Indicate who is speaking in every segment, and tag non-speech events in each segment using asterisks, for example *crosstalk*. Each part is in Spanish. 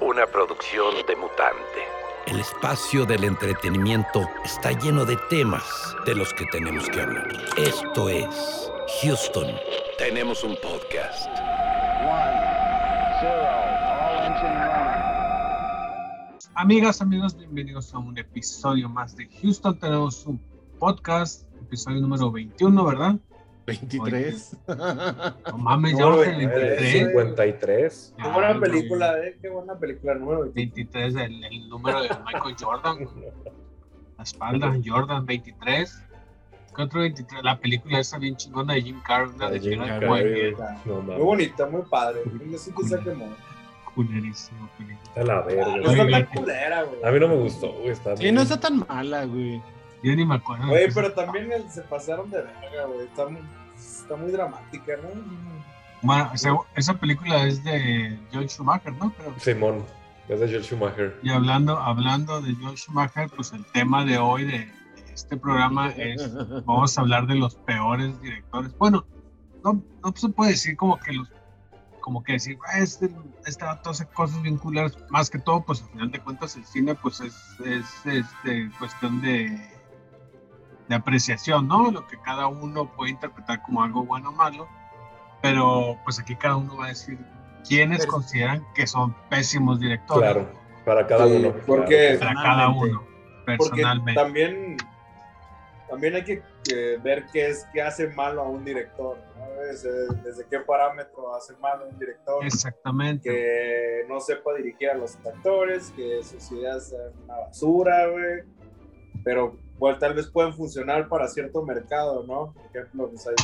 Speaker 1: Una producción de mutante.
Speaker 2: El espacio del entretenimiento está lleno de temas de los que tenemos que hablar. Esto es Houston. Tenemos un podcast.
Speaker 3: Amigas, amigos, bienvenidos a un episodio más de Houston. Tenemos un podcast, episodio número 21, ¿verdad?
Speaker 4: 23.
Speaker 3: No *laughs* mames, ya
Speaker 5: No,
Speaker 3: vamos en
Speaker 5: güey,
Speaker 3: el
Speaker 5: eh,
Speaker 3: 23.
Speaker 5: 53.
Speaker 3: Ya,
Speaker 5: Qué buena película, eh. Qué buena película número
Speaker 3: 23, el, el número de Michael Jordan. La espalda, Jordan 23. ¿Qué otro 23? La película esa bien chingona de Jim Carrey. una de
Speaker 5: Jim Carrey,
Speaker 3: güey.
Speaker 4: No
Speaker 5: Muy bonita, muy padre. Yo sí que se quemó.
Speaker 3: culerísimo película.
Speaker 4: A la verga.
Speaker 5: No
Speaker 3: Oye,
Speaker 5: está tan
Speaker 3: la-
Speaker 5: culera, güey.
Speaker 4: A mí no me gustó, güey. Está
Speaker 6: Sí, no está tan mala, güey.
Speaker 3: Yo ni me acuerdo.
Speaker 5: Güey, pero también el- se pasaron de verga, güey. Está muy, está muy dramática, ¿no?
Speaker 3: Bueno, esa, esa película es de Joel Schumacher, ¿no? Pero,
Speaker 4: Simón. Es de Joel Schumacher.
Speaker 3: y hablando, hablando de Joel Schumacher, pues el tema de hoy de, de este programa es vamos a hablar de los peores directores. Bueno, no, no se puede decir como que los, como que decir, "Ah, este, este hace cosas vinculadas, más que todo, pues al final de cuentas el cine pues es, es, este, cuestión de, de apreciación, ¿no? Lo que cada uno puede interpretar como algo bueno o malo, pero pues aquí cada uno va a decir quiénes
Speaker 5: Pero-
Speaker 3: consideran que son pésimos directores
Speaker 4: Claro. Para cada
Speaker 5: Sí,
Speaker 4: uno.
Speaker 5: porque-
Speaker 3: para cada uno,
Speaker 5: Porque
Speaker 3: personalmente.
Speaker 5: también, también hay que, que ver qué es qué hace malo a un director, ¿no? Desde, desde qué parámetro hace malo a un director.
Speaker 3: Exactamente.
Speaker 5: que no sepa dirigir a los actores, que sus ideas sean una basura, güey. Pero bueno, tal vez pueden funcionar para cierto mercado, ¿no? Por ejemplo, pues hay,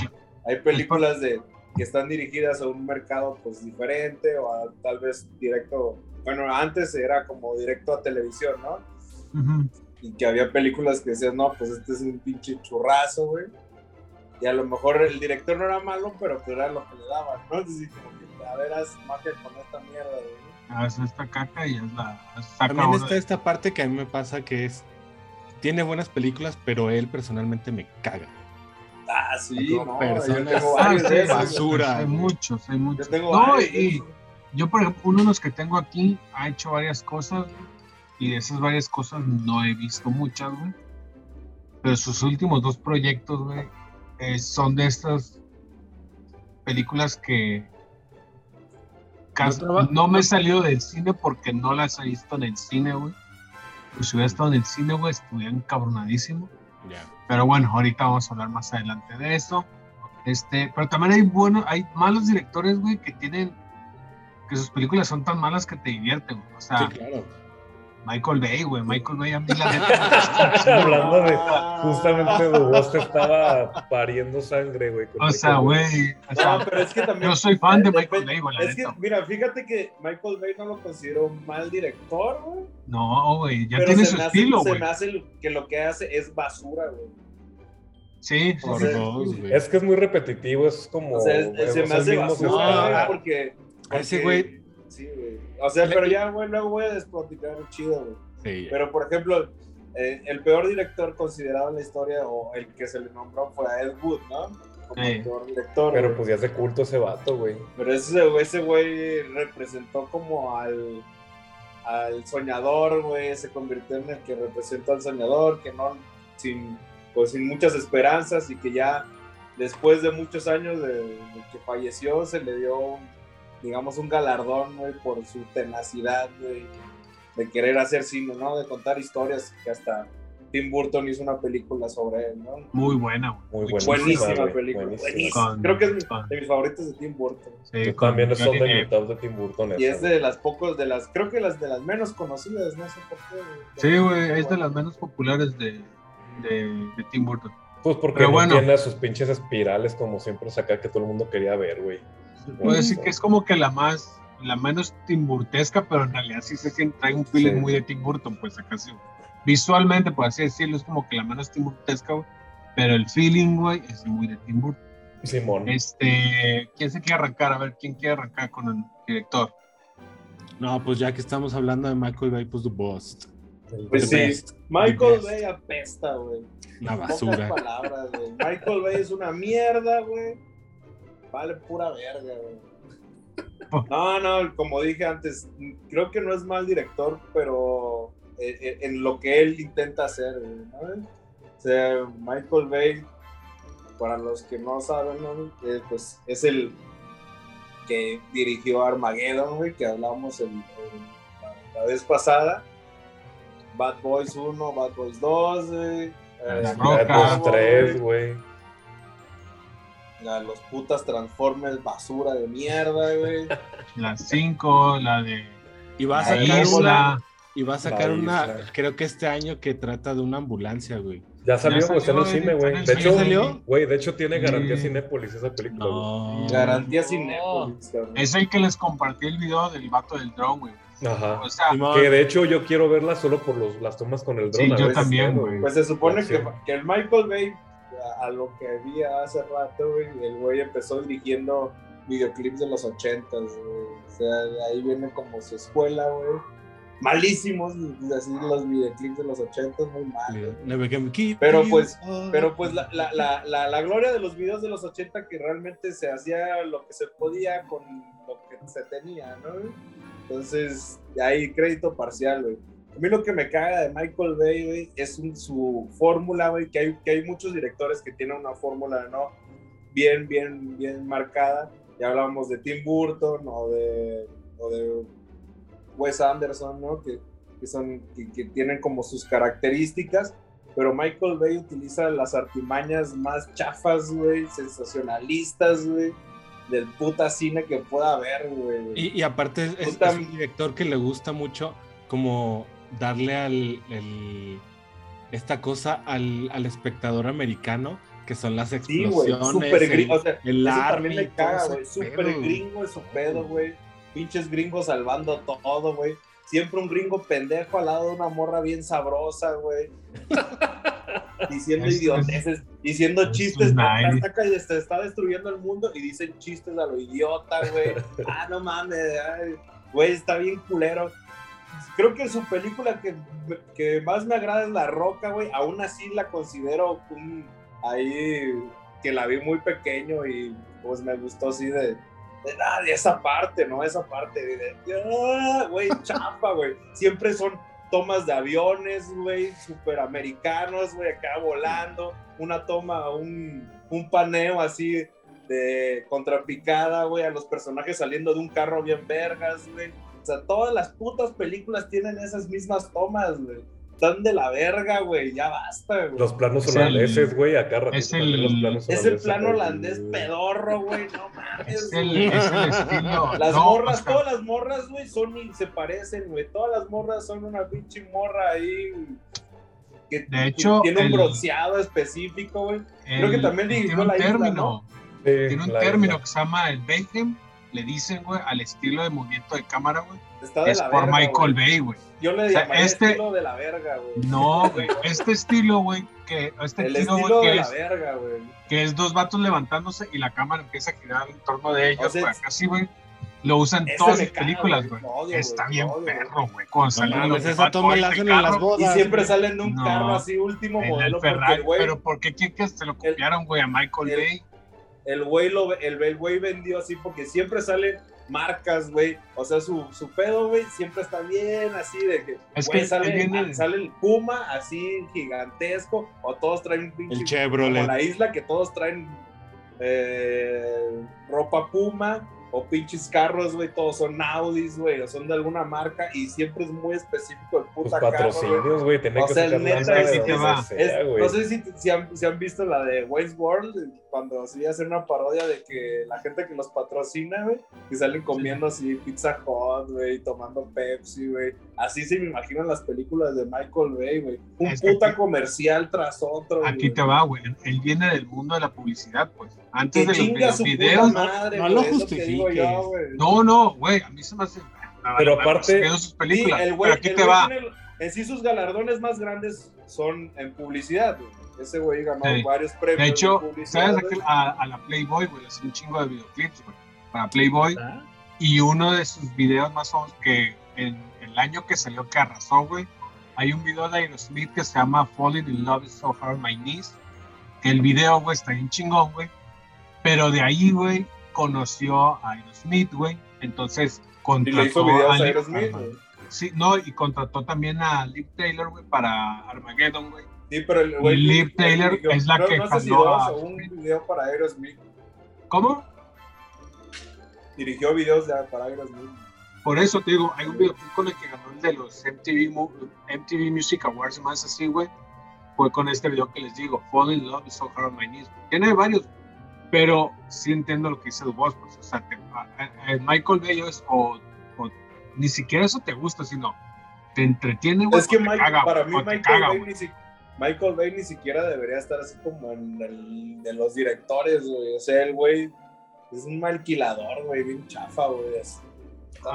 Speaker 5: hay películas de, que están dirigidas a un mercado pues diferente o a, tal vez directo, bueno, antes era como directo a televisión, ¿no? Y que había películas que decían, no, pues este es un pinche churrazo, güey. Y a lo mejor el director no era malo, pero pues era lo que le daban, ¿no? Entonces, como que, a ver, haz magia con esta mierda, güey.
Speaker 3: Haz esta caca y es la saca
Speaker 6: También está
Speaker 3: de-
Speaker 6: esta parte que a mí me pasa que es. Tiene buenas películas, pero él personalmente me caga.
Speaker 5: Ah, sí,
Speaker 6: Como
Speaker 5: no,
Speaker 6: persona
Speaker 5: yo tengo
Speaker 3: Ah,
Speaker 5: varios
Speaker 3: sí,
Speaker 5: de esos.
Speaker 6: basura.
Speaker 3: Hay muchos, hay muchos.
Speaker 5: Yo tengo
Speaker 3: no, y yo, por ejemplo, uno de los que tengo aquí ha hecho varias cosas y de esas varias cosas no he visto muchas, güey. Pero sus últimos dos proyectos, güey, eh, son de estas películas que
Speaker 6: no
Speaker 3: me he salido del cine porque no las he visto en el cine, güey. Pues si hubiera estado en el cine, güey, estuviera encabronadísimo.
Speaker 6: Ya.
Speaker 3: Pero bueno, ahorita vamos a hablar más adelante de eso. Este, pero también hay buenos, hay malos directores, güey, que tienen que sus películas son tan malas que te divierten. güey. O sea,
Speaker 6: Sí, claro.
Speaker 3: Michael Bay, güey, Michael Bay a mí la neta. *laughs*
Speaker 4: Hablando de. Justamente Dubois te estaba pariendo sangre, güey.
Speaker 3: O sea, güey, o sea,
Speaker 5: No, pero es que también.
Speaker 3: yo soy fan de
Speaker 5: Dep-
Speaker 3: Michael Bay, güey,
Speaker 5: Es que, mira, fíjate que Michael Bay no lo considero un mal director, güey.
Speaker 3: No, güey, ya
Speaker 5: pero
Speaker 3: tiene
Speaker 5: se
Speaker 3: su estilo,
Speaker 5: Se
Speaker 3: güey.
Speaker 5: me hace lo- que lo que hace es basura, güey.
Speaker 3: Sí,
Speaker 5: O
Speaker 6: Por
Speaker 5: sea,
Speaker 6: dos, güey.
Speaker 4: Es que es muy repetitivo, es como.
Speaker 5: O sea, es-
Speaker 4: es-
Speaker 5: se
Speaker 4: es
Speaker 5: me hace basura, porque,
Speaker 6: A ese
Speaker 5: porque-
Speaker 6: güey.
Speaker 5: Sí, güey. O sea, pero ya, güey, luego voy a desplaticar chido, güey.
Speaker 6: Sí.
Speaker 5: Pero, por ejemplo, eh, el peor director considerado en la historia, o el que se le nombró, fue a Ed Wood, ¿no? Como
Speaker 3: Sí.
Speaker 5: el peor director.
Speaker 4: Pero
Speaker 5: güey.
Speaker 4: pues ya es de culto ese vato, güey.
Speaker 5: Pero ese, ese güey representó como al, al soñador, güey. Se convirtió en el que representó al soñador, que no, sin, pues sin muchas esperanzas y que ya después de muchos años de, de que falleció, se le dio, un, digamos, un galardón, güey, por su tenacidad, güey, de querer hacer cine, ¿no? De contar historias que hasta Tim Burton hizo una película sobre él, ¿no?
Speaker 3: muy buena, güey.
Speaker 4: Muy buenísima,
Speaker 5: Buenísima
Speaker 4: güey,
Speaker 5: película,
Speaker 4: buenísima.
Speaker 5: buenísima.
Speaker 3: Con-
Speaker 5: Creo que es mi-
Speaker 3: con-
Speaker 5: de mis favoritos de Tim Burton.
Speaker 3: Sí,
Speaker 4: también
Speaker 3: Johnny
Speaker 4: de mi top de Tim Burton.
Speaker 5: Y
Speaker 4: esa,
Speaker 5: es de las pocos, de las, creo que las de las menos conocidas, no sé por qué.
Speaker 3: Sí, güey, es de las menos populares de, de, de Tim Burton.
Speaker 4: Pues porque
Speaker 3: Pero
Speaker 4: no
Speaker 3: bueno.
Speaker 4: tiene sus pinches espirales como siempre saca que todo el mundo quería ver, güey.
Speaker 3: Puedo decir que es como que la más, la menos timburtesca, pero en realidad sí se siente, trae un feeling
Speaker 4: Sí.
Speaker 3: muy de Tim Burton, pues acá sí. Visualmente, por así decirlo, es como que la menos timburtesca, güey. Pero el feeling, güey, es muy de Tim Burton.
Speaker 4: Simón.
Speaker 3: Este, ¿quién se quiere arrancar? A ver, ¿quién quiere arrancar con el director?
Speaker 6: No, pues ya que estamos hablando de Michael Bay, pues The Boss.
Speaker 5: Pues
Speaker 6: The
Speaker 5: sí,
Speaker 6: best.
Speaker 5: Michael
Speaker 6: The best.
Speaker 5: Bay apesta, güey.
Speaker 6: Una basura.
Speaker 5: palabras, güey. Michael Bay es una mierda, güey. Vale pura verga, güey. *laughs* No, no, como dije antes, creo que no es mal director, pero eh, eh, en lo que él intenta hacer, güey, ¿no? O sea, Michael Bay, para los que no saben, ¿no? Eh, pues es el que dirigió Armageddon, güey, que hablamos el- el- la, la vez pasada. Bad Boys 1, Bad Boys 2, güey. eh,
Speaker 3: La
Speaker 4: Bad. Boys 3, güey.
Speaker 5: La- los putas Transformers basura de mierda, güey. *laughs*
Speaker 3: La 5, la de
Speaker 6: Y va a
Speaker 3: la
Speaker 6: sacar
Speaker 5: Isla.
Speaker 6: una. Y va a sacar una, creo que este año que trata de una ambulancia, güey.
Speaker 4: Ya salió, güey, está en el
Speaker 3: salió,
Speaker 4: cine, güey. De hecho,
Speaker 6: ¿Ya salió?
Speaker 4: güey, de hecho tiene garantía
Speaker 3: Sí.
Speaker 4: Cinépolis esa película, güey.
Speaker 6: No.
Speaker 5: Garantía. Cinépolis.
Speaker 3: Es el que les compartí el video del vato del drone, güey.
Speaker 4: Ajá.
Speaker 3: O sea,
Speaker 6: Simón.
Speaker 4: Que de hecho yo quiero verla solo por los, las tomas con el
Speaker 3: Sí,
Speaker 4: dron. a
Speaker 3: yo también, güey.
Speaker 5: Pues se supone que,
Speaker 4: Sí.
Speaker 5: que el Michael Bay, a, a lo que había hace rato, güey, el güey empezó dirigiendo videoclips de los ochentas, güey. O sea, de ahí viene como su escuela, güey. Malísimos, así los videoclips de los ochentas, muy mal. güey. Pero, pues. Pero pues la, la, la, la, gloria de los videos de los 80 que realmente se hacía lo que se podía con lo que se tenía, ¿no? Entonces, de ahí crédito parcial, güey. A mí lo que me caga de Michael Bay, güey, es un- su fórmula, güey, que hay, que hay muchos directores que tienen una fórmula, ¿no? Bien, bien, bien marcada. Ya hablábamos de Tim Burton o de, o de Wes Anderson, ¿no? Que, que son, que, que tienen como sus características pero Michael Bay utiliza las artimañas más chafas, güey, sensacionalistas, güey, del puta cine que pueda haber, güey.
Speaker 6: Y, y aparte es, es un director que le gusta mucho como darle al el- esta cosa al, al espectador americano, que son las
Speaker 5: Sí,
Speaker 6: explosiones,
Speaker 5: súper
Speaker 6: el-
Speaker 5: gringo, o sea,
Speaker 6: el
Speaker 5: eso
Speaker 6: army
Speaker 5: también
Speaker 6: todo
Speaker 5: caga, güey, súper gringo es su pedo, güey, pinches gringos salvando todo, güey. Siempre un gringo pendejo al lado de una morra bien sabrosa, güey. *laughs* Diciendo
Speaker 3: es-
Speaker 5: idioteces, diciendo chistes,
Speaker 3: es
Speaker 5: está, está, ca- está- está destruyendo el mundo y dicen chistes a lo idiota, güey. Ah, no mames, ay, güey, está bien culero. Creo que su película que, que más me agrada es La Roca, güey. Aún así la considero un, ahí que la vi muy pequeño y pues me gustó así de, de, ah, de esa parte, ¿no? Esa parte de, ah, güey, chapa, güey. Siempre son tomas de aviones, güey, superamericanos, güey, acá volando. Una toma, un, un paneo así de contrapicada, güey, a los personajes saliendo de un carro bien vergas, güey. O sea, todas las putas películas tienen esas mismas tomas, güey. Están de la verga, güey, ya basta, güey.
Speaker 4: Los planos
Speaker 3: Es el-
Speaker 4: holandeses, güey, acá
Speaker 3: es el-
Speaker 4: los planos
Speaker 5: es el plano holandés pedorro, güey, no mames.
Speaker 3: es el,
Speaker 5: güey.
Speaker 3: es el estilo. *laughs*
Speaker 5: Las
Speaker 3: no,
Speaker 5: morras,
Speaker 3: o sea,
Speaker 5: todas las morras, güey, son y se parecen, güey. Todas las morras son una pinche morra ahí. güey, Que,
Speaker 3: De hecho,
Speaker 5: que tiene un
Speaker 3: el-
Speaker 5: bronceado específico, güey. creo que también dirigió La Isla,
Speaker 3: término,
Speaker 4: Sí,
Speaker 3: tiene un término
Speaker 4: isla.
Speaker 3: que se llama el Bayhem, le dicen, güey, al estilo de movimiento de cámara, güey.
Speaker 5: Está de
Speaker 3: Es
Speaker 5: la
Speaker 3: por
Speaker 5: verga,
Speaker 3: Michael
Speaker 5: güey.
Speaker 3: Bay, güey.
Speaker 5: Yo le
Speaker 3: O sea,
Speaker 5: llamaría
Speaker 3: este-
Speaker 5: estilo de la verga, güey.
Speaker 3: No, güey, este estilo, güey, que este
Speaker 5: El
Speaker 3: estilo,
Speaker 5: estilo
Speaker 3: güey,
Speaker 5: de
Speaker 3: que
Speaker 5: la
Speaker 3: es,
Speaker 5: verga, güey.
Speaker 3: que es dos vatos levantándose y la cámara empieza a girar en torno de ellos,
Speaker 5: O sea,
Speaker 3: güey, así, güey. Lo usan en todas
Speaker 5: caga,
Speaker 3: películas,
Speaker 5: güey.
Speaker 3: güey. Está
Speaker 5: güey,
Speaker 3: bien
Speaker 5: odio, güey.
Speaker 3: perro, güey. Cuando salen los
Speaker 6: esa toma la hacen en las bodas.
Speaker 5: Y siempre
Speaker 6: güey.
Speaker 5: salen de un
Speaker 3: No.
Speaker 5: carro así, último
Speaker 3: en
Speaker 5: modelo,
Speaker 3: el
Speaker 5: porque
Speaker 3: Ferrari,
Speaker 5: el güey,
Speaker 3: pero ¿por qué quieren que se lo copiaron, güey, a Michael
Speaker 5: el-
Speaker 3: Bay?
Speaker 5: El güey lo el, el güey vendió así porque siempre salen marcas, güey. O sea, su, su pedo, güey, siempre está bien así de que,
Speaker 3: Es
Speaker 5: güey,
Speaker 3: que
Speaker 5: sale,
Speaker 3: él viene-
Speaker 5: sale el Puma así gigantesco o todos traen un pinche
Speaker 6: El
Speaker 5: como
Speaker 6: Chevrolet.
Speaker 5: la isla que todos traen eh, ropa Puma o pinches carros, güey, todos son Audis, güey, o son de alguna marca y siempre es muy específico el
Speaker 4: Pues
Speaker 5: puta carro, güey.
Speaker 4: patrocinios, güey, tenía
Speaker 5: O
Speaker 4: que
Speaker 5: sea,
Speaker 4: sacar
Speaker 5: neta,
Speaker 3: es-
Speaker 5: no sé si, si han, si han visto la de World, cuando así hacen una parodia de que la gente que los patrocina, güey, que salen comiendo así Pizza Hut, güey, tomando Pepsi, güey. Así se me imaginan las películas de Michael Bay, güey. Un puta
Speaker 3: aquí-
Speaker 5: comercial tras otro.
Speaker 3: Aquí te va, güey. Él viene del mundo de la publicidad, pues. Antes de los videos,
Speaker 5: madre,
Speaker 6: no
Speaker 5: güey,
Speaker 6: lo justifiques.
Speaker 5: yo, güey.
Speaker 3: No, no, güey. A mí se me hace.
Speaker 4: Pero
Speaker 3: verdad,
Speaker 4: aparte-
Speaker 3: sus
Speaker 5: Sí,
Speaker 3: películas.
Speaker 5: el güey,
Speaker 3: pero aquí
Speaker 5: el
Speaker 3: te va.
Speaker 5: en sí sus galardones más grandes son en publicidad, güey. Ese güey ganó
Speaker 3: Sí.
Speaker 5: varios premios.
Speaker 3: De hecho, ¿sabes? Aquel- a, a la Playboy, güey. Hace un chingo de videoclips, güey. Para Playboy.
Speaker 5: Ah.
Speaker 3: Y uno de sus videos más famosos que en el año que salió que arrasó, güey. Hay un video de Aerosmith que se llama Falling in Love is So Hard on My Knees. Que el video, güey, está bien chingón, güey. Pero de ahí, güey, conoció a Aerosmith, güey. Entonces
Speaker 5: Y
Speaker 3: contrató
Speaker 5: le hizo videos a Aerosmith, güey.
Speaker 3: Sí, no, y contrató también a Liv Taylor, güey, para Armageddon, güey.
Speaker 5: Sí, pero el güey.
Speaker 3: Liv Taylor es la que
Speaker 5: No sé si
Speaker 3: a-
Speaker 5: un video para Aerosmith.
Speaker 3: ¿Cómo?
Speaker 5: Dirigió videos de, para Aerosmith.
Speaker 3: Por eso te digo, hay un videoclip con el que ganó el de los MTV, MTV Music Awards más así, güey. Fue con este video que les digo, Fall in Love is so hard on my knees. Tiene varios, pero sí entiendo lo que dice el vos, pues, o sea, te- a- a- a Michael Bay es o, o ni siquiera eso te gusta, sino te entretiene, güey.
Speaker 5: Es que
Speaker 3: caga,
Speaker 5: para mí Michael,
Speaker 3: caga,
Speaker 5: Bay ni si- Michael Bay ni siquiera debería estar así como en el de los directores, güey. O sea, el güey es un alquilador, güey, bien chafa, güey. es-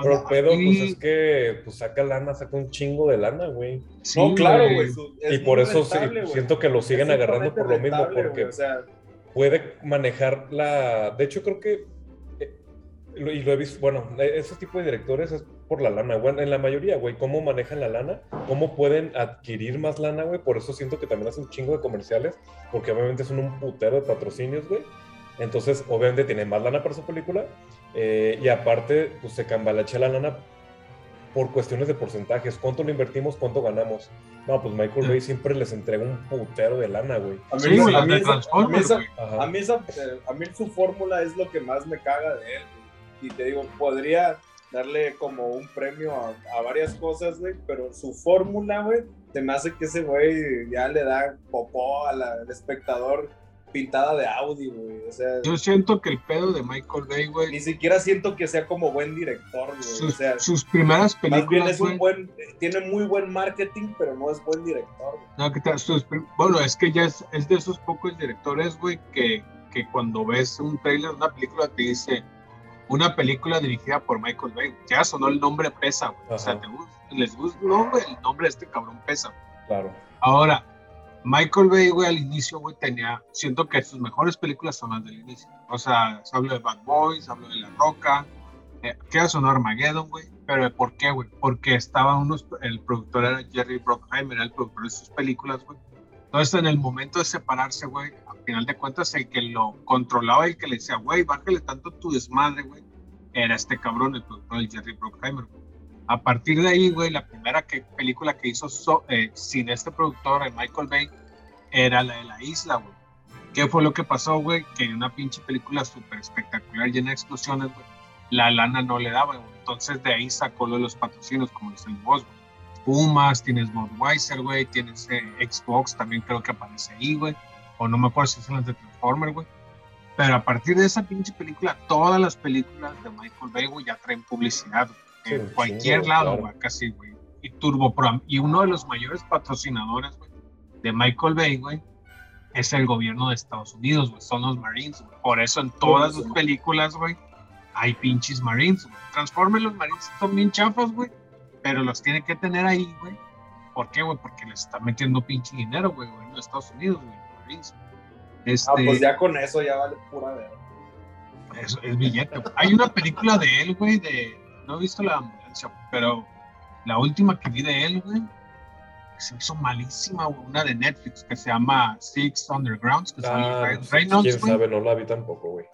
Speaker 4: Pero el pedo, pues es que pues, saca lana, saca un chingo de lana, güey.
Speaker 3: Sí,
Speaker 5: no, claro,
Speaker 3: güey.
Speaker 4: Y por eso sí,
Speaker 5: rentable,
Speaker 4: siento que lo siguen
Speaker 5: Es
Speaker 4: agarrando por lo mismo,
Speaker 5: rentable,
Speaker 4: porque
Speaker 5: güey, O sea,
Speaker 4: puede manejar la. De hecho, creo que. eh, Y lo he visto, bueno, eh, ese tipo de directores es por la lana, güey. En la mayoría, güey, cómo manejan la lana, cómo pueden adquirir más lana, güey. Por eso siento que también hacen un chingo de comerciales, porque obviamente son un putero de patrocinios, güey. Entonces, obviamente tienen más lana para su película. eh, y aparte, pues se cambalacha la lana por cuestiones de porcentajes. ¿Cuánto lo invertimos? ¿Cuánto ganamos? No, pues Michael Bay siempre les entrega un putero de lana, güey.
Speaker 5: a mí,
Speaker 3: Sí, güey,
Speaker 5: a mí esa- a mí esa-. A mí, esa, a mí su fórmula es lo que más me caga de él. Y te digo, podría darle como un premio a, a varias cosas, güey, pero su fórmula, güey, se me hace que ese güey ya le da popó la- al espectador pintada de Audi, güey. O sea,
Speaker 3: Yo siento que el pedo de Michael Bay, güey,
Speaker 5: ni siquiera siento que sea como buen director, güey. O
Speaker 3: sus,
Speaker 5: sea,
Speaker 3: sus primeras
Speaker 5: más bien
Speaker 3: películas,
Speaker 5: es un buen, tiene muy buen marketing, pero no es buen director, güey.
Speaker 3: No, que te- sus bueno, es que ya es, es de esos pocos directores, güey, que, que cuando ves un trailer de una película te dice una película dirigida por Michael Bay. Ya sonó el nombre pesa, güey. O sea, te gusta, les gusta, no, güey, el nombre de este cabrón pesa.
Speaker 4: Claro.
Speaker 3: Ahora, Michael Bay, güey, al inicio, güey, tenía, siento que sus mejores películas son las del inicio. O sea, hablo de Bad Boys, hablo de La Roca, eh, queda sonó Armageddon, güey. Pero ¿por qué, güey? Porque estaba unos, el productor era Jerry Bruckheimer, era el productor de sus películas, güey. Entonces, en el momento de separarse, güey, al final de cuentas, el que lo controlaba el que le decía, güey, bájale tanto tu desmadre, güey, era este cabrón, el productor del Jerry Bruckheimer, güey. A partir de ahí, güey, la primera que, película que hizo so- eh, sin este productor, el Michael Bay, era la de la isla, güey. ¿Qué fue lo que pasó, güey? Que en una pinche película súper espectacular, llena de explosiones, güey, la lana no le daba, güey. Entonces de ahí sacó lo de los patrocinios, como dice el boss, güey. Pumas, tienes Budweiser, güey, tienes eh, Xbox, también creo que aparece ahí, güey. O no me acuerdo si son las de Transformers, güey. Pero a partir de esa pinche película, todas las películas de Michael Bay, güey, ya traen publicidad, güey.
Speaker 4: Sí,
Speaker 3: En cualquier lado,
Speaker 4: claro.
Speaker 3: güey, casi, güey. Y Turbo Pro. Y uno de los mayores patrocinadores, güey, de Michael Bay, güey, es el gobierno de Estados Unidos, güey. Son los Marines, güey. Por eso en todas sus películas, güey, hay pinches Marines, güey. Transformers los Marines son bien chafas, güey. Pero los tiene que tener ahí, güey. ¿Por qué, güey? Porque les está metiendo pinche dinero, güey, güey, en Estados Unidos, güey. Marines. Este,
Speaker 5: Ah, pues ya con eso ya vale pura verga.
Speaker 3: es, es billete. güey. Hay una película de él, güey, de. No he visto la ambulancia, pero la última que vi de él, güey, se hizo malísima, güey. Una de Netflix que se llama Six Undergrounds, que
Speaker 4: Ah,
Speaker 3: Reynolds,
Speaker 4: quién
Speaker 3: güey.
Speaker 4: sabe, no la vi tampoco, güey.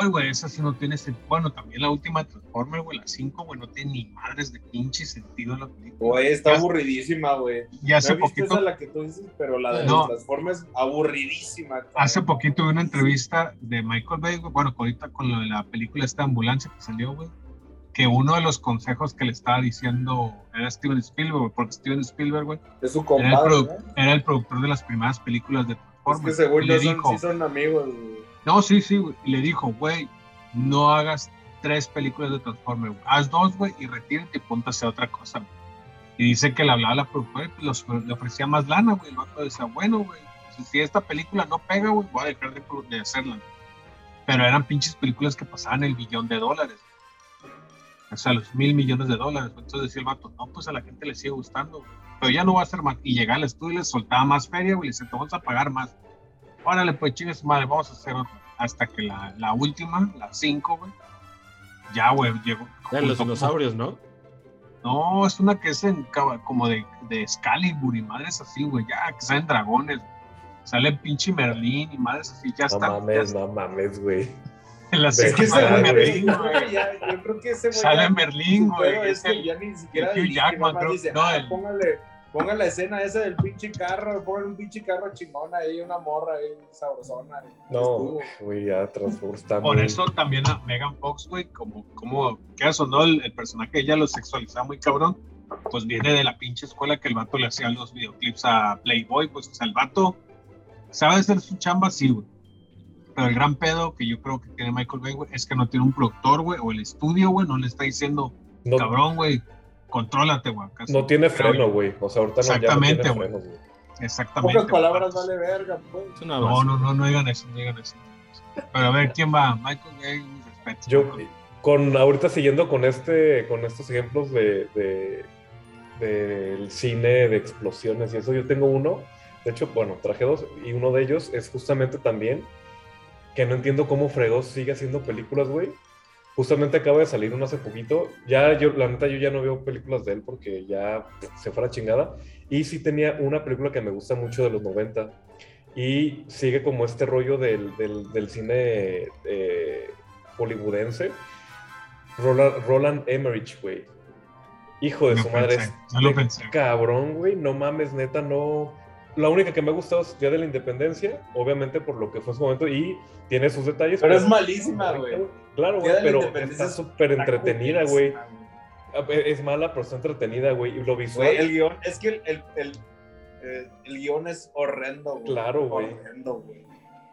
Speaker 3: Ay, güey, esa sí no tiene sentido. Bueno, también la última de Transformers, güey, la 5, güey, no tiene ni madres de pinche sentido la película.
Speaker 5: Güey, está
Speaker 3: Ya-
Speaker 5: aburridísima, güey.
Speaker 3: Y hace
Speaker 5: no he visto
Speaker 3: poquito.
Speaker 5: esa la que tú dices, pero la de
Speaker 3: No.
Speaker 5: Transformers, aburridísima. cabrón.
Speaker 3: Hace poquito vi una entrevista de Michael Bay, güey, bueno, ahorita con lo de la película esta ambulancia que salió, güey, que uno de los consejos que le estaba diciendo era Steven Spielberg, porque Steven Spielberg, güey,
Speaker 5: Es su
Speaker 3: era el,
Speaker 5: compadre,
Speaker 3: produ-
Speaker 5: ¿no?
Speaker 3: era el productor de las primeras películas de
Speaker 5: Es
Speaker 3: Transformers.
Speaker 5: que según
Speaker 3: le
Speaker 5: son,
Speaker 3: dijo,
Speaker 5: sí son amigos, güey.
Speaker 3: no, sí, sí, güey, le dijo, güey, no hagas tres películas de Transformers, güey, haz dos, güey, y retírate y ponte a hacer otra cosa, güey. Y dice que le hablaba a la productora y pues, los- le ofrecía más lana, güey. El vato decía, bueno, güey, si, esta película no pega, güey, voy a dejar de hacerla. Pero eran pinches películas que pasaban el billón de dólares. O sea, los mil millones de dólares. Entonces decía el vato, no, pues a la gente le sigue gustando. Pero ya no va a ser más. Y llegaba al estudio y les soltaba más feria, güey. Y le decía, te vamos a pagar más. Órale, pues chingue su madre, vamos a hacer otra. Hasta que la, la última, la cinco, güey. Ya, güey, llegó.
Speaker 6: De los dinosaurios, ¿no?
Speaker 3: no, es una que es en, como de, de Excalibur y madres así, güey. Ya, que salen dragones. Sale pinche Merlín y madres así. Ya
Speaker 4: No
Speaker 3: está. ya
Speaker 4: mames,
Speaker 3: está.
Speaker 4: no mames, güey.
Speaker 3: En la
Speaker 4: Es que
Speaker 5: Es que ese güey,
Speaker 3: Merlín,
Speaker 5: yo
Speaker 3: güey.
Speaker 5: creo que ya- yo creo que ese güey.
Speaker 3: Sale Merlín,
Speaker 5: su
Speaker 3: güey, es el-
Speaker 5: ya ni siquiera.
Speaker 3: Hugh Jackman,
Speaker 5: nada más
Speaker 3: creo-
Speaker 5: dice,
Speaker 3: no,
Speaker 5: "Ah,
Speaker 3: el-
Speaker 5: póngale, ponga la escena esa del pinche carro, póngale un pinche carro chingón ahí, una morra ahí sabrosona. ahí.
Speaker 4: No,
Speaker 5: Estuvo.
Speaker 4: güey, ya Transformers
Speaker 3: Por eso también a Megan Fox, güey, como, como que o no, el, el personaje ella lo sexualizaba muy cabrón, pues viene de la pinche escuela que el vato le hacía los videoclips a Playboy, pues o sea, el vato sabe hacer su chamba, sí, güey. Pero el gran pedo que yo creo que tiene Michael Bay, güey, es que no tiene un productor, güey, o el estudio, güey, no le está diciendo,
Speaker 4: no,
Speaker 3: cabrón, güey, contrólate, güey. acá sí".
Speaker 4: no tiene freno, güey. O sea, ahorita no, ya no
Speaker 3: Exactamente,
Speaker 4: tiene
Speaker 3: güey.
Speaker 4: frenos, güey.
Speaker 3: Exactamente.
Speaker 5: Pocas palabras
Speaker 3: güey.
Speaker 5: vale verga, pues.
Speaker 6: Es una
Speaker 3: No,
Speaker 6: basura.
Speaker 3: no, no, no digan eso, no digan eso. Pero a ver, ¿quién va? Michael Bay, mis respetos.
Speaker 4: Yo, con ahorita siguiendo con este, con estos ejemplos de, de- del cine, de explosiones y eso, yo tengo uno, de hecho, bueno, traje dos, y uno de ellos es justamente también que no entiendo cómo Fregos sigue haciendo películas, güey. Justamente acaba de salir uno hace poquito. Ya yo, la neta, yo ya no veo películas de él porque ya se fue a la chingada. Y sí tenía una película que me gusta mucho de los 90. Y sigue como este rollo del, del, del cine eh, hollywoodense. Roland, Roland Emmerich, güey. Hijo de su madre.
Speaker 3: pensé, yo lo pensé.
Speaker 4: Cabrón, güey. No mames, neta, no. La única que me ha gustado es Día de la Independencia, obviamente por lo que fue en su momento, y tiene sus detalles.
Speaker 5: Pero es malísima, güey.
Speaker 4: Claro, güey, pero está
Speaker 5: es-
Speaker 4: súper entretenida, güey. Es mala, pero está entretenida, güey. Y lo visual.
Speaker 5: El guion, es que el, el, el, el guion es horrendo, güey.
Speaker 4: Claro, güey.
Speaker 5: Horrendo, güey.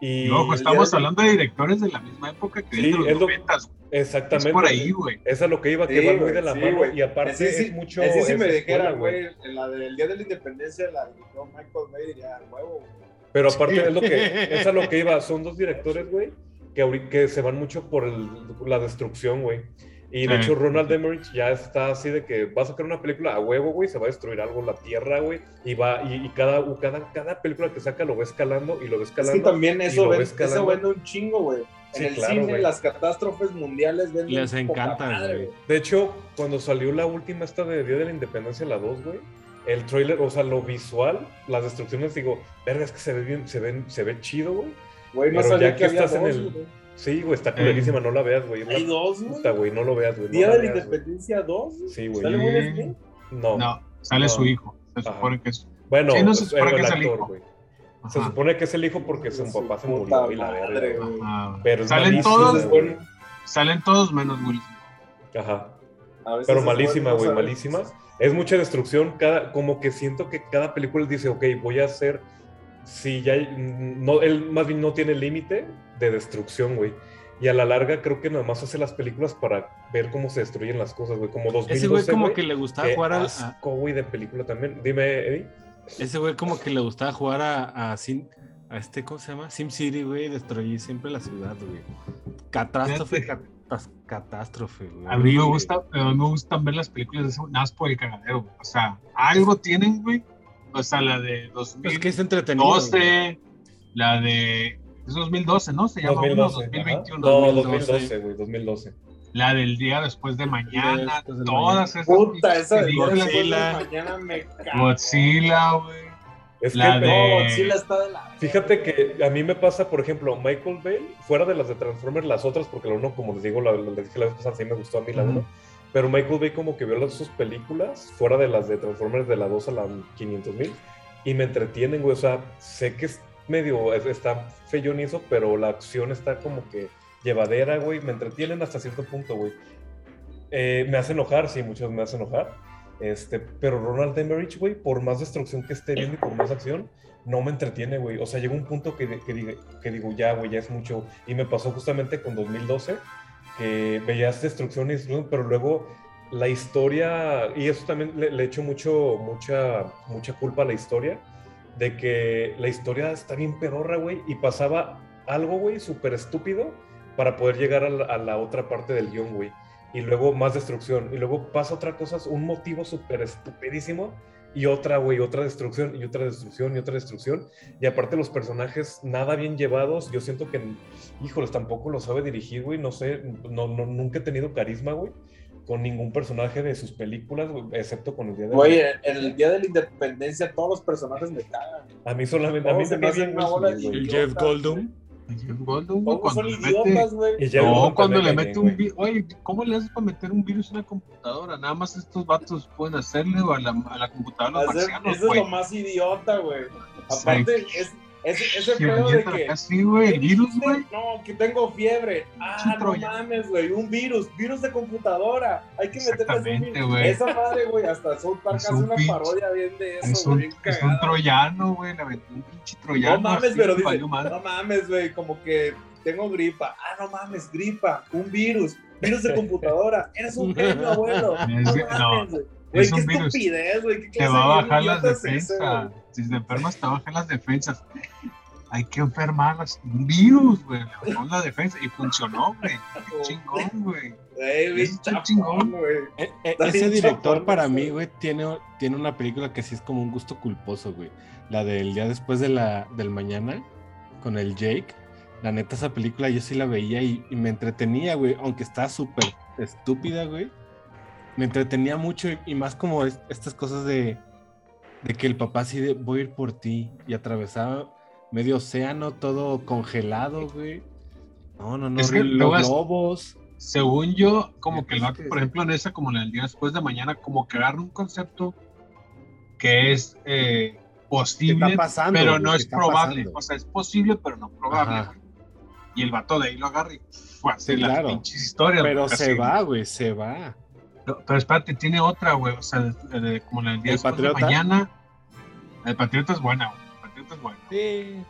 Speaker 4: Y
Speaker 3: Y ojo,
Speaker 5: el
Speaker 3: estamos hablando de directores de la misma época que
Speaker 4: Sí,
Speaker 3: de los
Speaker 4: es lo-
Speaker 3: 90, güey.
Speaker 4: exactamente.
Speaker 3: Es por ahí, güey.
Speaker 4: Esa es lo que iba, que
Speaker 5: Sí,
Speaker 4: va muy de la
Speaker 5: sí,
Speaker 4: mano.
Speaker 5: güey.
Speaker 4: Y aparte
Speaker 5: Ese sí-
Speaker 4: es mucho.
Speaker 5: Ese si
Speaker 4: es
Speaker 5: me dijera, güey, en la del Día de la Independencia, la dirigió Michael Bay, diría, "A huevo.
Speaker 4: Pero aparte es lo que, *laughs* es a lo que iba, son dos directores, güey, que, que se van mucho por el- la destrucción, güey. Y de
Speaker 3: Sí.
Speaker 4: hecho Ronald Emmerich ya está así de que va a sacar una película a huevo, güey, se va a destruir algo la tierra, güey, y va, y, y cada, cada, cada película que saca lo va escalando y lo va
Speaker 5: Es
Speaker 4: escalando.
Speaker 5: que también eso, ven- eso vende un chingo, güey.
Speaker 4: Sí,
Speaker 5: en el
Speaker 4: claro,
Speaker 5: cine, las catástrofes mundiales venden
Speaker 6: Les encanta, güey.
Speaker 4: De hecho, cuando salió la última esta de Día de la Independencia, la 2, güey, el trailer, o sea, lo visual, las destrucciones, digo, verga, es que se ve bien, se ven, se ve chido, güey.
Speaker 5: Güey, no
Speaker 4: Pero
Speaker 5: sabía
Speaker 4: ya
Speaker 5: que
Speaker 4: que
Speaker 5: había
Speaker 4: estás en el-
Speaker 5: güey.
Speaker 4: Sí, güey, está culerísima, no la veas, güey.
Speaker 5: Hay dos, güey.
Speaker 4: Puta, güey, no lo veas, güey. no
Speaker 5: Día
Speaker 4: la
Speaker 5: de la
Speaker 4: veas.
Speaker 5: Independencia 2.
Speaker 4: Sí, güey.
Speaker 5: ¿Sale. Will Smith?
Speaker 4: No.
Speaker 3: No, sale
Speaker 4: No.
Speaker 3: su hijo. Se
Speaker 4: Ajá.
Speaker 3: supone que es.
Speaker 4: Bueno,
Speaker 3: Sí, no se supone
Speaker 4: el
Speaker 3: que es el
Speaker 4: actor, güey. Se
Speaker 3: Ajá.
Speaker 4: supone que es el hijo porque su
Speaker 5: Su
Speaker 4: papá se murió y la verga.
Speaker 3: Ajá.
Speaker 4: Pero
Speaker 3: salen todos,
Speaker 4: güey.
Speaker 3: salen todos menos Will Smith.
Speaker 4: Ajá. Pero malísima, güey, malísima. Es mucha destrucción, cada, como que siento que cada película dice, ok, voy a hacer, si ya, no, él más bien no tiene límite de destrucción, güey. Y a la larga creo que nada más hace las películas para ver cómo se destruyen las cosas, güey. Como 2012,
Speaker 6: Ese güey como que le gustaba jugar a,
Speaker 4: asco, güey, de película también. Dime, Eddie.
Speaker 6: ese güey como que le gustaba jugar a, a, Sim- a este, ¿cómo se llama? Sim City, güey, destruir siempre la ciudad, güey. Catástrofe, catas- catástrofe, güey.
Speaker 3: A mí me gusta, a mí me gustan ver las películas de ese nada más por el cagadero, güey. O sea, algo tienen, güey. O sea, la de
Speaker 6: Pues
Speaker 3: 2012,
Speaker 6: Es que es entretenido.
Speaker 3: la de. Es 2012, ¿no? Se llama
Speaker 4: 2012.
Speaker 3: uno, 2021.
Speaker 4: ajá. No,
Speaker 3: 2012.
Speaker 4: 2012, güey, 2012.
Speaker 3: La del día después de mañana.
Speaker 6: después del
Speaker 3: todas esas.
Speaker 5: Puta, esa de.
Speaker 6: Godzilla.
Speaker 5: mañana me cago.
Speaker 3: Godzilla, güey.
Speaker 4: Es
Speaker 3: La
Speaker 4: que,
Speaker 3: de-
Speaker 5: No, Godzilla está de la.
Speaker 4: Fíjate que a mí me pasa, por ejemplo, Michael Bay, fuera de las de Transformers, las otras, porque la uno, como les digo, la, la- les dije la vez pasada, sí me gustó a mí la uno, pero Michael Bay como que vio las, sus películas, fuera de las de Transformers de la 2 a la 500 mil, y me entretienen, güey, o sea, sé que es medio, es- está feyón eso, pero la acción está como que llevadera, güey, me entretienen hasta cierto punto, güey. Eh, me hace enojar, sí, muchos me hacen enojar, este, pero Ronald Emmerich, güey, por más destrucción que esté viendo y por más acción, no me entretiene, güey. O sea, llega un punto que, que, que digo, ya, güey, ya es mucho. Y me pasó justamente con 2012, que veías destrucción y pero luego la historia, y eso también le, echo mucho, mucha, mucha culpa a la historia, de que la historia está bien pedorra, güey, y pasaba algo, güey, súper estúpido para poder llegar a la, a la otra parte del guion, güey. Y luego más destrucción. Y luego pasa otra cosa, un motivo súper estupidísimo. Y otra, güey, otra destrucción, y otra destrucción, y otra destrucción. Y aparte los personajes nada bien llevados. Yo siento que, híjoles, tampoco lo sabe dirigir, güey. No sé, no, no, nunca he tenido carisma, güey, con ningún personaje de sus películas, güey, excepto con el día de
Speaker 5: Güey, en en el día de la independencia todos los personajes me cagan.
Speaker 4: A mí solamente, a mí
Speaker 5: Todos
Speaker 4: se me bien.
Speaker 6: El. Jeff Goldblum.
Speaker 3: Jeff Goldblum, güey, cuando le mete...
Speaker 5: idiotas,
Speaker 3: No, cuando le mete un virus. Oye, ¿cómo le haces para meter un virus en una computadora? Nada más estos vatos pueden hacerle o a la, a la computadora los
Speaker 5: Hacer-
Speaker 3: marcianos,
Speaker 5: eso es
Speaker 3: güey.
Speaker 5: lo más idiota, güey. Aparte, es, es- ese
Speaker 3: Sí,
Speaker 5: pedo de que.
Speaker 3: así, güey,
Speaker 5: ¿qué
Speaker 3: el virus,
Speaker 5: dijiste?
Speaker 3: güey.
Speaker 5: No, que tengo fiebre. Ah, no mames, güey. Un virus, virus de computadora. Hay que meterle ese
Speaker 3: Exactamente,
Speaker 5: virus.
Speaker 3: güey.
Speaker 5: Esa madre, güey. Hasta South Park
Speaker 3: Es
Speaker 5: hace
Speaker 3: un
Speaker 5: una parodia bien de
Speaker 3: Es
Speaker 5: eso,
Speaker 3: un,
Speaker 5: güey. bien
Speaker 3: es un troyano, güey, le aventó un pinche troyano.
Speaker 5: No mames, pero dice, no mames, güey, como que tengo gripa. Ah, no mames, gripa, un virus, virus de computadora. Eres un genio, abuelo. No *laughs*
Speaker 3: Es no,
Speaker 5: mames, güey.
Speaker 3: Es
Speaker 5: qué
Speaker 3: un virus.
Speaker 5: estupidez, güey. ¿Qué
Speaker 3: Te
Speaker 5: clase
Speaker 3: va a bajar las defensas. Si te enfermas, te bajan las defensas. Hay que enfermarlas. Un virus, güey. Le bajó la defensa y funcionó, güey. Qué chingón, güey. Está chingón.
Speaker 5: güey.
Speaker 6: E- e-
Speaker 5: Está
Speaker 6: ese director
Speaker 5: chapón
Speaker 6: para mí,
Speaker 5: güey.
Speaker 6: tiene, tiene una película que sí es como un gusto culposo, güey. La del día después de la, del mañana, con el Jake. La neta, esa película yo sí la veía y, y me entretenía, güey. Aunque estaba súper estúpida, güey. Me entretenía mucho y, y más como es- estas cosas de, de que el papá así de voy a ir por ti y atravesaba medio océano, todo congelado, güey. No, no, no,
Speaker 3: Es que
Speaker 6: los globos.
Speaker 3: Según yo, como que el vato,
Speaker 6: Sí,
Speaker 3: por
Speaker 6: sí.
Speaker 3: ejemplo, en esa, como en el día después de mañana, como que agarra un concepto que es eh,
Speaker 6: ¿Qué
Speaker 3: posible,
Speaker 6: está pasando?
Speaker 3: pero no
Speaker 6: ¿Qué
Speaker 3: es probable.
Speaker 6: pasando?
Speaker 3: O sea, es posible, pero no probable.
Speaker 6: Ajá.
Speaker 3: Y el vato de ahí lo agarra y hacer
Speaker 6: Sí,
Speaker 3: las
Speaker 6: claro.
Speaker 3: pinches historias.
Speaker 6: Pero se
Speaker 3: así.
Speaker 6: va, güey, se va.
Speaker 3: No, Pero espérate, tiene otra, güey. O sea, de- de- como la del día
Speaker 6: ¿El Patriota?
Speaker 3: de mañana. El Patriota es buena, güey. El Patriota es buena.
Speaker 6: Sí.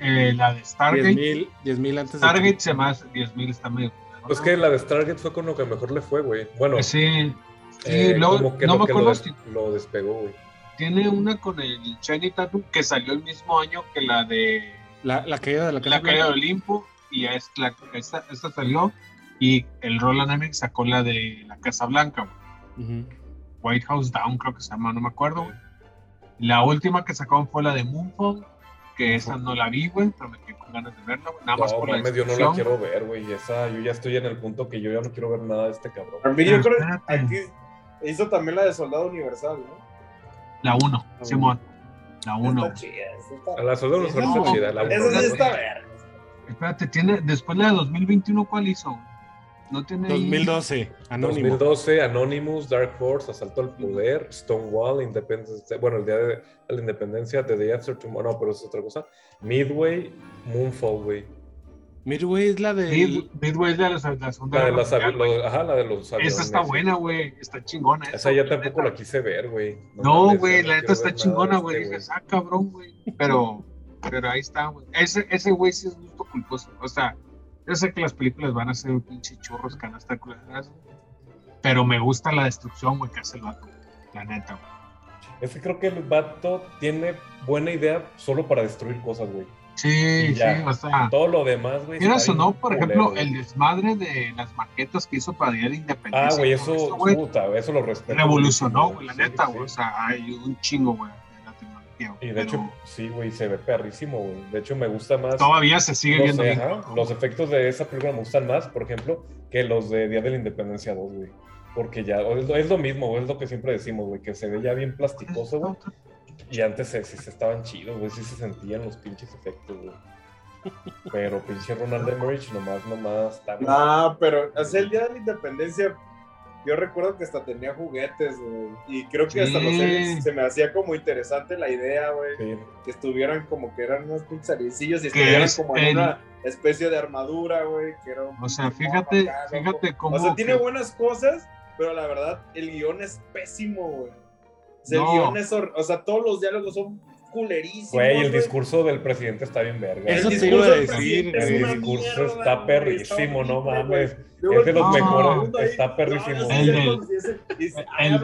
Speaker 3: Eh, la de Stargate.
Speaker 6: 10 mil mil antes de
Speaker 3: Stargate se más 10.000 está medio.
Speaker 4: Pues que la de Stargate fue con lo que mejor le fue, güey. Bueno,
Speaker 3: Sí. Sí,
Speaker 4: eh, como que
Speaker 3: no
Speaker 4: lo
Speaker 3: me
Speaker 4: que
Speaker 3: acuerdo
Speaker 4: lo,
Speaker 3: si
Speaker 4: lo despegó, güey.
Speaker 3: tiene una con el Channing Tatum que salió el mismo año que la de
Speaker 6: La, la caída de la
Speaker 3: La caída de Olimpo y es la, esta, esta salió y el Roland Emmerich sacó la de la Casa Blanca, güey.
Speaker 6: Ujú.
Speaker 3: White House Down creo que se llama, no me acuerdo. güey. La última que sacaron fue la de Moonfall, que esa no la vi, güey, pero me quedé con ganas de verla, güey. Nada más
Speaker 4: No,
Speaker 3: por la
Speaker 4: yo no la quiero ver, güey. Esa, yo ya estoy en el punto que yo ya no quiero ver nada de este cabrón.
Speaker 5: A mí yo creo que aquí hizo también la de Soldado Universal, ¿no?
Speaker 3: La 1, Simón. La 1.
Speaker 5: Está chida, esa está-
Speaker 4: A la soldado no
Speaker 5: Esa
Speaker 4: está
Speaker 3: no,
Speaker 4: chida. La
Speaker 5: Esa
Speaker 4: uno,
Speaker 5: sí
Speaker 4: la
Speaker 5: está.
Speaker 3: Espérate, tiene, después la de 2021, ¿cuál hizo? No tiene. ahí-
Speaker 6: 2012, Anónimo.
Speaker 4: 2012, Anonymous, Dark Horse, Asalto al Poder, Stonewall, Independence, bueno, el día de la independencia, The Day After Tomorrow, no, pero es otra cosa. Midway, Moonfall, güey.
Speaker 6: Midway es la de.
Speaker 3: Mid- Midway es de la, la segunda
Speaker 4: La de los
Speaker 3: Mundial,
Speaker 4: los- ajá, la de los aviones.
Speaker 3: Esa está buena, güey. Está chingona.
Speaker 4: Esa ya tampoco la quise ver, güey.
Speaker 3: No, güey,
Speaker 4: no
Speaker 3: la neta está chingona, güey.
Speaker 4: este,
Speaker 3: Dices, ah, cabrón, güey. Pero, pero ahí está, güey. Ese, ese güey sí es gusto culposo. O sea, yo sé que las películas van a ser un pinche churros, canasta culeras. Pero me gusta la destrucción, güey, que hace el vato. La neta, güey.
Speaker 4: Es que creo que el vato tiene buena idea solo para destruir cosas, güey.
Speaker 3: Sí, sí, o sea.
Speaker 4: Todo lo demás, güey.
Speaker 3: Mira, sonó,
Speaker 4: bien
Speaker 3: por
Speaker 4: culero,
Speaker 3: ejemplo,
Speaker 4: güey.
Speaker 3: el desmadre de las maquetas que hizo para Día de Independencia.
Speaker 4: Ah, güey,
Speaker 3: todo
Speaker 4: eso,
Speaker 3: güey,
Speaker 4: puta, eso lo respeto.
Speaker 3: revolucionó, güey, la
Speaker 4: sí,
Speaker 3: neta,
Speaker 4: sí.
Speaker 3: güey. O sea, hay un chingo, güey,
Speaker 4: Y de
Speaker 3: Pero
Speaker 4: hecho, sí, güey, se ve perrísimo, güey. De hecho, me gusta más.
Speaker 3: todavía se sigue
Speaker 4: no
Speaker 3: viendo
Speaker 4: sé,
Speaker 3: bien.
Speaker 4: ajá, los efectos de esa película me gustan más, por ejemplo, que los de Día de la Independencia 2, güey. Porque ya, es lo, es lo mismo, es lo que siempre decimos, güey, que se ve ya bien plasticoso, güey. Y antes sí, se estaban chidos, güey, sí se sentían los pinches efectos, güey. Pero pinche Ronald Emmerich nomás, nomás, está.
Speaker 5: No, pero hace el día de la independencia, yo recuerdo que hasta tenía juguetes, güey. Y creo que hasta los se me hacía como interesante la idea, güey.
Speaker 4: Sí.
Speaker 5: Que estuvieran como que eran unos pinches aliencillos y
Speaker 3: Que
Speaker 5: estuvieran
Speaker 3: es
Speaker 5: como en una especie de armadura, güey. Que era un
Speaker 3: O sea, fíjate, fíjate cómo.
Speaker 5: O sea, tiene buenas cosas, pero la verdad, el guion es pésimo, güey. O sea,
Speaker 3: No.
Speaker 5: el guion es. hor- O sea, todos los diálogos son culerísimos.
Speaker 4: Güey, el
Speaker 5: güey.
Speaker 4: discurso del presidente está bien verga.
Speaker 6: Eso
Speaker 5: El
Speaker 6: te
Speaker 5: discurso
Speaker 6: iba a decir.
Speaker 4: El discurso
Speaker 5: mierda,
Speaker 4: está perrísimo, no mames.
Speaker 5: Luego
Speaker 4: Es de los
Speaker 3: No.
Speaker 4: mejores,
Speaker 5: ahí,
Speaker 4: está perrísimo.
Speaker 3: El del-
Speaker 5: ah,
Speaker 3: el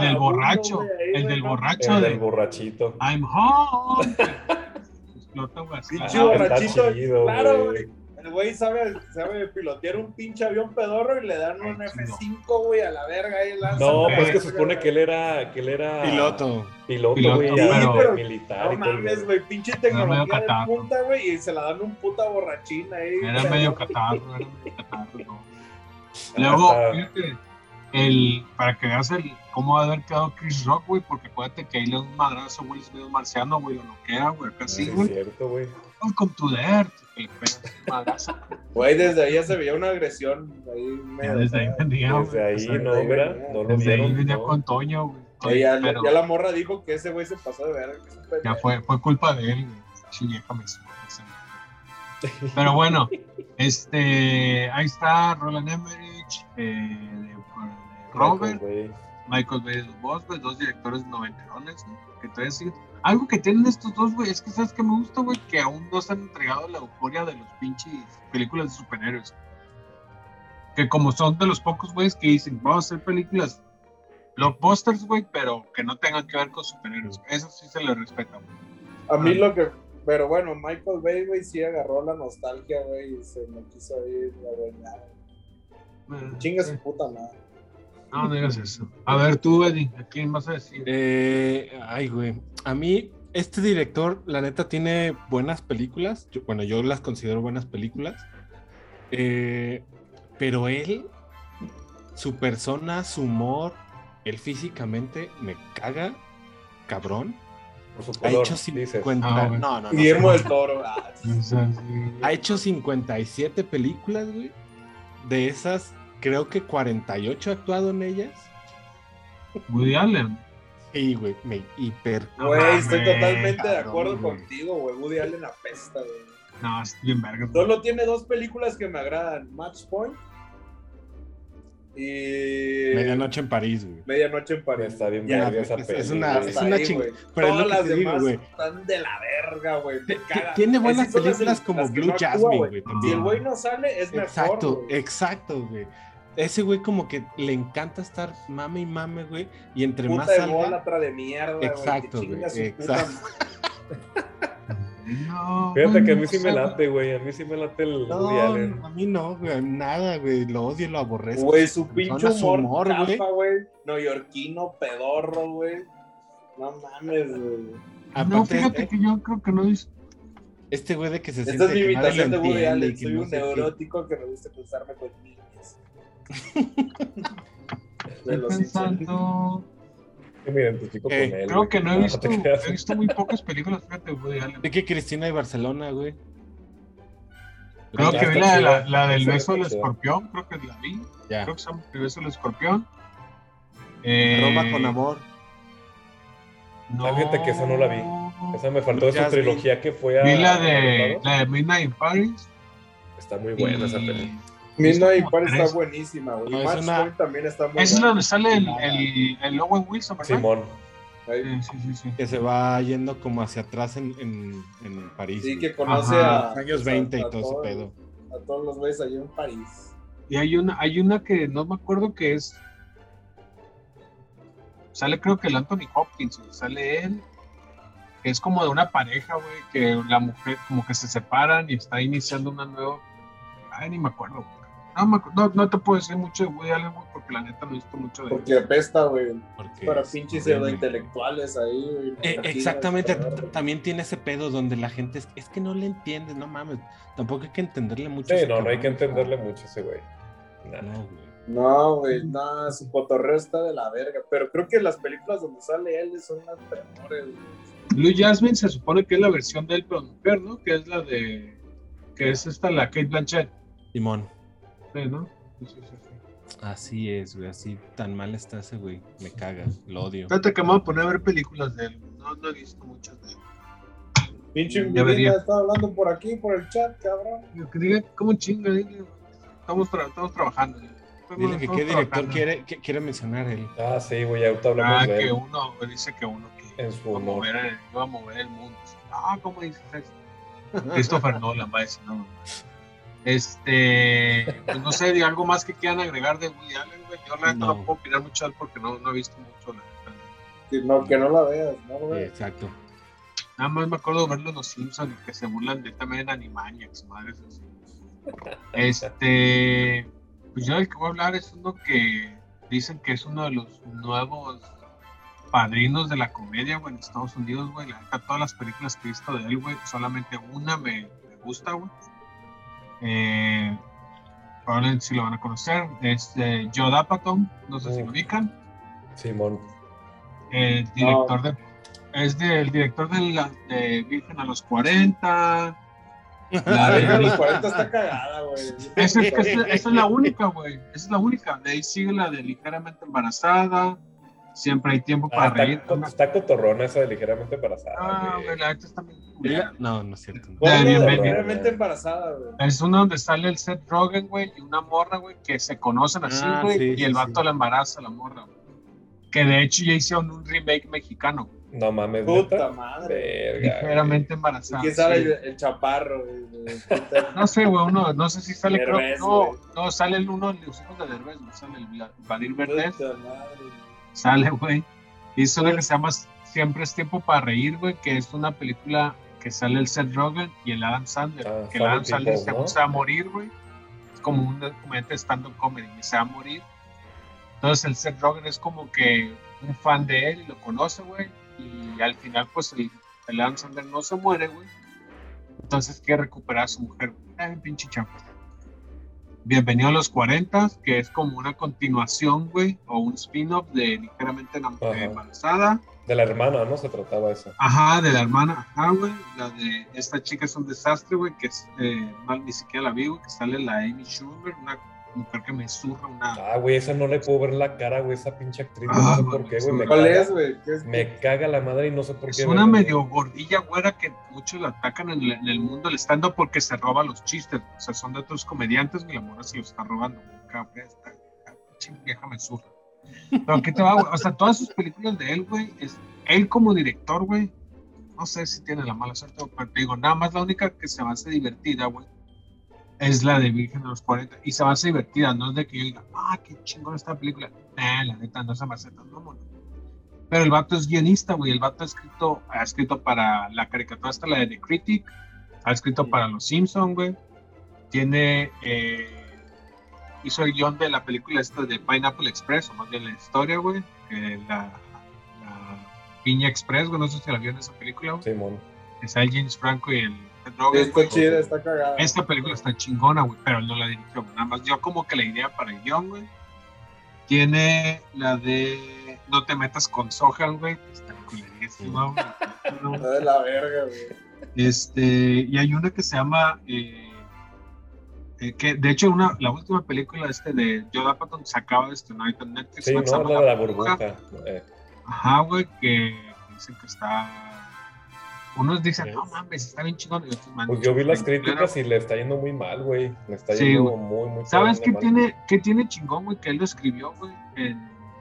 Speaker 3: del- borracho, el del borracho
Speaker 4: El
Speaker 3: de
Speaker 4: del borrachito.
Speaker 3: I'm home. *laughs* Explota, güey.
Speaker 5: Pinche
Speaker 4: Ah,
Speaker 5: borrachito,
Speaker 4: está chido,
Speaker 5: claro,
Speaker 4: güey.
Speaker 5: Güey. El güey sabe, sabe pilotear un pinche avión pedorro y le dan un
Speaker 3: Ay,
Speaker 5: F5, güey, a la verga ahí lanza.
Speaker 4: No, pues que se supone que él era, que él era
Speaker 6: Piloto.
Speaker 4: piloto, güey,
Speaker 5: pero-
Speaker 4: militar
Speaker 5: No
Speaker 4: y
Speaker 5: mames, güey, pinche tecnología de
Speaker 3: catarro.
Speaker 5: punta, güey, y se la dan un puta borrachín ahí.
Speaker 3: Era
Speaker 5: güey.
Speaker 3: medio catarro, era medio catarro. ¿no? Luego, fíjate, el, para que veas el, cómo va a haber quedado Chris Rock, güey, porque acuérdate que ahí le da un madrazo, güey, es medio marciano, güey, lo noquea, güey, sí,
Speaker 4: Sí, es
Speaker 3: güey.
Speaker 4: cierto, güey.
Speaker 3: Welcome to the Earth.
Speaker 5: Güey, desde ahí ya se veía una agresión. Ahí
Speaker 3: Ya
Speaker 5: medio-
Speaker 3: desde ahí venía,
Speaker 4: Desde
Speaker 3: güey.
Speaker 4: ahí, no, mira, no lo
Speaker 3: Desde ahí venía
Speaker 4: no.
Speaker 3: con Toño, güey.
Speaker 5: Oye, ya,
Speaker 3: Pero
Speaker 5: ya la morra dijo que ese güey se pasó de verga.
Speaker 3: ya fue, fue culpa de él, güey. Vieja me. Pero bueno, este, ahí está Roland Emmerich, eh, de, de Robert,
Speaker 4: Güey.
Speaker 3: Michael Bay de Boss, güey, dos directores noventerones, güey, que todavía siguen. Algo que tienen estos dos, güey, es que sabes que me gusta, güey, que aún no se han entregado la euforia de los pinches películas de superhéroes. Que como son de los pocos güeyes que dicen, vamos a hacer películas blockbusters, güey, pero que no tengan que ver con superhéroes. Eso sí se le respeta, güey.
Speaker 5: A mí
Speaker 3: Ah.
Speaker 5: lo que. Pero bueno, Michael Bay, güey, sí agarró la nostalgia, güey, y se me quiso ir a doñar. Chinga su puta madre.
Speaker 3: No, no digas eso. A ver, tú, Eddie, ¿a quién vas a decir?
Speaker 6: Eh, ay, güey. A mí, este director, la neta, tiene buenas películas. Yo- bueno, yo las considero buenas películas. Eh, pero él, su persona, su humor, él físicamente me caga, cabrón.
Speaker 4: Por su
Speaker 6: Ha hecho
Speaker 4: dices.
Speaker 6: 50.
Speaker 3: Ah,
Speaker 6: no, no, no.
Speaker 5: Guillermo del Toro. ah. *laughs*
Speaker 6: Ha hecho 57 películas, güey. De esas, creo que 48 ha actuado en ellas.
Speaker 3: Woody Allen.
Speaker 6: Y, güey, me hiper.
Speaker 3: No
Speaker 5: Güey, estoy totalmente de acuerdo contigo, güey. Woody Allen apesta, güey.
Speaker 3: No, es bien verga.
Speaker 5: Solo tiene dos películas que me agradan: Match Point y.
Speaker 6: Medianoche en París, güey.
Speaker 5: Medianoche en París.
Speaker 4: Está bien verga esa
Speaker 6: es- es una- es una
Speaker 5: ahí,
Speaker 6: ching-
Speaker 5: güey.
Speaker 6: pero es
Speaker 5: Todas
Speaker 6: lo que
Speaker 5: las
Speaker 6: digo,
Speaker 5: demás
Speaker 6: güey.
Speaker 5: están de la verga, güey. me
Speaker 6: Ti-
Speaker 5: caga.
Speaker 6: tiene buenas películas como Blue Jasmine,
Speaker 5: güey. Si el güey no sale, es mejor.
Speaker 6: Exacto, exacto, güey. Ese güey como que le encanta estar mame y mame, güey. Y entre
Speaker 5: Puta
Speaker 6: más
Speaker 5: de
Speaker 6: salga...
Speaker 5: de mierda, güey.
Speaker 6: Exacto, güey,
Speaker 5: puta
Speaker 6: exacto.
Speaker 3: No,
Speaker 4: Fíjate que a mí
Speaker 3: no
Speaker 4: sí me
Speaker 3: güey.
Speaker 4: late, güey. A mí sí me late el Woody
Speaker 6: No,
Speaker 4: Allen.
Speaker 6: a mí no, güey, nada, güey. Lo odio, lo aborrezco.
Speaker 5: Güey, su pinche humor,
Speaker 6: humor, güey.
Speaker 5: güey. Neoyorquino, pedorro, güey. No mames, güey.
Speaker 3: No, fíjate
Speaker 6: eh,
Speaker 3: que yo creo que no es.
Speaker 6: este güey de que se
Speaker 5: Esta
Speaker 6: siente
Speaker 5: es mi imitación de Woody
Speaker 6: y
Speaker 5: Allen. Soy
Speaker 6: no
Speaker 5: un
Speaker 6: qué.
Speaker 5: neurótico que me gusta cruzarme con niñas. De *laughs*
Speaker 3: Estoy pensando.
Speaker 6: Eh,
Speaker 4: con él.
Speaker 3: Creo que no he visto. *laughs* He visto muy pocas películas, fíjate, de Woody Allen.
Speaker 6: De que Cristina y Barcelona, güey.
Speaker 3: Creo
Speaker 4: Ya
Speaker 3: que vi la, la, la del
Speaker 4: Esa
Speaker 3: beso del escorpión, creo que la vi.
Speaker 6: Ya.
Speaker 3: Creo que se llama El beso del escorpión. Eh,
Speaker 6: Roma con amor.
Speaker 3: No.
Speaker 4: Ah, fíjate que esa no la vi. Esa me faltó de su trilogía que fue a.
Speaker 3: Vi la de, la de Midnight in Paris.
Speaker 4: Está muy buena esa
Speaker 3: y-
Speaker 4: peli.
Speaker 5: Midnight
Speaker 3: tres.
Speaker 5: está buenísima, güey.
Speaker 6: No,
Speaker 5: Match
Speaker 6: una-
Speaker 5: también está muy
Speaker 3: Esa es
Speaker 5: buena.
Speaker 3: donde sale el, el, el Owen Wilson, ¿verdad?
Speaker 4: Simón.
Speaker 5: Ahí.
Speaker 3: Sí, sí, sí, sí.
Speaker 6: Que se va yendo como hacia atrás en, en, en París.
Speaker 5: Sí,
Speaker 6: güey.
Speaker 5: que conoce
Speaker 3: Ajá.
Speaker 5: a.
Speaker 6: Años
Speaker 5: a-
Speaker 6: 20 y
Speaker 5: a
Speaker 6: todo ese pedo.
Speaker 5: A todos los güeyes allá en París.
Speaker 3: Y hay una, hay una que no me acuerdo que es. Sale creo que el Anthony Hopkins, güey, sale él. Que es como de una pareja, güey, que la mujer como que se separan y está iniciando una nueva. Ay, ni me acuerdo, güey. No, no, no te puedo decir mucho de Woody Allen, güey, porque la neta no he visto mucho de él.
Speaker 5: Porque apesta, güey.
Speaker 6: porque
Speaker 5: Para
Speaker 6: es
Speaker 5: pinches pseudointelectuales ahí, güey.
Speaker 6: Eh, exactamente, también tiene ese pedo donde la gente es, es que no le entiende, no mames, tampoco hay que entenderle mucho. a
Speaker 4: Sí,
Speaker 6: ese
Speaker 4: no, no hay que entenderle mucho a ese güey. Nada.
Speaker 6: No, güey.
Speaker 5: No, güey, no, su cotorreo está de la verga. Pero creo que las películas donde sale él son las peores, güey.
Speaker 3: Blue Jasmine se supone que es la versión de él, pero mujer, ¿no? Que es la de. Que es esta, la Kate Blanchett.
Speaker 6: Simón.
Speaker 3: Sí, ¿no? Sí, sí, sí, sí.
Speaker 6: Así es, güey, así tan mal está ese güey, me caga, lo odio.
Speaker 3: Fíjate que me voy a poner a ver películas de él. No, no he visto muchas de él.
Speaker 5: Pinche. Medina está hablando por aquí, por el chat, cabrón.
Speaker 3: Yo Que diga, ¿cómo chinga? Estamos, tra- estamos trabajando.
Speaker 6: Dile que
Speaker 3: Estamos
Speaker 6: qué director quiere, que- quiere mencionar él.
Speaker 4: Ah, sí, güey, ahorita hablamos
Speaker 3: Ah,
Speaker 4: de
Speaker 3: que
Speaker 4: él.
Speaker 3: uno, dice que uno que
Speaker 4: En su
Speaker 3: iba a
Speaker 4: honor.
Speaker 3: mover el, iba a mover el mundo. Ah, ¿cómo dices eso? *laughs* Christopher Nolan va a decir, no, no. Este, pues no sé, ¿de algo más que quieran agregar de Woody Allen, güey. Yo la no.
Speaker 6: No.
Speaker 3: puedo opinar mucho porque no, no he visto mucho la.
Speaker 5: Que no, que no la veas, no lo
Speaker 6: Sí,
Speaker 5: veas.
Speaker 6: exacto.
Speaker 3: Nada más me acuerdo de verlo en los Simpsons que se burlan de él también en Animaniacs, madres así. Este, pues yo el que voy a hablar es uno que dicen que es uno de los nuevos padrinos de la comedia, güey, en Estados Unidos, güey. La neta, todas las películas que he visto de él, güey, solamente una me, me gusta, güey. Eh, probablemente si lo van a conocer. Es eh, Joe Apatow, no sé si lo ubican.
Speaker 4: Simón.
Speaker 3: El director de. Es del director de, la, de Virgen a los 40. *laughs* La
Speaker 5: de los
Speaker 3: de-
Speaker 5: 40 está cagada, güey.
Speaker 3: Esa es, esa es la única, güey. Esa es la única. De ahí sigue la de ligeramente embarazada. Siempre hay tiempo
Speaker 4: Ah,
Speaker 3: para
Speaker 4: está,
Speaker 3: reír.
Speaker 4: co- está cotorrona esa de ligeramente embarazada.
Speaker 3: Ah,
Speaker 4: güey.
Speaker 3: la neta está bien
Speaker 6: ¿Es
Speaker 3: culera.
Speaker 6: la- No, no es cierto. no.
Speaker 5: ¿Cuál es la de
Speaker 3: bienvenido.
Speaker 5: ligeramente embarazada, güey?
Speaker 3: Es una donde sale el Seth Rogen, güey, y una morra, güey, que se conocen así,
Speaker 6: Ah,
Speaker 3: güey,
Speaker 6: sí,
Speaker 3: y el vato
Speaker 6: sí.
Speaker 3: la embaraza a la morra, güey. Que de hecho ya hicieron un remake mexicano,
Speaker 4: No mames,
Speaker 5: Puta
Speaker 4: neta.
Speaker 5: madre.
Speaker 4: Verga.
Speaker 3: ligeramente
Speaker 5: ¿Y
Speaker 3: embarazada.
Speaker 5: quién sabe
Speaker 3: sí.
Speaker 5: el, el chaparro, güey? *laughs*
Speaker 3: No sé, güey, uno, no sé si sale, creo
Speaker 5: Derbez,
Speaker 3: no,
Speaker 5: güey.
Speaker 3: no, sale el uno de los hijos de Derbez, no sale el Vadir Verdez,
Speaker 5: Puta madre.
Speaker 3: Sale, güey. Hizo una que se llama Siempre es tiempo para reír, güey, que es una película que sale el Seth Rogen y el Adam Sandler.
Speaker 4: Ah,
Speaker 3: que el Adam Sandler se,
Speaker 4: ¿no?
Speaker 3: va a morir, güey. Es como un comediante de stand-up comedy se va a morir. Entonces el Seth Rogen es como que un fan de él y lo conoce, güey. Y al final, pues el, el Adam Sandler no se muere, güey. Entonces quiere recuperar a su mujer. güey. Ay, pinche chapa. Bienvenido a los 40, que es como una continuación, güey, o un spin-off de ligeramente
Speaker 4: Ajá.
Speaker 3: embarazada.
Speaker 4: De la hermana, ¿no? Se trataba eso.
Speaker 3: Ajá, de la hermana, ajá, güey. La de esta chica es un desastre, güey, que es, eh, mal, ni siquiera la vi, güey, que sale la Amy Schumer, una mujer que me zurra una.
Speaker 4: Ah, güey, esa no le puedo ver la cara, güey, esa pinche actriz.
Speaker 3: Ah,
Speaker 4: no sé
Speaker 3: güey,
Speaker 4: por qué, güey. Me
Speaker 5: ¿Cuál
Speaker 4: caga,
Speaker 5: es, güey? ¿Qué es?
Speaker 4: Me caga la madre y no sé por
Speaker 3: Es
Speaker 4: qué.
Speaker 3: una
Speaker 4: güey.
Speaker 3: medio gordilla, güera, que muchos la atacan en el, en el mundo del stand-up porque se roba los chistes. O sea, son de otros comediantes y la mora se los está robando. güey. Cabrón, esta- esta pinche vieja me zurra. Pero ¿qué te va, güey? O sea, todas sus películas de él, güey, es él como director, güey. No sé si tiene la mala suerte, pero te digo, nada más la única que se me hace divertida, güey, es la de Virgen de los 40. Y se me hace divertida, no es de que yo diga, ah, qué chingón esta película. Nah, la neta, no se me hace tan mamón. Pero el vato es guionista, güey. El vato ha escrito, ha escrito para la caricatura hasta la de The Critic, ha escrito para Los Simpsons, güey. Tiene, eh, hizo el guion de la película esta de Pineapple Express, o más bien la historia, güey. que la, la Piña Express, güey. No sé si la vieron esa película, güey.
Speaker 4: Simón.
Speaker 3: Que sale James Franco y el Seth Rogen,
Speaker 5: Está
Speaker 3: güey.
Speaker 5: chida, está cagada.
Speaker 3: Esta película está chingona, güey, pero él no la dirigió. Nada más yo como que la idea para el guion, güey. Tiene la de No te metas con Sohan, güey. Está culerísima, güey.
Speaker 5: Está de la verga, güey.
Speaker 3: Este, y hay una que se llama, eh, eh, que de hecho una, la última película este de Joe Apatow se acaba de estrenar en Netflix.
Speaker 4: Sí,
Speaker 3: güey, que se
Speaker 4: no,
Speaker 3: llama
Speaker 4: la de la burbuja. Eh,
Speaker 3: Ajá, güey, que dicen que está... Unos dicen, no mames, está bien chingón. Y otros, "Man,
Speaker 4: Pues yo vi las críticas y le está yendo muy mal, güey. Le está
Speaker 3: Sí,
Speaker 4: yendo
Speaker 3: güey.
Speaker 4: muy, muy
Speaker 3: ¿Sabes qué
Speaker 4: mal.
Speaker 3: tiene, qué tiene chingón, güey? Que él lo escribió, güey.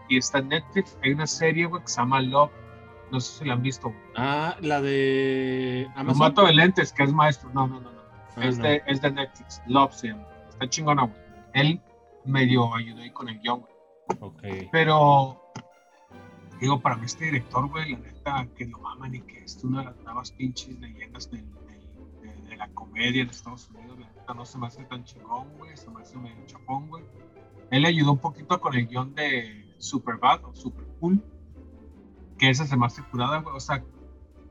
Speaker 3: Y está en Netflix. Hay una serie, güey, que se llama Love. No sé si la han visto.
Speaker 6: Ah, la de
Speaker 3: No mato de lentes, que es maestro. No, no, no. no.
Speaker 6: Ah,
Speaker 3: es,
Speaker 6: no.
Speaker 3: De, es de Netflix. Love se llama. Está chingona, güey. Él medio ayudó ahí con el guion, güey.
Speaker 6: Ok.
Speaker 3: Pero, digo, para mí este director, güey, la neta, que lo maman y que es una de las nuevas pinches leyendas de la comedia en Estados Unidos, la neta no se me hace tan chingón, güey, se me hace medio chapón, güey. Él le ayudó un poquito con el guion de Superbad o Super Cool, que esa se me hace curada, güey, o sea,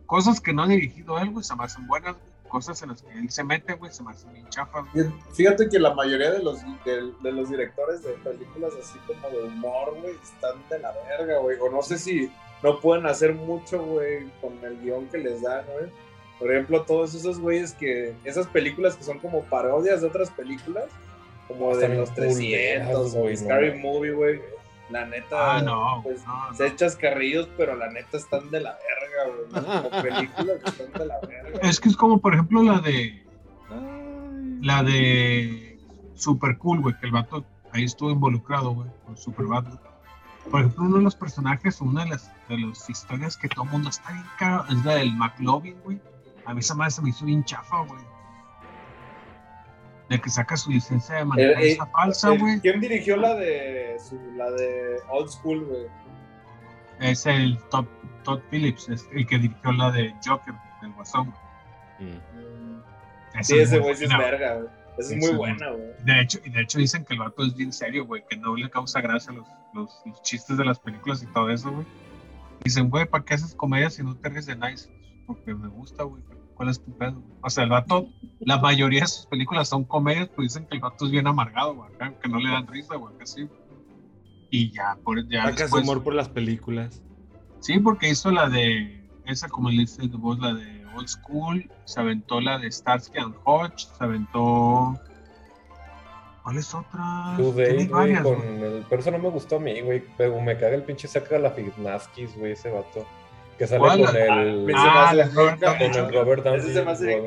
Speaker 3: cosas que no ha dirigido él, güey, se me hacen buenas, güey. Cosas en las que él se mete, güey, se me hacen bien chafas, güey.
Speaker 5: Fíjate que la mayoría de los, de, de los directores de películas así como de humor, güey, están de la verga, güey. O no sé si no pueden hacer mucho, güey, con el guion que les dan, güey. Por ejemplo, todos esos güeyes que, esas películas que son como parodias de otras películas, como de los
Speaker 4: culeras,
Speaker 5: 300 o
Speaker 4: güey, no
Speaker 5: Scary. Movie, güey. La neta,
Speaker 3: Ah, no,
Speaker 5: pues,
Speaker 3: no, no.
Speaker 5: se echas carrillos, pero la neta están de la verga, güey. Como películas que están de la verga.
Speaker 3: Es que es como, por ejemplo, la de La de Super Cool, güey, que el vato ahí estuvo involucrado, güey, con Superbad. güey. Por ejemplo, uno de los personajes, una de las, de las historias que todo el mundo está bien cagado, es la del McLovin, güey. A mí esa madre se me hizo bien chafa, güey. De que saca su licencia de
Speaker 5: Eh, eh,
Speaker 3: esa falsa, güey.
Speaker 5: ¿Quién dirigió la de su, la de Old School, güey?
Speaker 3: Es el Todd, Todd Phillips, es el que dirigió la de Joker, del Guasón. güey.
Speaker 6: Mm.
Speaker 3: Esa
Speaker 5: Sí,
Speaker 3: es
Speaker 5: ese güey sí es verga, güey. Esa es
Speaker 3: Sí,
Speaker 5: muy buena, güey.
Speaker 3: De hecho, y de hecho dicen que el vato es bien serio, güey, que no le causa gracia los, los, los chistes de las películas y todo eso, güey. Dicen, güey, ¿para qué haces comedia si no te ríes de nice? Porque me gusta, güey. ¿Cuál es tu pedo? güey? O sea, el vato, la mayoría de sus películas son comedias, pues dicen que el vato es bien amargado, güey, que no le dan risa, güey, que sí. Y ya, por ya
Speaker 6: Sacas
Speaker 3: después-
Speaker 6: humor por las películas.
Speaker 3: Sí, porque hizo la de, esa como le dice de voz, la de Old School, se aventó la de Starsky and Hutch, se aventó. ¿Cuáles otras? Tiene
Speaker 4: Days, güey,
Speaker 3: varias,
Speaker 4: con el... Pero eso no me gustó a mí, güey. Pero me caga el pinche saca la Fignaskis, güey, ese vato. Que sale
Speaker 3: ¿Cuál?
Speaker 4: con el...
Speaker 5: Me
Speaker 3: Ah,
Speaker 5: me
Speaker 3: la Robert Downey.
Speaker 4: Robert Downey.
Speaker 5: Ese se me hace bien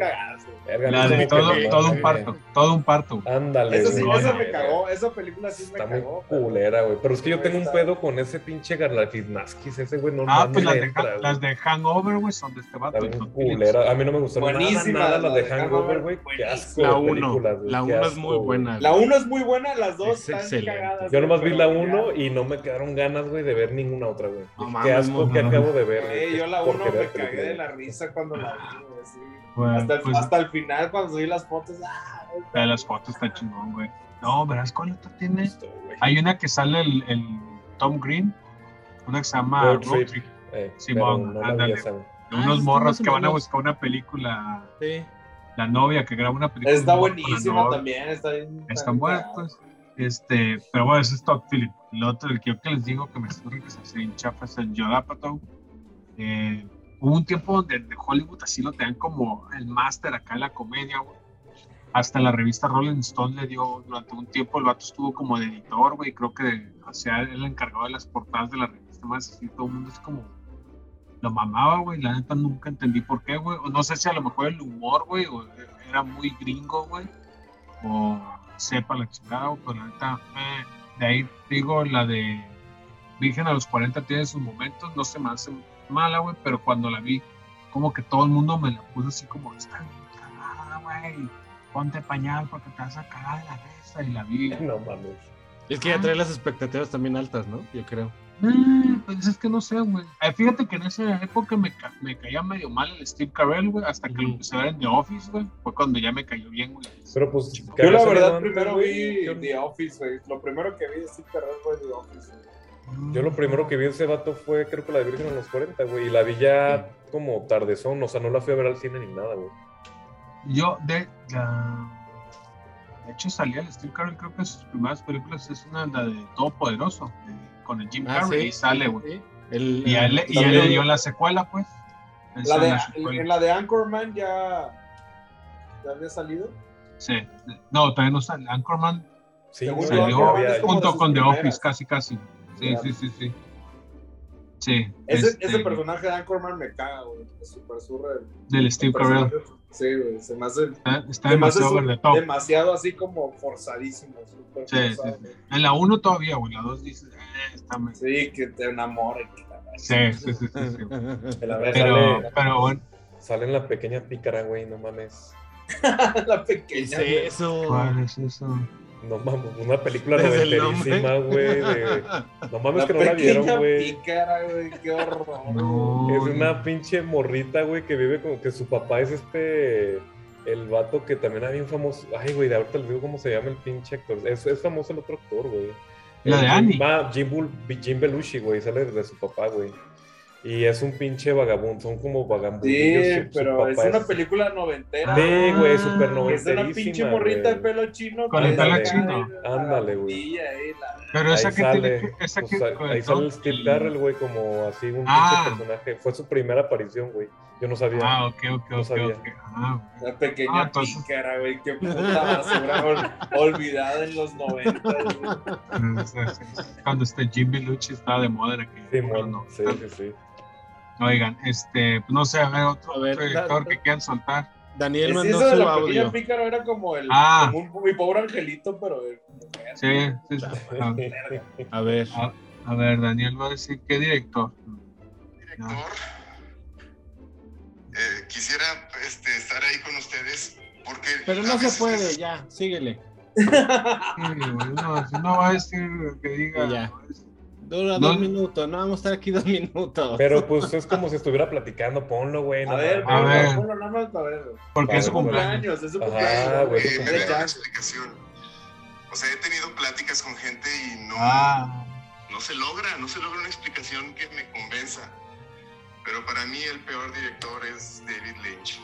Speaker 3: La de
Speaker 4: sé
Speaker 3: todo, un parto, todo un parto.
Speaker 4: Ándale,
Speaker 5: Esa sí,
Speaker 4: güey.
Speaker 5: esa
Speaker 3: no,
Speaker 5: me cagó. Esa película sí me
Speaker 4: Está muy
Speaker 5: cagó. pero-
Speaker 4: culera, güey. Pero es que yo tengo un
Speaker 5: está-
Speaker 4: pedo con ese pinche Garlafidnaskis. Ese güey no,
Speaker 3: Ah,
Speaker 4: no
Speaker 3: pues
Speaker 4: me
Speaker 3: las de,
Speaker 4: entra,
Speaker 3: Han-
Speaker 4: güey.
Speaker 3: las de Hangover, güey, son de este vato.
Speaker 4: Está
Speaker 3: Phillips.
Speaker 4: culera. A mí no me nada,
Speaker 5: Buenísima,
Speaker 4: nada
Speaker 5: la
Speaker 4: las de Hangover, güey. Qué asco
Speaker 6: La
Speaker 4: de
Speaker 6: 1.
Speaker 4: películas, güey.
Speaker 6: La
Speaker 4: qué
Speaker 6: 1 es muy buena.
Speaker 5: La
Speaker 6: güey.
Speaker 5: 1 es muy buena, las dos
Speaker 6: Es
Speaker 5: están
Speaker 6: excelente.
Speaker 5: cagadas.
Speaker 4: Yo nomás vi la. 1 y no me quedaron ganas, güey, de ver ninguna otra, güey. Qué asco que acabo de ver.
Speaker 5: Yo la
Speaker 4: Qué
Speaker 5: 1
Speaker 4: porquería
Speaker 5: me cagué de la risa cuando la vi, güey. sí.
Speaker 3: Güey,
Speaker 5: Hasta, el-
Speaker 3: pues,
Speaker 5: hasta el final, cuando subí las fotos. ¡ah!
Speaker 3: la las fotos está chingón, güey. No, verás cuál otra tiene.
Speaker 4: Justo.
Speaker 3: Hay una que sale el, el Tom Green, una que se llama
Speaker 4: Road
Speaker 3: Road
Speaker 4: Trip. Eh,
Speaker 3: Simón,
Speaker 4: no
Speaker 3: ándale. de
Speaker 6: Ah,
Speaker 3: unos
Speaker 6: está
Speaker 3: morros que van a buscar una película,
Speaker 6: Sí.
Speaker 3: la novia que graba una película.
Speaker 5: Está buenísima también. Está bien.
Speaker 3: Están pues. Este, pero bueno, ese es Todd Phillips. El otro, el que yo que les digo que me surge que se chafa es el Judd Apatow. Eh, hubo un tiempo donde de Hollywood así lo tenían como el máster acá en la comedia. Hasta la revista Rolling Stone le dio, durante un tiempo el vato estuvo como de editor, güey. Creo que hacía el encargado de las portadas de la revista más así. Todo el mundo es como, lo mamaba, güey. La neta nunca entendí por qué, güey. O no sé si a lo mejor el humor, güey, o era muy gringo, güey. O sepa la chingada, güey, pero la neta, eh, de ahí digo, la de Virgen a los 40 tiene sus momentos, no se me hace mala, güey, pero cuando la vi, como que todo el mundo me la puso así como, está bien cagada, güey. Ponte pañal porque te vas a cagar de la risa. Y la vi. *laughs*
Speaker 4: No mames.
Speaker 6: Es que ya trae las expectativas también altas, ¿no? Yo creo.
Speaker 3: Mm, pues es que no sé, güey. Eh, fíjate que en esa época me, ca- me caía medio mal el Steve Carell, güey, hasta que lo
Speaker 6: Ujú.
Speaker 3: empecé a ver en The Office, güey. Fue cuando ya me cayó bien, güey.
Speaker 4: Pero pues. que
Speaker 5: Yo la verdad primero vi The Office, güey. Lo primero que vi de Steve Carell fue The Office. güey.
Speaker 4: Yo lo primero que vi de ese vato fue, creo que la de Virgen a los 40, güey. Y la vi ya como tardezón, o sea, no la fui a ver al cine ni nada, güey.
Speaker 3: Yo, de, la- de hecho, salía el Steve Carell, creo que en sus primeras películas es una la de Todopoderoso, de- con el Jim
Speaker 6: Ah,
Speaker 3: Carrey,
Speaker 6: sí,
Speaker 3: y sale, güey.
Speaker 6: sí.
Speaker 3: Y a él, y él le dio la secuela, pues.
Speaker 5: La de,
Speaker 3: la secuela.
Speaker 5: en la de Anchorman ya. ¿Ya había salido?
Speaker 3: Sí. No, todavía no sale. Anchorman
Speaker 4: Sí,
Speaker 3: salió
Speaker 4: había-
Speaker 3: junto con The
Speaker 5: primeras.
Speaker 3: Office, casi, casi. Sí, sí, sí, sí. Sí.
Speaker 5: Ese,
Speaker 3: este,
Speaker 5: ese personaje de Anchorman me caga, güey. Es súper surre.
Speaker 3: Del Steve Carell.
Speaker 5: Sí, güey. Se me hace.
Speaker 3: Está, está demasiado
Speaker 5: su-
Speaker 3: over the top.
Speaker 5: demasiado así como forzadísimo. Súper
Speaker 3: Sí, sí,
Speaker 5: forzado.
Speaker 3: sí. En la 1 todavía, güey. La 2 dices, eh, está me-
Speaker 5: Sí, que te enamore.
Speaker 3: Sí, sí, sí, sí. sí. *laughs* Pero,
Speaker 4: sale,
Speaker 3: pero bueno.
Speaker 4: sale en la pequeña pícara, güey, no mames. *laughs*
Speaker 5: la
Speaker 6: ¿Qué
Speaker 5: pequeña.
Speaker 6: es
Speaker 5: güey.
Speaker 6: eso?
Speaker 3: ¿Cuál es eso?
Speaker 4: No mames, una película noventerísima, güey. de- No mames
Speaker 5: La
Speaker 4: que no la vieron, güey.
Speaker 5: Qué horror.
Speaker 3: No.
Speaker 4: Es una pinche morrita, güey, que vive como que su papá es este. El vato que también era bien famoso. Ay, güey, de ahorita les digo cómo se llama el pinche actor. Es, es famoso el otro actor, güey.
Speaker 3: La
Speaker 4: El
Speaker 3: de Annie.
Speaker 4: va, Jim, Bul- Jim Belushi, güey, sale de su papá, güey. Y es un pinche vagabundo, son como vagabundillos.
Speaker 5: Sí,
Speaker 4: su- su
Speaker 5: pero es una película noventera.
Speaker 4: Sí, güey, súper
Speaker 3: Ah,
Speaker 5: Que es de una
Speaker 4: noventerísima,
Speaker 5: pinche morrita de pelo chino.
Speaker 3: Con
Speaker 4: el pelo
Speaker 5: es
Speaker 3: chino.
Speaker 4: Ándale, güey.
Speaker 5: la-
Speaker 3: Pero
Speaker 4: Ahí
Speaker 3: esa que
Speaker 4: sale,
Speaker 3: tiene que. Esa
Speaker 4: pues,
Speaker 3: que
Speaker 4: ahí- ahí sale el Steve Carell, güey, como así un
Speaker 3: Ah.
Speaker 4: pinche personaje. Fue su primera aparición, güey. Yo no sabía.
Speaker 3: Ah, ok, ok,
Speaker 4: No
Speaker 3: ok,
Speaker 4: sabía.
Speaker 3: ok. Ah,
Speaker 5: La pequeña
Speaker 3: Ah, entonces-
Speaker 5: pícara, güey. Qué puta basura ol- olvidada en los 90. güey.
Speaker 3: sí. Cuando este Jim Belushi estaba de moda, era que.
Speaker 4: Sí,
Speaker 3: bueno,
Speaker 4: sí, sí, sí.
Speaker 3: Oigan, este, pues no sé, a ver, otro,
Speaker 6: A ver,
Speaker 3: otro director
Speaker 6: da-
Speaker 3: que quieran soltar.
Speaker 6: Daniel
Speaker 5: Es
Speaker 6: mandó
Speaker 5: eso de
Speaker 6: su
Speaker 5: la pequeña
Speaker 6: audio.
Speaker 5: pícara era como el.
Speaker 3: Ah.
Speaker 5: como un- mi pobre angelito, pero. de.
Speaker 3: Sí, sí, sí. A,
Speaker 6: A ver.
Speaker 3: a- a ver, Daniel va a decir qué director.
Speaker 7: director. Eh, quisiera este, estar ahí con ustedes porque...
Speaker 6: Pero no se puede,
Speaker 7: es-
Speaker 6: ya, síguele.
Speaker 3: Sí, no, no va a decir que diga.
Speaker 6: Y ya. Dura
Speaker 3: No.
Speaker 6: dos minutos, no vamos a estar aquí dos minutos.
Speaker 4: Pero pues es como si estuviera platicando, ponlo, güey. no
Speaker 5: A ver.
Speaker 3: A ver.
Speaker 5: ponlo, ponlo nada más para ver. güey.
Speaker 3: Porque es su cumpleaños.
Speaker 5: Es su cumpleaños.
Speaker 4: güey,
Speaker 7: Eh, me da explicación. O sea, he tenido pláticas con gente y no,
Speaker 3: Ah,
Speaker 7: no se logra, no se logra una explicación que me convenza. Pero para mí el peor director es David Lynch.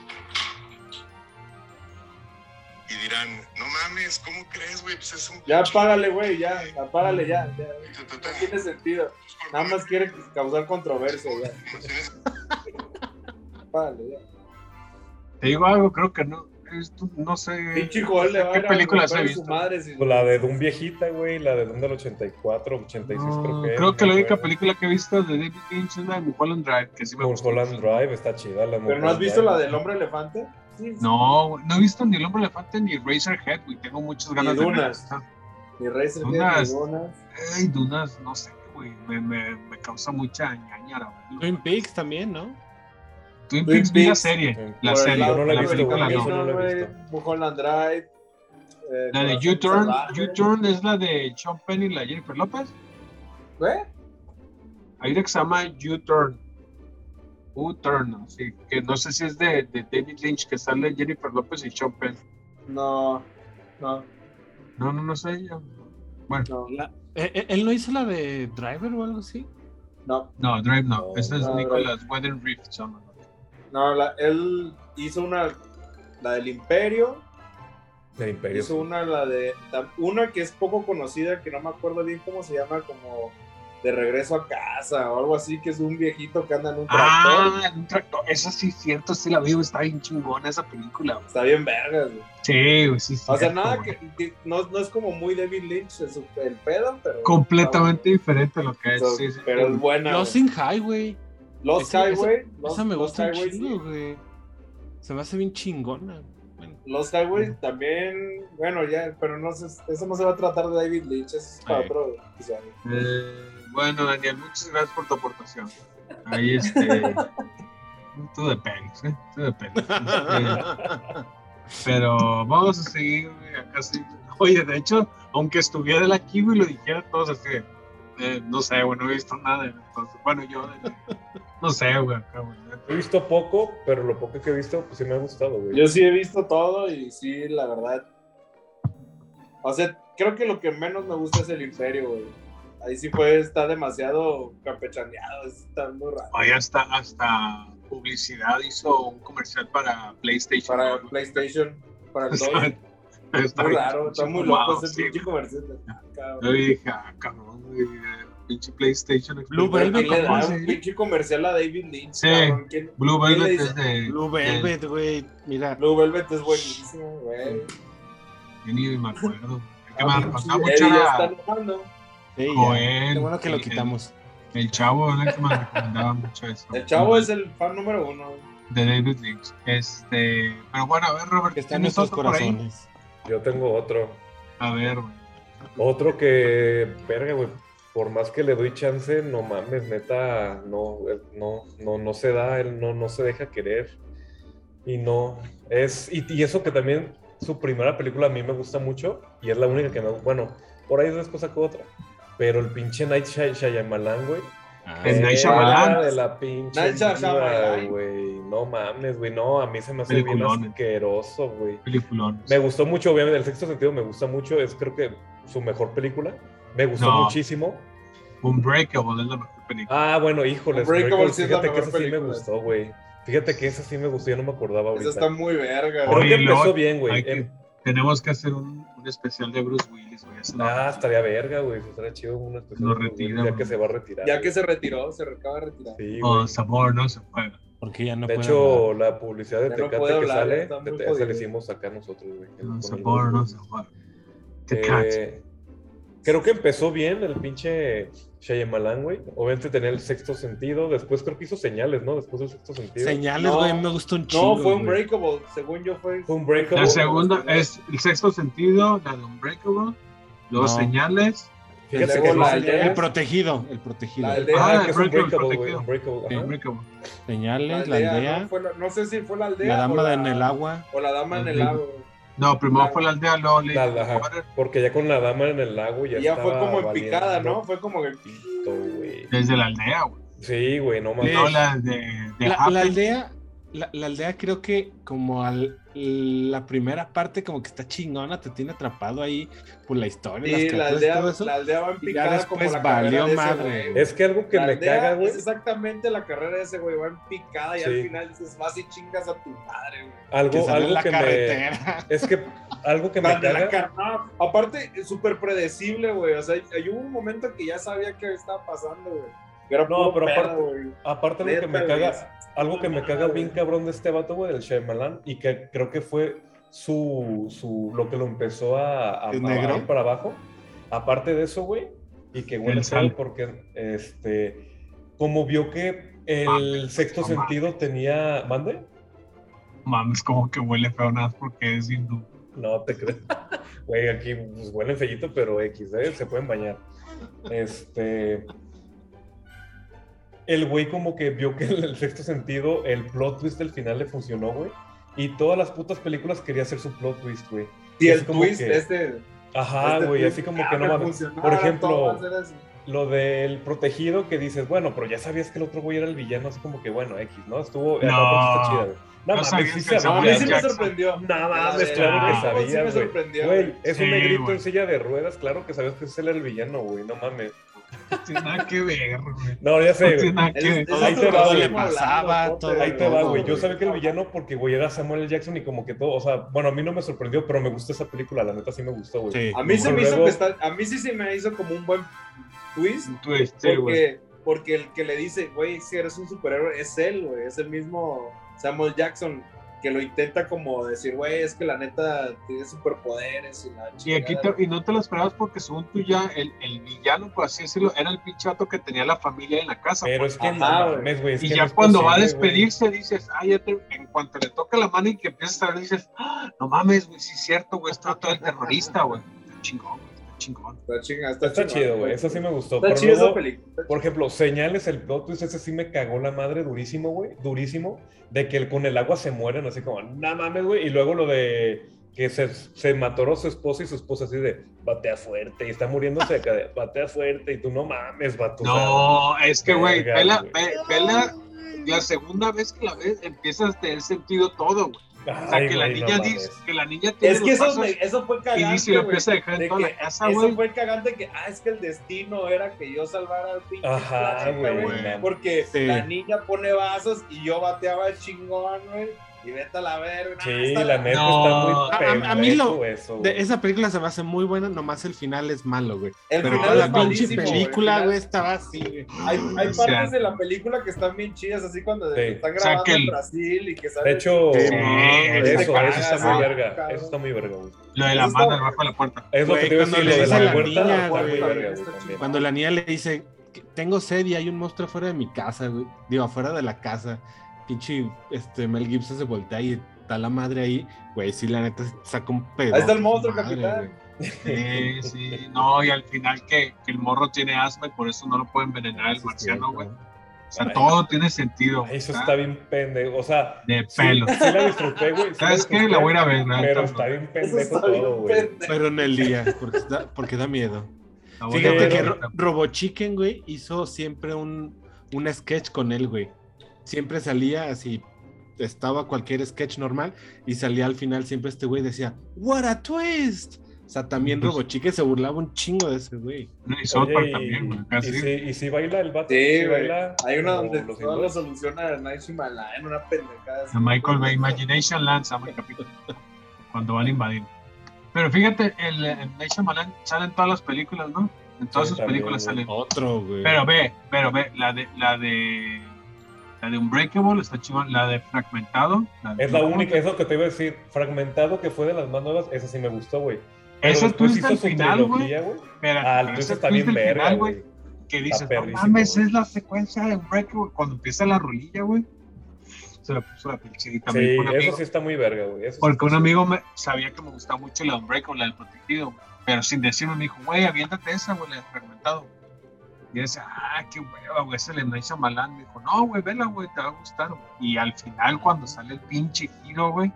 Speaker 7: Y dirán, no mames, ¿cómo crees, güey? Pues es un...
Speaker 5: Ya apágale, güey, ya. Apágale, ya. ya. No tiene sentido. Nada más quiere causar controversia, ya. *laughs* Apágale, ya.
Speaker 3: Te digo algo, creo que no. Esto, no sé.
Speaker 5: Pinche le va
Speaker 3: ¿Qué películas he visto?
Speaker 5: madre si-
Speaker 4: La de Doom viejita, güey, la de Doom del 84, 86
Speaker 3: No,
Speaker 4: creo que.
Speaker 3: creo que la única película que he visto de David Lynch es la de Mulholland Drive, que sí me.
Speaker 4: Mulholland Drive está chida. La
Speaker 5: ¿Pero no has visto
Speaker 4: Drive.
Speaker 5: la del hombre elefante? Sí.
Speaker 3: No, no he visto ni El Hombre Elefante ni Razorhead, güey. Tengo muchas ganas de
Speaker 5: Dunas. Ni Racer
Speaker 3: Dunas.
Speaker 5: ni Dunas.
Speaker 3: Ey, Dunas, no sé, güey. Me, me, me causa mucha ñañara, güey.
Speaker 6: Twin Peaks también, ¿no?
Speaker 3: Twin
Speaker 5: Twin
Speaker 3: Peaks vi la serie.
Speaker 4: Twin
Speaker 3: La
Speaker 5: Por
Speaker 3: serie,
Speaker 5: lado
Speaker 4: no la he
Speaker 3: la
Speaker 4: visto,
Speaker 3: película no.
Speaker 4: no la he visto.
Speaker 5: Mulholland Drive. eh,
Speaker 3: La de U-Turn. U-Turn es la de Sean Penn y la Jennifer López.
Speaker 5: ¿Eh?
Speaker 3: Hay una que se llama U-Turn. U-Turn, así que no sé si es de, de David Lynch, que sale Jennifer López y Sean Penn.
Speaker 5: No, no,
Speaker 3: No, no, no sé ella. Bueno,
Speaker 5: no,
Speaker 6: La- eh, eh, ¿Él no hizo la de Driver o algo así?
Speaker 5: no.
Speaker 3: no, Drive no.
Speaker 4: No,
Speaker 3: Esa es
Speaker 5: no,
Speaker 3: Nicholas Wedding Rift. son.
Speaker 5: No, la- él hizo una, la del Imperio,
Speaker 4: El Imperio.
Speaker 5: hizo una, la de, una que es poco conocida, que no me acuerdo bien cómo se llama, como de regreso a casa o algo así, que es un viejito que anda en un tractor.
Speaker 3: Ah, un tractor. Esa sí, cierto, sí la vi, güey, está bien chingona esa película. güey.
Speaker 5: Está bien vergas, güey.
Speaker 3: Sí, güey, sí,
Speaker 5: O sea,
Speaker 3: cierto,
Speaker 5: nada que, que no, no es como muy David Lynch el, pedo, pero.
Speaker 3: Completamente diferente a lo que es.
Speaker 5: Pero,
Speaker 3: sí, sí,
Speaker 5: pero
Speaker 3: sí.
Speaker 5: es buena. Güey.
Speaker 6: in Highway. Esa-
Speaker 5: Highway. Lost-
Speaker 6: Esa me
Speaker 5: Lost
Speaker 6: gusta un chingo,
Speaker 5: sí.
Speaker 6: güey. Se me hace bien chingona. Bueno,
Speaker 5: Lost Highway también, bueno, ya, pero no sé, eso no se va a tratar de David Lynch, eso es para
Speaker 6: Sí.
Speaker 5: otro episodio.
Speaker 3: Eh, bueno, Daniel, muchas gracias por tu aportación. Ahí, este. *laughs* tú de ¿eh? Tú de. Este, pero vamos a seguir, güey, acá sí. Oye, de hecho, aunque estuviera él aquí, güey, lo dijera todos así. eh, no sé, güey, no he visto nada. Entonces, bueno, yo. de- no sé, güey, acá, güey.
Speaker 4: He visto poco, pero lo poco que he visto, pues sí me ha gustado, güey.
Speaker 5: Yo sí he visto todo y sí, la verdad. O sea, creo que lo que menos me gusta es el Imperio, güey. Ahí sí fue, está demasiado campechaneado, está muy raro.
Speaker 3: Oye, hasta, hasta publicidad hizo un comercial para PlayStation.
Speaker 5: Para
Speaker 3: ¿no?
Speaker 5: PlayStation, para el 2.
Speaker 3: Está,
Speaker 5: Está muy raro, está muy
Speaker 3: fumado,
Speaker 5: loco ese
Speaker 3: sí,
Speaker 5: pinche comercial.
Speaker 3: Yo dije, ah, cabrón, pinche PlayStation.
Speaker 6: Blue Velvet,
Speaker 5: ¿quién le
Speaker 6: ¿cómo
Speaker 5: da
Speaker 6: se
Speaker 5: un pinche comercial a David Lynch?
Speaker 3: Sí. Blue
Speaker 5: ¿Quién le
Speaker 3: Velvet es de.
Speaker 6: Blue Velvet, güey. Mira.
Speaker 5: Blue Velvet es buenísimo, güey.
Speaker 3: Yo ni me acuerdo.
Speaker 5: Pinche
Speaker 3: recordaba
Speaker 5: Eddie
Speaker 3: mucho
Speaker 5: ya.
Speaker 6: Sí.
Speaker 3: Joel.
Speaker 6: Qué bueno que lo
Speaker 3: el-
Speaker 6: quitamos.
Speaker 3: El, chavo era el que me recomendaba mucho eso.
Speaker 5: El chavo es el fan número uno.
Speaker 3: De David Lynch. Este. Pero bueno, a ver, Robert.
Speaker 6: Que está en
Speaker 3: ¿tienes
Speaker 6: nuestros corazones.
Speaker 4: Yo tengo otro.
Speaker 3: A ver, güey.
Speaker 4: Otro que, verga, güey, por más que le doy chance, no mames, neta, no, no, no, no se da, él no, no se deja querer. Y no, es, y, y eso que también su primera película a mí me gusta mucho, y es la única que me, bueno, por ahí después sacó otra. Pero el pinche Night Shy- Shyamalan, güey.
Speaker 6: Ah,
Speaker 3: El. Night Shyamalan.
Speaker 4: de la pinche
Speaker 5: Night Shyamalan.
Speaker 4: güey. No mames, güey, no, a mí se me hace bien asqueroso, güey.
Speaker 3: Peliculón.
Speaker 4: Me gustó mucho, obviamente, el sexto sentido me gusta mucho, es creo que su mejor película. Me gustó
Speaker 3: No.
Speaker 4: muchísimo.
Speaker 3: Unbreakable es la mejor película.
Speaker 4: Ah, bueno, híjoles,
Speaker 5: Unbreakable sí es la
Speaker 4: fíjate que esa sí me gustó, güey. Fíjate que esa sí me gustó, ya no me acordaba ahorita.
Speaker 5: Esa está muy verga.
Speaker 4: Creo
Speaker 3: Oye,
Speaker 4: que empezó bien, güey.
Speaker 3: que- Tenemos que hacer un, un especial de Bruce Willis, güey.
Speaker 4: Ah, estaría verga, güey. Estaría chido una especial
Speaker 3: Lo retira,
Speaker 4: ya que se va a retirar.
Speaker 5: Ya que se retiró, se acaba de retirar.
Speaker 4: Sí,
Speaker 3: Oh, sabor, no se juega.
Speaker 6: Porque ya no
Speaker 4: de
Speaker 6: puede
Speaker 4: hecho,
Speaker 6: hablar.
Speaker 4: la publicidad de
Speaker 5: Ya
Speaker 4: Tecate
Speaker 5: puede
Speaker 4: que
Speaker 5: hablar,
Speaker 4: sale, esa la hicimos acá nosotros, güey.
Speaker 3: No sabor, no se juega. The Cat.
Speaker 4: Eh, creo que empezó bien el pinche Shyamalan, güey. Obviamente tenía el sexto sentido. Después creo que hizo señales, ¿no? Después del sexto sentido.
Speaker 6: Señales,
Speaker 5: No,
Speaker 6: güey, me gustó un chingo.
Speaker 5: No, fue
Speaker 6: güey.
Speaker 5: Unbreakable. Según yo fue.
Speaker 4: Fue un breakable.
Speaker 3: La segunda es el sexto sentido, la de Unbreakable. Luego
Speaker 6: No.
Speaker 3: señales.
Speaker 4: Fíjate que
Speaker 5: la
Speaker 4: no-
Speaker 5: aldea.
Speaker 6: El protegido, el protegido.
Speaker 5: La aldea.
Speaker 4: Ah,
Speaker 3: Ah,
Speaker 4: que es
Speaker 3: Unbreakable,
Speaker 4: Unbreakable, güey.
Speaker 3: protegido.
Speaker 4: Unbreakable,
Speaker 3: Sí,
Speaker 4: ajá.
Speaker 3: Unbreakable.
Speaker 6: Señales, la aldea,
Speaker 5: ¿no? Fue la- no sé si fue la aldea.
Speaker 6: la dama
Speaker 5: la-
Speaker 6: en el agua.
Speaker 5: O la dama en el
Speaker 3: Ajá. No, primero
Speaker 5: La-
Speaker 3: fue la aldea, luego le
Speaker 4: La- ajá, porque ya con la dama en el lago ya
Speaker 5: ya fue como en picada, ¿no? Fue como que.
Speaker 4: pito, güey.
Speaker 3: desde la aldea, güey.
Speaker 4: Sí, güey, no mames.
Speaker 3: No, la de, de
Speaker 6: La,
Speaker 3: Happy.
Speaker 6: la aldea, la, la aldea creo que como al, la primera parte como que está chingona, te tiene atrapado ahí por la historia,
Speaker 5: Sí,
Speaker 6: las
Speaker 5: la aldea,
Speaker 6: todo eso.
Speaker 5: la aldea va en
Speaker 6: y ya
Speaker 5: picada como la
Speaker 6: valió
Speaker 5: de
Speaker 6: madre.
Speaker 4: Es que algo que
Speaker 5: La
Speaker 4: me
Speaker 5: aldea
Speaker 4: caga, güey.
Speaker 5: Es exactamente la carrera de ese güey, va en picada y
Speaker 4: Sí.
Speaker 5: al final dices, vas y chingas a tu madre, güey.
Speaker 6: que
Speaker 4: Algo,
Speaker 6: sale en
Speaker 4: algo
Speaker 6: la
Speaker 4: que me.
Speaker 6: carretera.
Speaker 4: Es que algo que me caga.
Speaker 5: car- no, aparte, es súper predecible, güey. O sea, hay hubo un momento que ya sabía qué estaba pasando, güey.
Speaker 4: No, pero
Speaker 5: pedo,
Speaker 4: aparte-
Speaker 5: güey.
Speaker 4: Aparte, lo que me
Speaker 5: güey,
Speaker 4: caga. Algo que me caga bien cabrón de este vato, güey, del Shyamalan, y que creo que fue su, su lo que lo empezó a, a, para abajo. Aparte de eso, güey, y que huele
Speaker 3: El sal.
Speaker 4: feo porque, este, como vio que el
Speaker 3: Mames,
Speaker 4: sexto sentido tenía, ¿mande?
Speaker 3: Mames, como que huele feo nada porque es hindú.
Speaker 4: No te crees. *laughs* Güey, aquí pues, huelen fellito, pero X, ¿eh? Se pueden bañar. Este. El güey como que vio que el, el sexto sentido, el plot twist del final le funcionó, güey. Y todas las putas películas quería hacer su plot twist, güey.
Speaker 5: Y
Speaker 4: Así
Speaker 5: el
Speaker 4: como
Speaker 5: twist,
Speaker 4: que-
Speaker 5: este.
Speaker 4: Ajá,
Speaker 5: este
Speaker 4: güey, así como que no
Speaker 5: me
Speaker 4: mames. Por ejemplo,
Speaker 5: a ser así.
Speaker 4: lo del protegido que dices, bueno, pero ya sabías que el otro güey era el villano, así como que bueno, X, ¿no? Estuvo.
Speaker 3: No.
Speaker 4: está chida, güey. No,
Speaker 3: No
Speaker 4: mames, sí
Speaker 5: No, a
Speaker 4: sabía,
Speaker 5: mí sí me
Speaker 3: Jackson.
Speaker 5: sorprendió.
Speaker 4: Mames,
Speaker 5: de-
Speaker 4: claro que sabías,
Speaker 5: sí me
Speaker 4: güey.
Speaker 5: sorprendió,
Speaker 4: Güey, es un negrito en silla de ruedas, claro que sabías que ese era el villano, güey, no mames.
Speaker 3: No tiene nada que ver, güey.
Speaker 4: No, ya sé, güey.
Speaker 3: nada que ver.
Speaker 4: Ahí te va, güey.
Speaker 6: Pasaba todo.
Speaker 4: Ahí te va, güey. Yo sabía que el villano porque, güey, era Samuel L. Jackson y como que todo, o sea, bueno, a mí no me sorprendió, pero me gustó esa película, la neta sí me gustó, güey.
Speaker 6: Sí.
Speaker 5: A mí se me
Speaker 4: Luego-
Speaker 5: hizo que está, a mí sí se me hizo como un buen twist.
Speaker 3: Un twist, sí, güey.
Speaker 5: Porque, porque el que le dice, güey, si eres un superhéroe, es él, güey. Es el mismo Samuel Jackson que lo intenta como decir, güey, es que la neta tiene superpoderes y la
Speaker 3: Y, aquí
Speaker 5: chingada".
Speaker 3: te- y no te lo esperabas porque según tú ya el, el villano, por así decirlo, era el pinchato que tenía la familia en la casa.
Speaker 4: Pero
Speaker 3: pues.
Speaker 4: es que
Speaker 5: Ajá,
Speaker 4: no
Speaker 5: güey.
Speaker 4: mames, güey.
Speaker 3: y ya
Speaker 4: no
Speaker 3: cuando va a despedirse dices, ah, ya te- en cuanto le toca la mano y que empiezas a ver, dices, ah, no mames, güey, sí es cierto, güey, está todo el terrorista, güey. Chingón, chingón.
Speaker 5: Está chingada, está,
Speaker 4: Está
Speaker 5: chingón,
Speaker 4: chido, güey. Eso sí me gustó.
Speaker 5: Está
Speaker 4: Pero
Speaker 5: chido esa
Speaker 4: luego,
Speaker 5: película.
Speaker 4: por ejemplo, señales, el plot twist, ese sí me cagó la madre durísimo, güey. Durísimo. De que el- con el agua se mueren, así como, no mames, güey. Y luego lo de que se, se mató a su esposa y su esposa así de, batea fuerte. Y está muriéndose acá de, batea fuerte. Y tú, no mames, sea,
Speaker 3: No, es que, güey, vela, la segunda vez que la ves, empiezas a tener sentido todo, güey. O sea, que la
Speaker 4: no
Speaker 3: niña
Speaker 4: mames.
Speaker 3: dice, que la niña tiene
Speaker 5: Es que
Speaker 3: los
Speaker 5: eso, me- eso fue cagante,
Speaker 3: y dice, lo empieza a dejar en
Speaker 5: de
Speaker 3: toda
Speaker 5: que
Speaker 3: la casa,
Speaker 5: Eso
Speaker 3: güey.
Speaker 5: fue cagante que, ah, es que el destino era que yo salvara al pinche
Speaker 4: Ajá, güey.
Speaker 5: Porque
Speaker 6: Sí.
Speaker 5: la niña pone vasos y yo bateaba el chingón, güey. Y vete a la verga.
Speaker 4: Sí,
Speaker 5: Está
Speaker 4: la neta
Speaker 3: No.
Speaker 4: está muy
Speaker 6: A- a- a mí lo-
Speaker 4: eso,
Speaker 6: De esa película se me hace muy buena, nomás el final es malo, güey.
Speaker 5: El
Speaker 6: Pero
Speaker 5: final
Speaker 6: toda la
Speaker 5: es
Speaker 6: pinche película,
Speaker 5: el
Speaker 6: güey, estaba así, güey.
Speaker 5: Hay, hay
Speaker 3: O sea,
Speaker 5: partes de la película que están bien chidas, así cuando
Speaker 4: Sí.
Speaker 5: están
Speaker 3: O sea,
Speaker 5: grabando
Speaker 3: que
Speaker 5: en
Speaker 3: el-
Speaker 5: Brasil y que sale.
Speaker 4: De hecho,
Speaker 6: Sí,
Speaker 4: eso, eso
Speaker 3: cagas,
Speaker 4: está muy verga.
Speaker 5: Cabrón.
Speaker 4: Eso está muy verga, güey.
Speaker 3: Lo de la
Speaker 5: Eso
Speaker 3: mano debajo de la puerta.
Speaker 4: Es lo que te iba a
Speaker 6: cuando
Speaker 4: decir,
Speaker 6: le
Speaker 4: lo de
Speaker 6: dice a
Speaker 4: la
Speaker 6: niña, güey. Cuando la niña le dice, tengo sed y hay un monstruo afuera de mi casa, güey. Digo, afuera de la casa. Pinche este, Mel Gibson se voltea y está la madre ahí. Güey, sí, la neta saca un pedo.
Speaker 5: Ahí está el monstruo, capitán.
Speaker 3: Sí, sí. No, y al final que, que el morro tiene asma y por eso no lo puede envenenar el marciano, güey. O sea, todo tiene sentido.
Speaker 4: Eso
Speaker 3: ¿está?
Speaker 4: está bien pendejo. O sea,
Speaker 3: De
Speaker 4: sí,
Speaker 3: pelo.
Speaker 4: sí la disfruté, güey. sí
Speaker 3: ¿Sabes qué? La voy a ir a ver,
Speaker 4: Pero está bien pendejo
Speaker 5: está bien
Speaker 4: todo, güey.
Speaker 6: Pero en el día, porque da, porque da miedo. Fíjate
Speaker 3: ver
Speaker 6: que Robo Chicken, güey, hizo siempre un, un sketch con él, güey. Siempre salía así, estaba cualquier sketch normal y salía al final siempre este güey decía, What a twist. O sea, también
Speaker 3: Pues-
Speaker 6: Robo Chicken se burlaba un chingo de ese güey.
Speaker 3: Y South Park
Speaker 4: Oye, y,
Speaker 3: también, güey.
Speaker 4: y,
Speaker 3: Casi.
Speaker 4: si, y si baila el vato.
Speaker 5: Sí,
Speaker 4: baila
Speaker 5: Hay una donde
Speaker 4: los
Speaker 5: todo lo soluciona Night Shyamalan en una pendejada.
Speaker 3: A Michael Bay, Imagination Land se llama el capítulo. Cuando van a invadir. Pero fíjate, el, el Night Shyamalan sale en todas las películas, ¿no? En todas
Speaker 4: Sí,
Speaker 3: sus
Speaker 4: también,
Speaker 3: películas salen.
Speaker 6: Otro, güey.
Speaker 3: Pero ve, pero ve, la de, la de, la de Unbreakable está chingón, la de Fragmentado. la de-
Speaker 4: Es la única, es lo que te iba a decir. Fragmentado que fue de las más nuevas, esa sí me gustó, güey. Después
Speaker 3: twist
Speaker 4: hizo
Speaker 3: al
Speaker 4: su
Speaker 3: final, güey.
Speaker 4: Ah, entonces está bien verga,
Speaker 3: final,
Speaker 4: güey.
Speaker 3: Que dices, no mames, es la secuencia de Unbreakable. Cuando empieza la rolilla, güey. Se la puso la pinche también
Speaker 4: Sí,
Speaker 3: amigo.
Speaker 4: eso sí está muy verga, güey. eso
Speaker 3: Porque un amigo me, sabía que me gustaba mucho la de Unbreakable, la del protegido, pero sin decirme me dijo, güey, aviéntate esa, güey, la de fragmentado. Y yo decía, ah, qué hueva, güey, ese le Night Shyamalan. Me dijo, no, güey, vela, güey, te va a gustar. güey". Y al final, cuando sale el pinche giro, güey,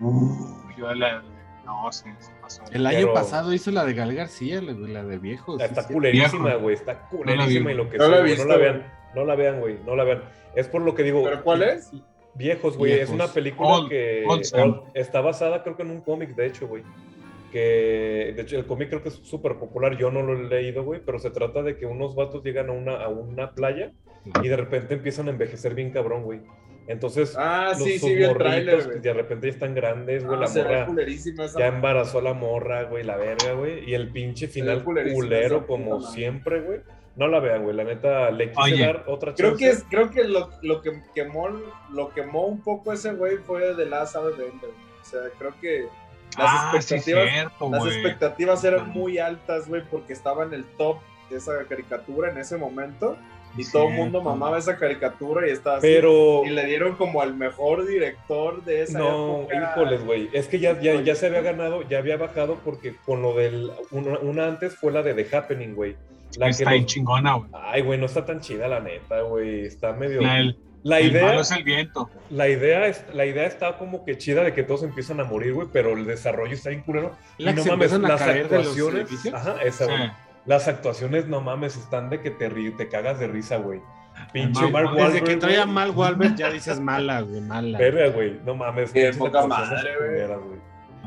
Speaker 3: uh, yo la, no, sí, se pasó.
Speaker 6: El año
Speaker 4: Pero-
Speaker 6: pasado hizo la de Gal García, la, la de viejos.
Speaker 4: Está
Speaker 6: sí,
Speaker 4: culerísima, güey. Está culerísima y lo que
Speaker 5: No
Speaker 4: sea,
Speaker 5: la visto,
Speaker 4: No la vean, no la vean, güey. No la vean. Es por lo que digo.
Speaker 5: ¿Pero cuál es?
Speaker 4: Viejos, güey. Es una película
Speaker 3: Old-
Speaker 4: que
Speaker 3: Old School.
Speaker 4: old- está basada, creo que en un cómic, de hecho, güey. Que, de hecho, el cómic creo que es súper popular. Yo no lo he leído, güey. Pero se trata de que unos vatos llegan a una, a una playa y de repente empiezan a envejecer bien cabrón, güey. Entonces,
Speaker 5: Ah,
Speaker 4: los
Speaker 5: sí, sí, vi el güey.
Speaker 4: de repente ya están grandes, güey,
Speaker 5: Ah,
Speaker 4: la
Speaker 5: se
Speaker 4: morra
Speaker 5: esa
Speaker 4: ya embarazó a la morra, güey, la verga, güey, y el pinche final culero como
Speaker 5: puta
Speaker 4: siempre, güey. No la vean, güey, la neta, le quise
Speaker 3: Oye,
Speaker 4: dar otra chance.
Speaker 5: Creo que, es, creo que lo, lo que quemó lo quemó un poco ese güey fue de Last Airbender. güey. O sea, creo que las
Speaker 3: Ah, sí,
Speaker 5: expectativas,
Speaker 3: cierto,
Speaker 5: las expectativas eran muy altas, güey, porque estaba en el top de esa caricatura en ese momento. Y
Speaker 3: Sí,
Speaker 5: todo el mundo mamaba esa caricatura y estaba así.
Speaker 4: Pero...
Speaker 5: Y le dieron como al mejor director de esa
Speaker 4: No,
Speaker 5: época.
Speaker 4: híjoles, güey. Es que ya, ya, ya se había ganado, ya había bajado porque con lo del. Una, una antes fue la de The Happening, güey. La que
Speaker 3: Está chingona, güey.
Speaker 4: Ay, güey, no está tan chida la neta, güey. Está medio.
Speaker 3: La, el,
Speaker 4: La
Speaker 3: el
Speaker 4: idea,
Speaker 3: malo es el viento.
Speaker 4: la idea, es, la idea está como que chida de que todos empiezan a morir, güey, pero el desarrollo está bien culero. Y
Speaker 6: La
Speaker 4: no mames, las actuaciones.
Speaker 6: edificios.
Speaker 4: Ajá, esa,
Speaker 3: Sí.
Speaker 4: güey. Las actuaciones, no mames, están de que te, ri- te cagas de risa, güey. Pinche
Speaker 3: Mark
Speaker 4: Mark
Speaker 3: Wahlberg,
Speaker 6: Desde que traía mal Wahlberg ya dices mala, güey, mala.
Speaker 4: Verga, güey, no mames.
Speaker 5: Qué poca madre, güey.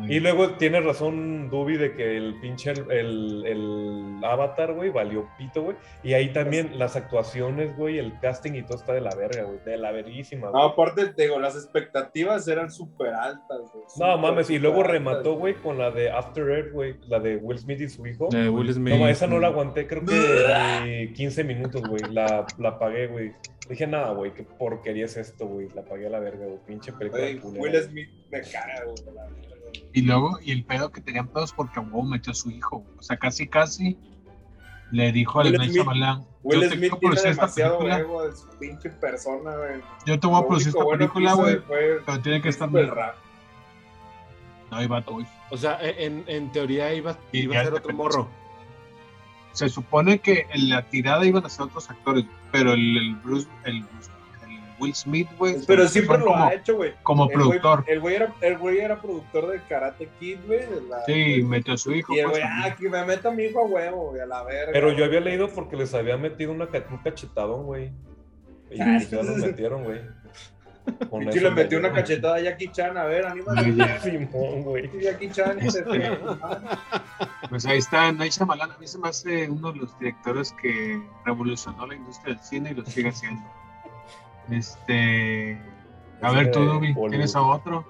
Speaker 4: Y luego tiene razón Dubi de que el pinche el, el, el Avatar, güey, valió pito, güey. Y ahí también las actuaciones, güey, el casting y todo está de la verga, güey. De la verguísima,
Speaker 5: No, aparte, te digo, las expectativas eran súper altas, güey.
Speaker 4: No, mames, y luego
Speaker 5: altas,
Speaker 4: remató, güey, con la de After Earth, güey. La de Will Smith y su hijo.
Speaker 6: De Will Smith.
Speaker 4: No, esa no la aguanté, creo que ni 15 minutos, güey. La, la pagué, güey. Dije, nada, güey, qué porquería es esto, güey. La pagué a la verga, güey. Pinche película culera,
Speaker 5: Will. Smith me caga, güey. la verga.
Speaker 3: Y luego, y el pedo que tenían pedos porque a huevo metió a su hijo. O sea, casi, casi le dijo al
Speaker 5: Will
Speaker 3: Shyamalan,
Speaker 5: Will
Speaker 3: yo te
Speaker 5: Smith tiene demasiado
Speaker 3: película,
Speaker 5: ego de su pinche persona, güey.
Speaker 3: yo te voy a producir esta película, güey, pero tiene que estar
Speaker 5: rap.
Speaker 3: No, ahí va güey.
Speaker 6: O sea, e, en, en teoría iba, iba a ser otro morro.
Speaker 3: Se supone que en la tirada iban a ser otros actores, pero el, el Bruce, el, Bruce- el Will Smith, güey,
Speaker 5: Pero siempre lo
Speaker 3: como,
Speaker 5: ha hecho, güey.
Speaker 3: como
Speaker 5: El güey-
Speaker 3: productor.
Speaker 5: El güey era, el güey era productor de Karate Kid, güey. la-
Speaker 3: Sí, metió a su hijo.
Speaker 5: Y el
Speaker 3: pues,
Speaker 5: güey, ah, que me meta mi hijo a huevo, güey, a la verga.
Speaker 4: Pero yo había leído porque les había metido una, un cachetadón, güey. Y
Speaker 5: Ah,
Speaker 4: ya los metieron, güey. Eso
Speaker 5: le metió
Speaker 4: me
Speaker 5: una cachetada a Jackie Chan, a ver, anímate.
Speaker 4: Simón, güey.
Speaker 5: Jackie Chan,
Speaker 3: Este,
Speaker 5: este,
Speaker 3: Pues ahí está Night Shyamalan. A mí se me hace uno de los directores que revolucionó la industria del cine y lo sigue haciendo. Este. A ver, tú, Dubi. ¿tienes a otro?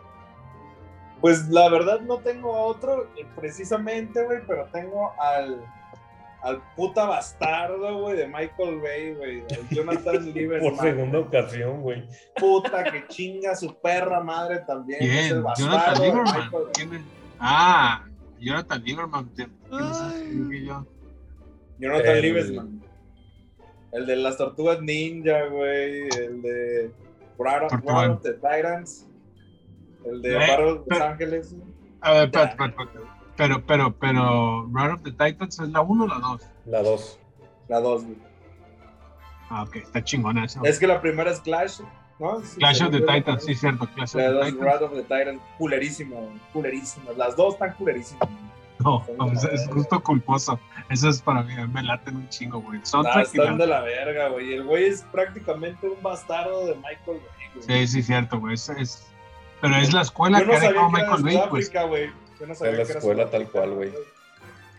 Speaker 5: Pues la verdad no tengo a otro eh, precisamente, güey, pero tengo al, al puta bastardo, güey, de Michael Bay, güey, Jonathan *laughs*
Speaker 4: Por
Speaker 5: Lieberman.
Speaker 4: segunda ocasión, güey.
Speaker 5: Puta que chinga su perra madre también. es
Speaker 3: Bien,
Speaker 5: el
Speaker 3: Jonathan
Speaker 5: bastardo de
Speaker 3: Lieberman.
Speaker 5: Michael Bay.
Speaker 3: ¿Quién es? Ah, Jonathan Lieberman. ¿Quién es.
Speaker 5: Jonathan
Speaker 4: El-
Speaker 5: Lieberman. El de las tortugas ninja, güey. El de War of, the Titans. El de Battle of Los Ángeles.
Speaker 3: A ver, espérate, espérate. Pero, pero, pero, Ride of the Titans es la 1 o la 2?
Speaker 4: La dos.
Speaker 5: La 2, güey.
Speaker 3: Ah, ok, está chingona esa.
Speaker 5: Es que la primera es Clash, ¿no? Sí,
Speaker 3: Clash of the Titans, sí, cierto. Clash
Speaker 5: La
Speaker 3: of the
Speaker 5: 2,
Speaker 3: Titans.
Speaker 5: Wrath of the Titans, culerísima, güey, culerísima. Las dos están culerísimas.
Speaker 3: No, no, es, es gusto culposo. Eso es para mí, me laten un chingo, güey. El
Speaker 5: Nah, están de la verga, güey. El güey es prácticamente un bastardo de Michael Bay, güey.
Speaker 3: Sí, sí, cierto, güey. Es, es- Pero es la escuela que
Speaker 5: no
Speaker 3: ha dejado Michael Bay, pues.
Speaker 5: Sudáfrica, güey. Yo no sabía
Speaker 4: Es la
Speaker 5: que
Speaker 4: escuela tal cual, güey.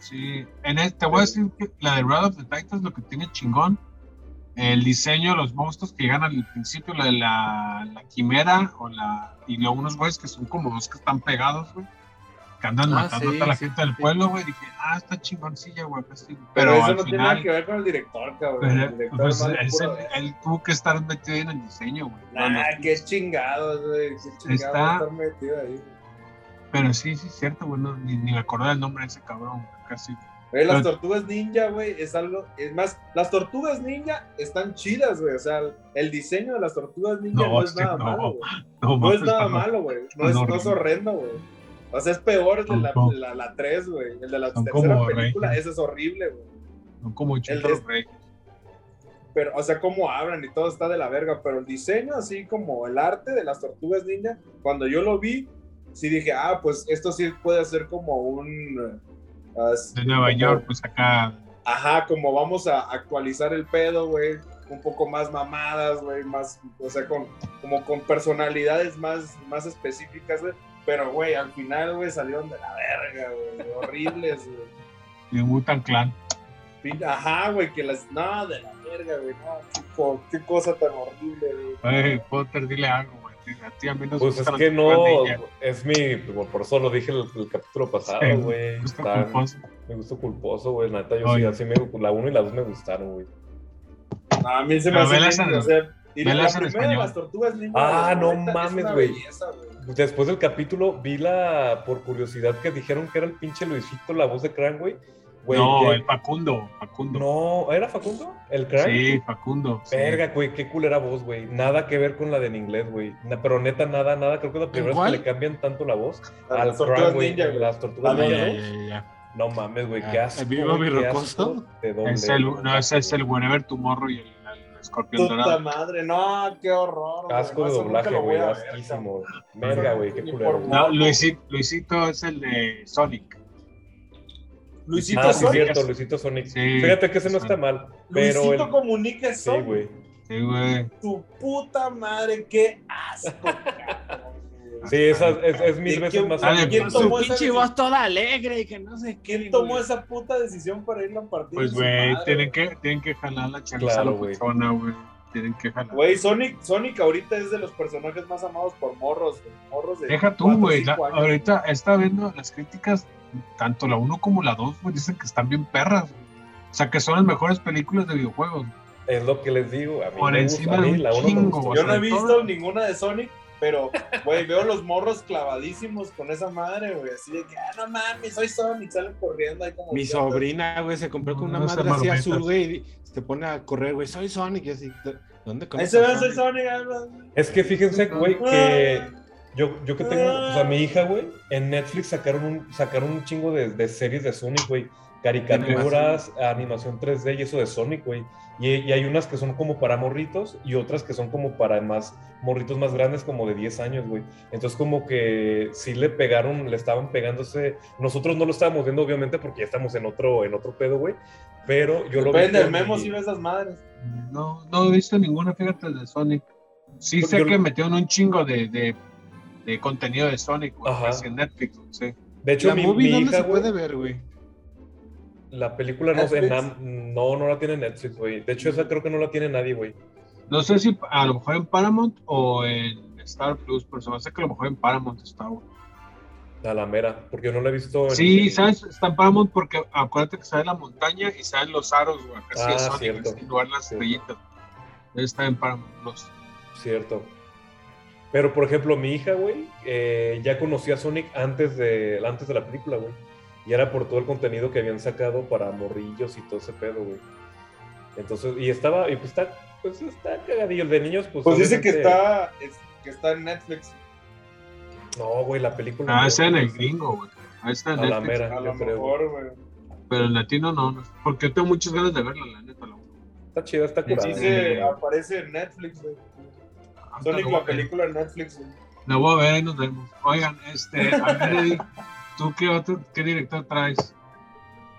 Speaker 3: Sí, en este, te voy a decir que la de Ride of the Titans lo que tiene chingón, el diseño de los monstruos que llegan al principio, la de la, la quimera o la y luego unos güeyes que son como dos que están pegados, güey, que andan
Speaker 6: Ah,
Speaker 3: matando
Speaker 6: sí,
Speaker 3: a la
Speaker 6: sí,
Speaker 3: gente del
Speaker 6: sí.
Speaker 3: pueblo, güey, dije, ah, está chingoncilla, güey, pues sí.
Speaker 5: Pero,
Speaker 3: pero,
Speaker 5: eso
Speaker 3: al
Speaker 5: no tiene nada
Speaker 3: final,
Speaker 5: que ver con el director, cabrón.
Speaker 3: pero,
Speaker 5: el director
Speaker 3: pues, es el- él tuvo que estar metido en el diseño, güey.
Speaker 5: Nah,
Speaker 3: no,
Speaker 5: qué chingados, güey. Qué chingados
Speaker 3: Está-
Speaker 5: estar metido ahí.
Speaker 3: Pero sí, sí, cierto, güey, no, ni, ni me acordé del nombre de ese cabrón, güey, casi.
Speaker 5: Güey, las tortugas ninja, güey, es algo. Es más, las tortugas ninja están chidas, güey. O sea, el diseño de las tortugas ninja no,
Speaker 3: No,
Speaker 5: es nada
Speaker 3: no.
Speaker 5: malo, güey.
Speaker 3: No,
Speaker 5: es nada malo, güey. No es, no es horrendo, güey. O sea, es peor el de la,
Speaker 3: No, no.
Speaker 5: la, la 3, güey. El de la tercera
Speaker 3: como
Speaker 5: película, ese es horrible, güey.
Speaker 3: Son como rey.
Speaker 5: Pero, o sea, cómo hablan y todo está de la verga. Pero el diseño, así como el arte de las tortugas ninja, cuando yo lo vi, sí dije, ah, pues esto sí puede ser como un. ah,
Speaker 3: De Nueva
Speaker 5: como-
Speaker 3: York, pues acá.
Speaker 5: Ajá, como vamos a actualizar el pedo, güey. Un poco más mamadas, güey. Más, o sea, con, como con personalidades más, más específicas, güey. Pero, güey, al final, güey, salieron de la verga, güey. Horribles, güey.
Speaker 3: de Wutan Clan.
Speaker 5: Ajá, güey, que las. No, de la verga, güey. No, qué, co- qué cosa tan horrible, güey.
Speaker 3: Ay, Potter, dile algo, güey. A ti a mí nos
Speaker 4: Pues es que no, es mi, por por eso lo dije el, el capítulo pasado,
Speaker 3: Sí,
Speaker 4: güey. Están-
Speaker 3: culposo.
Speaker 4: Me gustó culposo, güey. La neta, yo
Speaker 3: Oye.
Speaker 4: sí, así me, la 1 y la 2 me gustaron, güey.
Speaker 5: No, a mí se me hace y la, primera de las tortugas ninja.
Speaker 4: Ah, no mames, güey. Después del capítulo, vi la, por curiosidad, que dijeron que era el pinche Luisito, la voz de Crank, güey.
Speaker 3: No,
Speaker 4: que-
Speaker 3: el Facundo. Facundo.
Speaker 4: No, ¿era Facundo? ¿El Crank?
Speaker 3: Sí, Facundo. sí.
Speaker 4: Verga, güey, qué culera voz, güey. Nada que ver con la de en inglés, güey. Pero neta, nada, nada. Creo que es la primera vez que le cambian tanto la voz.
Speaker 5: A
Speaker 4: al Crank, güey. Las tortugas
Speaker 5: Ah,
Speaker 4: ninja,
Speaker 6: ya,
Speaker 4: ¿no?
Speaker 6: ya, ya.
Speaker 4: No mames, güey, qué asco.
Speaker 3: Es el,
Speaker 4: güey.
Speaker 3: no, ese es el Whenever Tomorrow y el escorpión
Speaker 5: Puta
Speaker 3: dorado.
Speaker 5: madre, no, qué horror. güey.
Speaker 4: Asco de doblaje, güey. Asquísimo. Verga, güey, qué culero.
Speaker 3: No, Luisito, Luisito es el de Sonic.
Speaker 5: Luisito
Speaker 4: Ah, sí,
Speaker 5: Sonic.
Speaker 4: cierto, Luisito Sonic.
Speaker 3: Sí.
Speaker 4: Fíjate que ese no está mal. Pero
Speaker 5: Luisito
Speaker 4: el...
Speaker 5: comunica es
Speaker 4: Sí,
Speaker 5: Sonic.
Speaker 4: güey.
Speaker 3: Sí, güey.
Speaker 5: Tu puta madre, qué asco. *laughs*
Speaker 4: Sí, esa es, es mil
Speaker 5: ¿De
Speaker 4: veces más.
Speaker 3: De-
Speaker 5: ¿Quién
Speaker 6: Su
Speaker 5: tomó esa
Speaker 6: pinche voz toda alegre y que no sé qué.
Speaker 5: ¿Quién tomó esa puta decisión para irlo a partir?
Speaker 3: Pues,
Speaker 5: de su
Speaker 3: güey,
Speaker 5: madre,
Speaker 3: tienen que, tienen que jalar la chaviza
Speaker 4: Claro,
Speaker 3: a la
Speaker 4: güey.
Speaker 3: persona, güey. Tienen que jalar.
Speaker 5: Güey, Sonic, Sonic ahorita es de los personajes más amados por morros, güey. Morros de
Speaker 3: Deja tú, güey. la-
Speaker 5: cinco años.
Speaker 3: Ahorita está viendo las críticas, tanto la 1 como la 2, güey, dicen que están bien perras. güey. O sea, que son las mejores películas de videojuegos.
Speaker 4: Es lo que les digo. A mí
Speaker 3: Por
Speaker 4: me
Speaker 3: encima
Speaker 4: gusta, a
Speaker 3: de
Speaker 4: mí
Speaker 3: un
Speaker 4: la uno me
Speaker 3: chingo.
Speaker 5: Yo no he visto ninguna de Sonic, pero, güey, veo los morros clavadísimos con esa madre, güey. Así de que, ah, no mames, soy Sonic. Salen corriendo ahí como.
Speaker 6: Mi sobrina, güey, se compró con una
Speaker 3: No,
Speaker 6: madre así azul, güey, y se pone a correr, güey, soy Sonic, y así, ¿dónde conoces
Speaker 5: se ve,
Speaker 6: a
Speaker 5: soy
Speaker 6: Sonic?
Speaker 5: Ah, ah.
Speaker 4: Es que fíjense, güey, que yo, yo que tengo, o sea, mi hija, güey, en Netflix sacaron un, sacaron un chingo de, de series de Sonic, güey. Caricaturas, animación 3D y eso de Sonic, güey. Y, y hay unas que son como para morritos y otras que son como para más morritos más grandes, como de 10 años, güey. Entonces, como que sí le pegaron, le estaban pegándose. Nosotros no lo estábamos viendo, obviamente, porque ya estamos en otro, en otro pedo, güey. Pero yo lo vi.
Speaker 5: Depende memo ves esas madres.
Speaker 3: No, no he visto ninguna, fíjate, de Sonic. Sí
Speaker 4: Porque
Speaker 3: sé
Speaker 4: yo-
Speaker 3: que metieron un chingo de, de, de contenido de Sonic, güey, en Netflix, sí.
Speaker 4: De hecho,
Speaker 6: La
Speaker 4: mi,
Speaker 6: movie,
Speaker 4: mi
Speaker 6: ¿dónde se puede ver, güey?
Speaker 4: La película no sé, nam- no, no la tiene Netflix, güey. De hecho, esa creo que no la tiene nadie, güey.
Speaker 3: No sé si a lo mejor en Paramount o en Star Plus, pero se me hace que a lo mejor en Paramount está, güey.
Speaker 4: A la mera, porque yo no la he visto. en-
Speaker 3: Sí, ¿sabes? Está en Paramount porque acuérdate que sale la montaña y salen los aros, güey. Acá sí
Speaker 4: Ah,
Speaker 3: es Sonic,
Speaker 4: cierto.
Speaker 3: en lugar las
Speaker 4: Cierto.
Speaker 3: estrellitas. Debe estar en Paramount Plus.
Speaker 4: Cierto. Pero, por ejemplo, mi hija, güey, eh, ya conocía a Sonic antes de, antes de la película, güey. Y era por todo el contenido que habían sacado para morrillos y todo ese pedo, güey. Entonces, y estaba, y pues está, pues está cagadillo. El de niños, pues.
Speaker 5: Pues dice que está, es- que está en Netflix.
Speaker 4: No, güey, la película.
Speaker 3: Ah,
Speaker 4: no,
Speaker 3: ese en el
Speaker 4: güey.
Speaker 3: gringo, güey. Ahí está en
Speaker 4: A la
Speaker 3: Netflix.
Speaker 4: mera,
Speaker 5: A lo
Speaker 4: creo.
Speaker 5: mejor, güey.
Speaker 3: Pero en latino no, no. Porque tengo muchas ganas de verla, la neta. La
Speaker 4: Está chida, está curada.
Speaker 5: Dice,
Speaker 4: güey.
Speaker 5: aparece en Netflix, güey. Sonic, la película en Netflix, güey.
Speaker 3: La voy a ver y nos vemos. Oigan, este, a ver, Eddie, ¿tú qué, otro, qué director traes?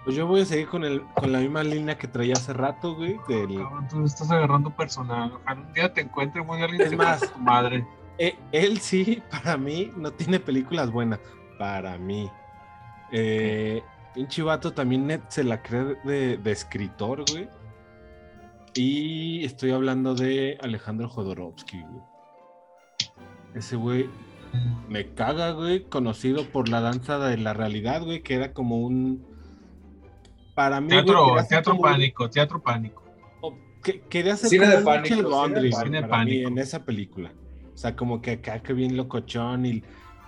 Speaker 6: Pues yo voy a seguir con, el, con la misma línea que traía hace rato, güey, del...
Speaker 3: Cabrón, tú estás agarrando personal. Ojalá un día te encuentre muy alguien
Speaker 6: Es más.
Speaker 3: tu madre.
Speaker 6: Eh, él sí, *laughs* para mí, no tiene películas buenas. Para mí. Eh, pinche vato también net se la cree de, de escritor, güey. Y estoy hablando de Alejandro Jodorowsky, güey. Ese güey me caga, güey. Conocido por la danza de la realidad, güey, que era como un. Para mí.
Speaker 3: Teatro, teatro
Speaker 6: un-
Speaker 3: pánico, teatro pánico.
Speaker 6: o que- quería ser
Speaker 5: Cine de pánico, cine de
Speaker 6: Gondry,
Speaker 5: pánico.
Speaker 6: güey,
Speaker 3: Cine de
Speaker 6: para mí
Speaker 3: pánico.
Speaker 6: en esa película. O sea, como que acá que bien locochón y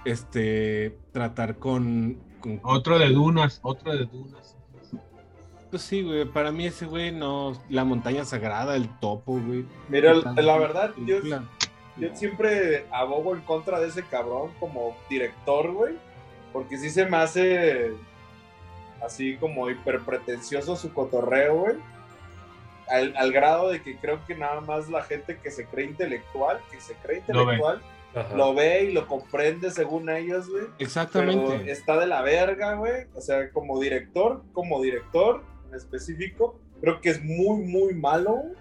Speaker 6: este tratar con, con-
Speaker 3: Otro de Dunas, otro de Dunas.
Speaker 6: pues sí, güey, para mí ese güey no la montaña sagrada, el topo, güey.
Speaker 5: Mira,
Speaker 6: Puta,
Speaker 5: la verdad, yo. Yo siempre abogo en contra de ese cabrón como director, güey. Porque sí se me hace así como hiperpretencioso su cotorreo, güey. Al, al grado de que creo que nada más la gente que se cree intelectual, que se cree
Speaker 3: Lo ve.
Speaker 5: intelectual, lo ve y lo comprende según ellos, güey. Pero
Speaker 6: Exactamente.
Speaker 5: está de la verga, güey. O sea, como director, como director en específico, creo que es muy, muy malo. güey.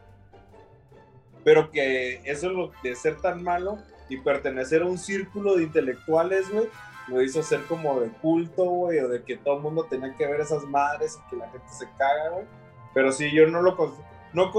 Speaker 5: Pero que eso lo de ser tan malo y pertenecer a un círculo de intelectuales, güey, lo hizo ser como de culto, güey, o de que todo el mundo tenía que ver esas madres y que la gente se caga, güey. Pero sí, yo no lo no,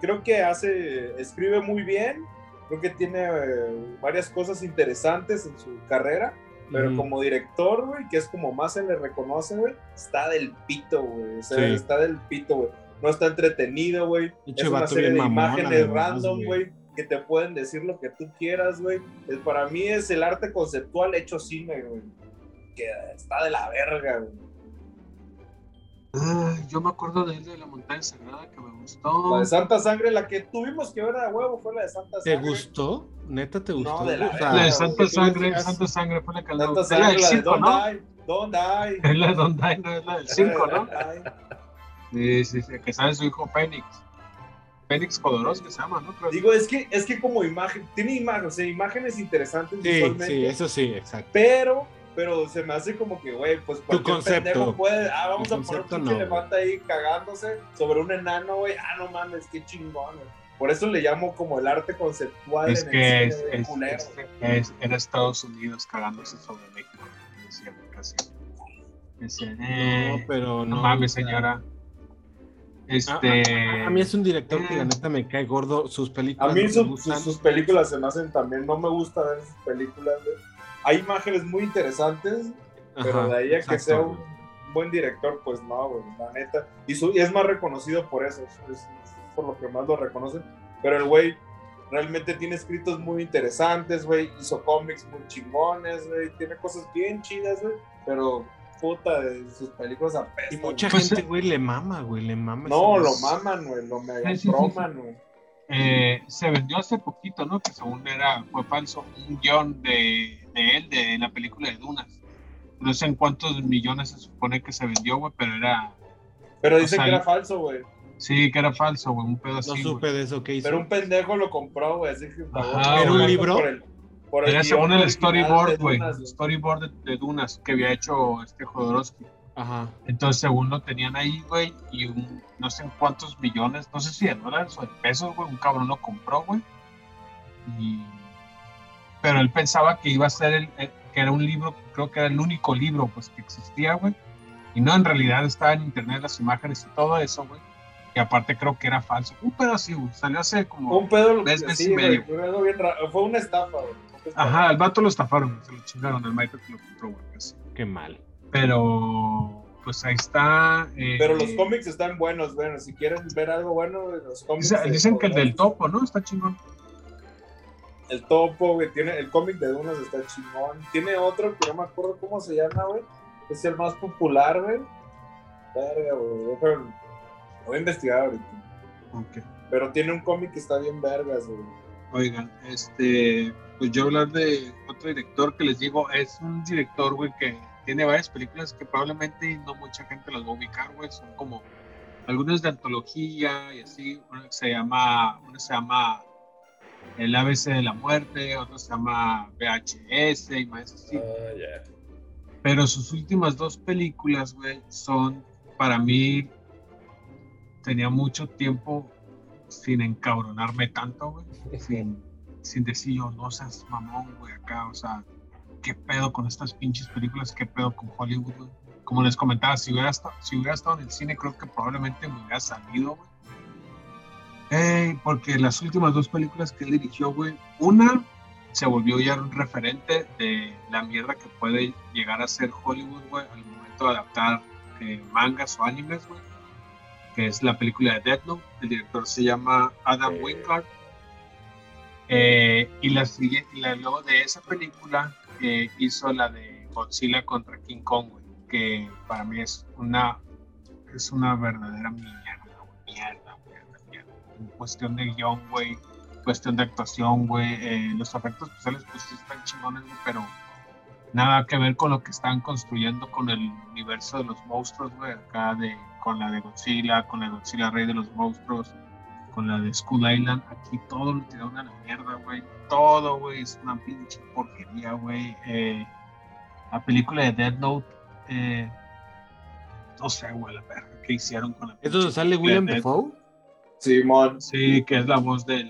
Speaker 5: creo que hace, escribe muy bien, creo que tiene eh, varias cosas interesantes en su carrera, pero
Speaker 6: Ujú.
Speaker 5: como director, güey, que es como más se le reconoce, güey, está del pito, güey, o sea,
Speaker 6: Sí.
Speaker 5: está del pito, güey. No está entretenido, güey. Es una serie de imágenes
Speaker 6: además,
Speaker 5: random,
Speaker 6: güey.
Speaker 5: que te pueden decir lo que tú quieras, güey. Es- Para mí es el arte conceptual hecho cine, güey. Que está de la verga, güey.
Speaker 3: Ah, yo me acuerdo de él de la montaña sagrada que me gustó.
Speaker 5: La de Santa Sangre, la que tuvimos que ver a huevo fue la de Santa
Speaker 6: ¿Te
Speaker 5: Sangre.
Speaker 6: gustó? ¿Neta te gustó?
Speaker 5: de la
Speaker 6: O sea,
Speaker 3: La de Santa Sangre,
Speaker 6: decías-
Speaker 3: Santa Sangre fue la que
Speaker 5: Santa
Speaker 3: la
Speaker 5: Sangre,
Speaker 3: del
Speaker 5: la de
Speaker 3: 5,
Speaker 5: Don't
Speaker 3: ¿no?
Speaker 5: Die, Don't Die. *laughs*
Speaker 3: Es la de Don't Die, no es la del 5, ¿no? Sí, sí, sí, que sale su hijo Fénix. Fénix Jodorowsky se llama, ¿no? Creo.
Speaker 5: Digo, es que, es que como imagen, tiene imágenes, o sea, imágenes interesantes
Speaker 6: Sí,
Speaker 5: visualmente,
Speaker 6: sí, eso sí, exacto.
Speaker 5: pero, pero se me hace como que, güey, pues cualquier
Speaker 6: concepto.
Speaker 5: pendejo puede, ah, vamos
Speaker 6: Tu
Speaker 5: a poner un
Speaker 6: no,
Speaker 5: elefante ahí cagándose sobre un enano, güey, ah, no mames, qué chingón, güey. Por eso le llamo como el arte conceptual
Speaker 3: Es
Speaker 5: en
Speaker 3: que
Speaker 5: el
Speaker 3: es,
Speaker 5: cine,
Speaker 3: es,
Speaker 5: culero.
Speaker 3: es- es- era Estados Unidos cagándose sobre México. Decía casi. Decía, eh,
Speaker 6: No, pero no.
Speaker 3: no mames, señora.
Speaker 6: A,
Speaker 3: Este.
Speaker 6: a- a mí es un director que la
Speaker 3: eh.
Speaker 6: neta me cae gordo. Sus películas
Speaker 5: A mí
Speaker 6: no
Speaker 5: sus, películas se me hacen también, no me gusta ver sus películas, güey. Hay imágenes muy interesantes, pero de ahí a que sea un buen director, pues no, güey, la neta. Y, su- y es más reconocido por eso, es, es por lo que más lo reconocen. Pero el güey realmente tiene escritos muy interesantes, güey, hizo cómics muy chingones, güey, tiene cosas bien chidas, güey, pero puta, de sus películas apestan.
Speaker 6: Y mucha
Speaker 3: Pues,
Speaker 6: gente, güey, le mama, güey, le mama.
Speaker 5: No, lo maman, güey, lo mega
Speaker 3: Sí, sí, sí,
Speaker 5: broman, güey.
Speaker 3: eh, se vendió hace poquito, ¿no? Que según era, fue falso, un guion de, de él, de la película de Dunas. No sé en cuántos millones se supone que se vendió, güey, pero era.
Speaker 5: Pero
Speaker 3: O
Speaker 5: dicen
Speaker 3: sea,
Speaker 5: que era falso, güey.
Speaker 3: Sí, que era falso, güey, un pedo
Speaker 6: No
Speaker 3: así.
Speaker 6: supe
Speaker 3: güey.
Speaker 6: de eso que hizo.
Speaker 5: Pero un pendejo lo compró, güey, así que
Speaker 3: Ajá,
Speaker 6: ¿Era un libro?
Speaker 5: Por el, por el
Speaker 3: Era
Speaker 5: guion
Speaker 3: según el storyboard, güey. Storyboard de, de Dunas que había hecho este Jodorowsky.
Speaker 6: Ajá.
Speaker 3: Entonces, según lo tenían ahí, güey, y un, no sé en cuántos millones, no sé si de dólares o de pesos, güey, un cabrón lo compró, güey. Y... Pero él pensaba que iba a ser el, el- que era un libro, creo que era el único libro, pues, que existía, güey. Y no, en realidad estaba en internet las imágenes y todo eso, güey. Y aparte creo que era falso. Un pedo así, güey. Salió hace como...
Speaker 5: Un pedo lo que
Speaker 3: Mes, mes
Speaker 5: sí,
Speaker 3: y medio.
Speaker 5: raro. Fue una estafa, güey.
Speaker 3: Ajá, al vato lo estafaron, se lo chingaron, el Michael que lo compró, güey, casi.
Speaker 6: Qué mal.
Speaker 3: Pero, pues ahí está. eh,
Speaker 5: Pero los cómics están buenos, bueno, si quieren ver algo bueno, los cómics.
Speaker 3: Dicen que el del topo, ¿no? Está chingón.
Speaker 5: El topo, güey, tiene el cómic de Dunas está chingón. Tiene otro que no me acuerdo cómo se llama, güey. Es el más popular, güey. Verga, güey. Voy a investigar ahorita.
Speaker 3: Ok.
Speaker 5: Pero tiene un cómic que está bien vergas, güey.
Speaker 3: Oigan, este, pues yo hablar de otro director que les digo, es un director, güey, que tiene varias películas que probablemente no mucha gente las va a ubicar, güey, son como algunas de antología y así, una que se llama, una se llama El ABC de la muerte, otra se llama VHS y más así.
Speaker 4: Ya.
Speaker 3: Pero sus últimas dos películas, güey, son para mí. Tenía mucho tiempo sin encabronarme tanto, güey. *laughs* Sin, sin decir yo, no seas mamón, güey, acá, o sea, ¿qué pedo con estas pinches películas? ¿Qué pedo con Hollywood, güey? Como les comentaba, si hubiera, estado, si hubiera estado en el cine, creo que probablemente me hubiera salido, güey. Ey, porque las últimas dos películas que él dirigió, güey, una se volvió ya un referente de la mierda que puede llegar a ser Hollywood, güey, al momento de adaptar eh, mangas o animes, güey, que es la película de Death Note. El director se llama Adam
Speaker 4: Sí.
Speaker 3: Wingard. Eh, y la, la- luego de esa película eh, hizo la de Godzilla contra King Kong, güey, que para mí es una, es una verdadera mierda, güey, mierda, mierda, mierda. En cuestión de guion, güey, cuestión de actuación, güey, eh, los efectos especiales pues sí están chingones, güey, pero nada que ver con lo que están construyendo con el universo de los monstruos, güey, acá de, con la de Godzilla, con la de Godzilla Rey de los Monstruos, con la de Skull Island, aquí todo lo tiraron a la mierda, güey, todo, güey, es una pinche porquería, güey, eh, la película de Dead Note, eh, no sé, güey, la verga, ¿qué hicieron con la
Speaker 6: ¿Es donde
Speaker 3: pinche
Speaker 6: sale William
Speaker 3: Death
Speaker 6: Defoe?
Speaker 5: Simón.
Speaker 3: Sí, que es la voz del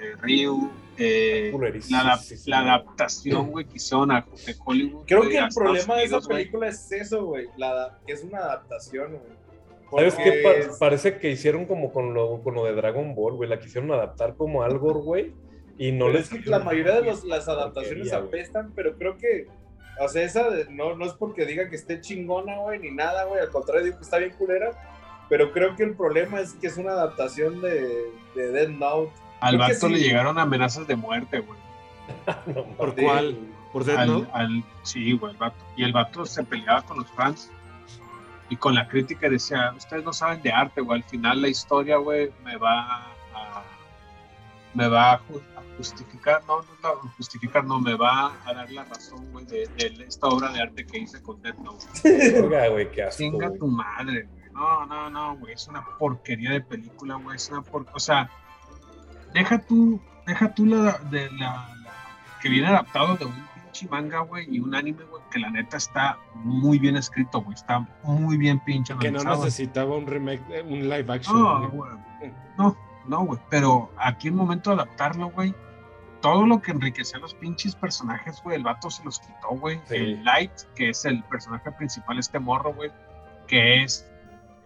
Speaker 3: eh, Ryu. Eh, la,
Speaker 4: sí, sí.
Speaker 3: la adaptación, güey, que hicieron a, de Hollywood. *laughs*
Speaker 5: Creo que el problema de esa
Speaker 3: Unidos,
Speaker 5: película es eso, güey, la- que es una adaptación, güey.
Speaker 4: ¿Sabes qué? Pa- parece que hicieron como con lo, con lo de Dragon Ball, güey. La quisieron adaptar como algo, güey. Y no
Speaker 5: Pero
Speaker 4: les
Speaker 5: es que la mayoría de los- las adaptaciones apestan, pero creo que, o sea, esa de- no, no es porque diga que esté chingona, güey, ni nada, güey, al contrario, digo que está bien culera, pero creo que el problema es que es una adaptación de, de Dead Note.
Speaker 3: Al vato
Speaker 5: sí.
Speaker 3: le llegaron amenazas de muerte, güey. *laughs*
Speaker 4: No,
Speaker 6: ¿Por cuál? ¿Por Death
Speaker 3: Al,
Speaker 6: Note?
Speaker 3: al- sí, güey, el vato. Y el vato se peleaba con los fans y con la crítica y decía, ustedes no saben de arte, güey. Al final la historia, güey, me va a... Me va a, ju- a justificar, no, no, no, justificar, no, me va a dar la razón, güey, de, de esta obra de arte que hice con Death Note. *laughs*
Speaker 4: Güey, qué asco,
Speaker 3: Chinga
Speaker 4: güey.
Speaker 3: tu madre, güey. No, no, no, güey. Es una porquería de película, güey. Es una por... O sea, deja tú, deja tú la, de la, la- que viene adaptado de un pinche manga, güey, y un anime, güey, que la neta está muy bien escrito, güey. Está muy bien pinche
Speaker 6: Que no necesitaba un remake, eh, un live action.
Speaker 3: No,
Speaker 6: güey.
Speaker 3: No, no, güey. Pero aquí en momento de adaptarlo, güey, todo lo que enriquecía a los pinches personajes, güey, el vato se los quitó, güey.
Speaker 4: Sí.
Speaker 3: El Light, que es el personaje principal, este morro, güey, que es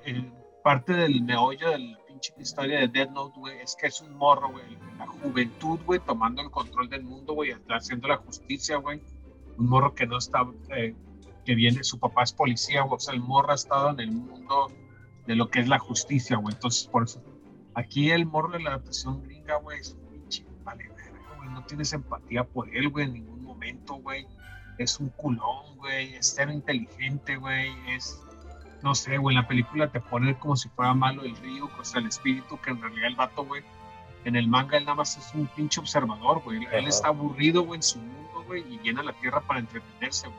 Speaker 3: eh, parte del meollo de la pinche historia de Dead Note, güey, es que es un morro, güey, la juventud, güey, tomando el control del mundo, güey, haciendo la justicia, güey. Un morro que no está, eh, que viene, su papá es policía, güey, o sea, el morro ha estado en el mundo de lo que es la justicia, güey. Entonces, por eso, aquí el morro de la adaptación gringa, güey, es un pinche vale, güey. No tienes empatía por él, güey, en ningún momento, güey. Es un culón, güey. Es ser inteligente, güey. Es, no sé, güey, en la película te pone como si fuera malo el río, o sea, el espíritu, que en realidad el vato, güey, en el manga él nada más es un pinche observador, güey. Él está aburrido, güey, en su mundo, güey, y viene a la tierra para entretenerse, güey.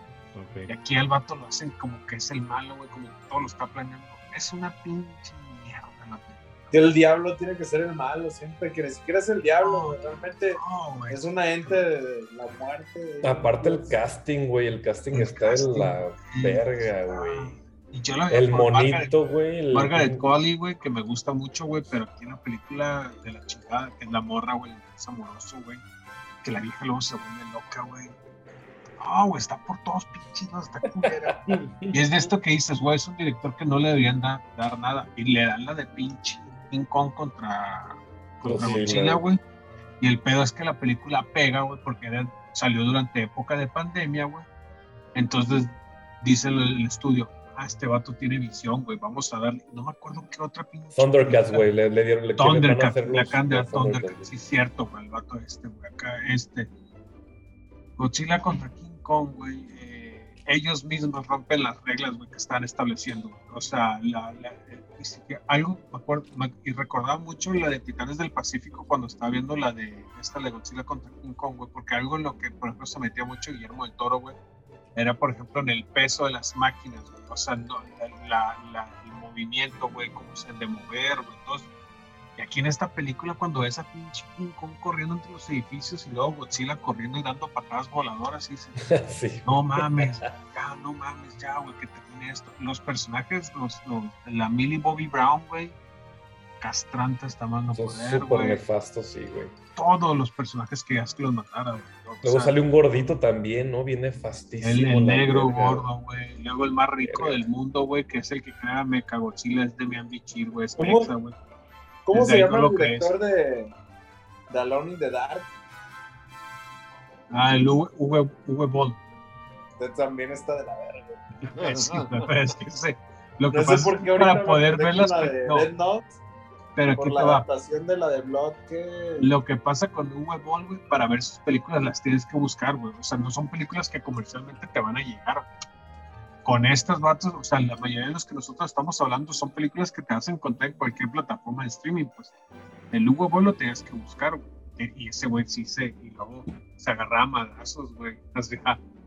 Speaker 6: Ok.
Speaker 3: Y aquí al vato lo hacen como que es el malo, güey, como que todo lo está planeando. Es una pinche mierda la película.
Speaker 5: Que el diablo tiene que ser el malo siempre, que ni siquiera es el diablo, güey, realmente
Speaker 3: No, güey.
Speaker 5: es una ente de la muerte. güey.
Speaker 4: Aparte el casting, güey. El casting
Speaker 3: El
Speaker 4: está
Speaker 3: casting,
Speaker 4: en la verga, güey.
Speaker 3: Y yo la
Speaker 4: El monito, güey. el-
Speaker 3: Margaret Qualley, güey, que me gusta mucho, güey, pero aquí en la película de la chingada, que es la morra, güey, el interés amoroso, güey, que la vieja luego se vuelve loca, güey. No, güey, está por todos pinches, no, está culera. y es de esto que dices, güey, es un director que no le deberían da- dar nada. Y le dan la de pinche King Kong contra, contra
Speaker 4: Godzilla.
Speaker 3: Godzilla, güey. Y el pedo es que la película pega, güey, porque era- salió durante época de pandemia, güey. Entonces dice el, el estudio, ah, este vato tiene visión, güey, vamos a darle. No me acuerdo qué otra pinche.
Speaker 4: Thundercats, güey. Le, le dieron. Le
Speaker 3: Thundercats, le acaban de Thundercats, sí, cierto, güey, el vato este, güey, acá, este. Godzilla contra King Kong, güey, eh, ellos mismos rompen las reglas, güey, que están estableciendo, o sea, la, la- eh, algo, me acuerdo, me- y recordaba mucho la de Titanes del Pacífico cuando estaba viendo la de, esta de Godzilla contra King Kong, güey, porque algo en lo que, por ejemplo, se metía mucho Guillermo del Toro, güey, era, por ejemplo, en el peso de las máquinas, güey, o sea, no, la, el movimiento, güey, cómo se han de mover, güey, entonces, y aquí en esta película, cuando ves a pinche King Kong corriendo entre los edificios y luego Godzilla corriendo y dando patadas voladoras, y *laughs* dices,
Speaker 4: sí.
Speaker 3: no mames, ya, no mames, ya, güey, que termine esto. Los personajes, los, los- la Millie Bobby Brown, güey, castrante hasta más no
Speaker 4: Son
Speaker 3: poder,
Speaker 4: súper
Speaker 3: güey.
Speaker 4: nefastos, sí, güey.
Speaker 3: Todos los personajes que ya que los matara, güey. O
Speaker 4: Luego
Speaker 3: sea,
Speaker 4: sale un gordito también, ¿no? Viene fastísimo.
Speaker 3: el, negro
Speaker 4: verga.
Speaker 3: gordo, güey. Luego el más rico
Speaker 4: Verga.
Speaker 3: del mundo, güey, que es el que crea Mechagodzilla, es Demian Bichir, güey, es
Speaker 5: ¿Cómo?
Speaker 3: mexa, güey.
Speaker 5: ¿Cómo
Speaker 3: Desde
Speaker 5: se llama
Speaker 3: no
Speaker 5: el director de, de Alone in the Dark?
Speaker 3: Ah, el Uwe, Uwe, Uwe Boll.
Speaker 5: Usted también está de la verga.
Speaker 3: Sí, güey, pero es que sé. Lo que
Speaker 5: No sé
Speaker 3: pasa
Speaker 5: por
Speaker 3: es
Speaker 5: qué ahorita
Speaker 3: para poder ver las
Speaker 5: de
Speaker 3: no,
Speaker 5: Dead Note,
Speaker 3: pero aquí
Speaker 5: por
Speaker 3: te
Speaker 5: la
Speaker 3: va.
Speaker 5: adaptación de la de Blood que
Speaker 3: Lo que pasa con Uwe Boll, güey, para ver sus películas las tienes que buscar, güey. O sea, no son películas que comercialmente te van a llegar. Con estas vatos, o sea, la mayoría de los que nosotros estamos hablando son películas que te vas a encontrar en cualquier plataforma de streaming, pues. El Uwe Boll lo tenías que buscar, güey. Y ese güey sí se, y luego se agarraba a madrazos, güey. Hacia,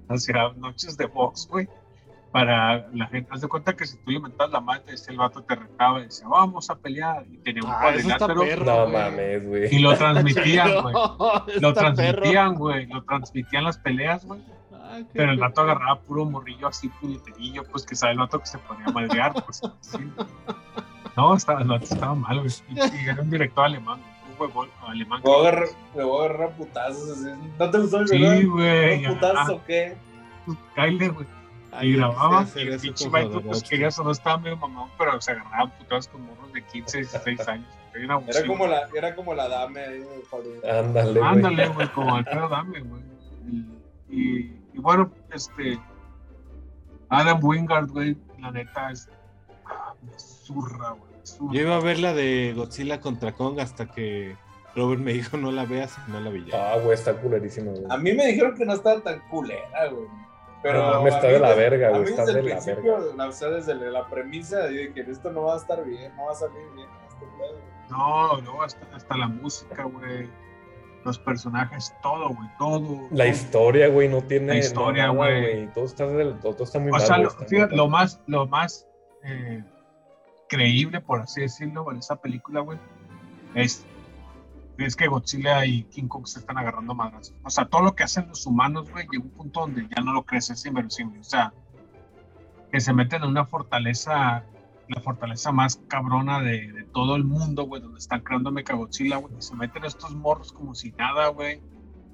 Speaker 3: hacia noches de box, güey. Para la gente, haz de cuenta que si tú le mentabas la madre, ese el vato te retaba y decía, vamos a pelear. Y tenía un
Speaker 6: Ah,
Speaker 3: cuadrilátero.
Speaker 4: No
Speaker 6: güey.
Speaker 4: mames, güey.
Speaker 3: y lo transmitían, güey. *laughs* Lo transmitían, güey. Lo transmitían las peleas, güey.
Speaker 6: Ah,
Speaker 3: Pero el vato agarraba puro morrillo así, puñeterillo, pues que sabe el vato que se podía madrear, pues. sí. No, estaba, el vato estaba mal, güey. Y, era un director alemán, un huevón alemán.
Speaker 5: me voy a agarrar, me voy a agarrar a putazos. así. ¿No te gustó el
Speaker 3: Sí, güey.
Speaker 5: ¿Unos putazos o qué?
Speaker 3: Kyle, güey. Y grababa.
Speaker 6: sí,
Speaker 3: y el
Speaker 6: eso
Speaker 3: pinche pues querías o no estaba medio mamón, pero se agarraban putados con morros de 15, 16 años. Era,
Speaker 5: como la, era como la dame ahí de.
Speaker 4: Ándale, güey.
Speaker 3: Ándale, güey, como Alfredo Dame, güey. Y, y, y bueno, este. Adam Wingard, güey, la neta es. ah, me zurra, güey.
Speaker 6: Yo iba a ver la de Godzilla contra Kong hasta que Robert me dijo no la veas y no la vi ya.
Speaker 4: Ah, güey, está culerísimo, güey.
Speaker 5: A mí me dijeron que no estaba tan culera, güey. Pero
Speaker 4: No mames, está
Speaker 5: a mí
Speaker 4: de la
Speaker 5: desde-
Speaker 4: verga, güey, está de la
Speaker 5: principio, la- o sea, desde la premisa, dije que esto no va a estar bien, no va a salir bien. este pedo.
Speaker 3: No, luego hasta, hasta la música, güey. Los personajes, todo, güey, todo.
Speaker 4: La historia, güey, no tiene
Speaker 3: La historia, güey.
Speaker 4: Todo está, todo está muy
Speaker 3: O
Speaker 4: mal.
Speaker 3: sea, lo, fíjate, más, lo más eh, creíble, por así decirlo, en esa película, güey, es, es que Godzilla y King Kong se están agarrando madras. O sea, todo lo que hacen los humanos, güey, llega un punto donde ya no lo crees, es inverosímil. O sea, que se meten en una fortaleza, la fortaleza más cabrona de, de todo el mundo, güey, donde están creando Mechagodzilla, güey, y se meten estos morros como si nada, güey.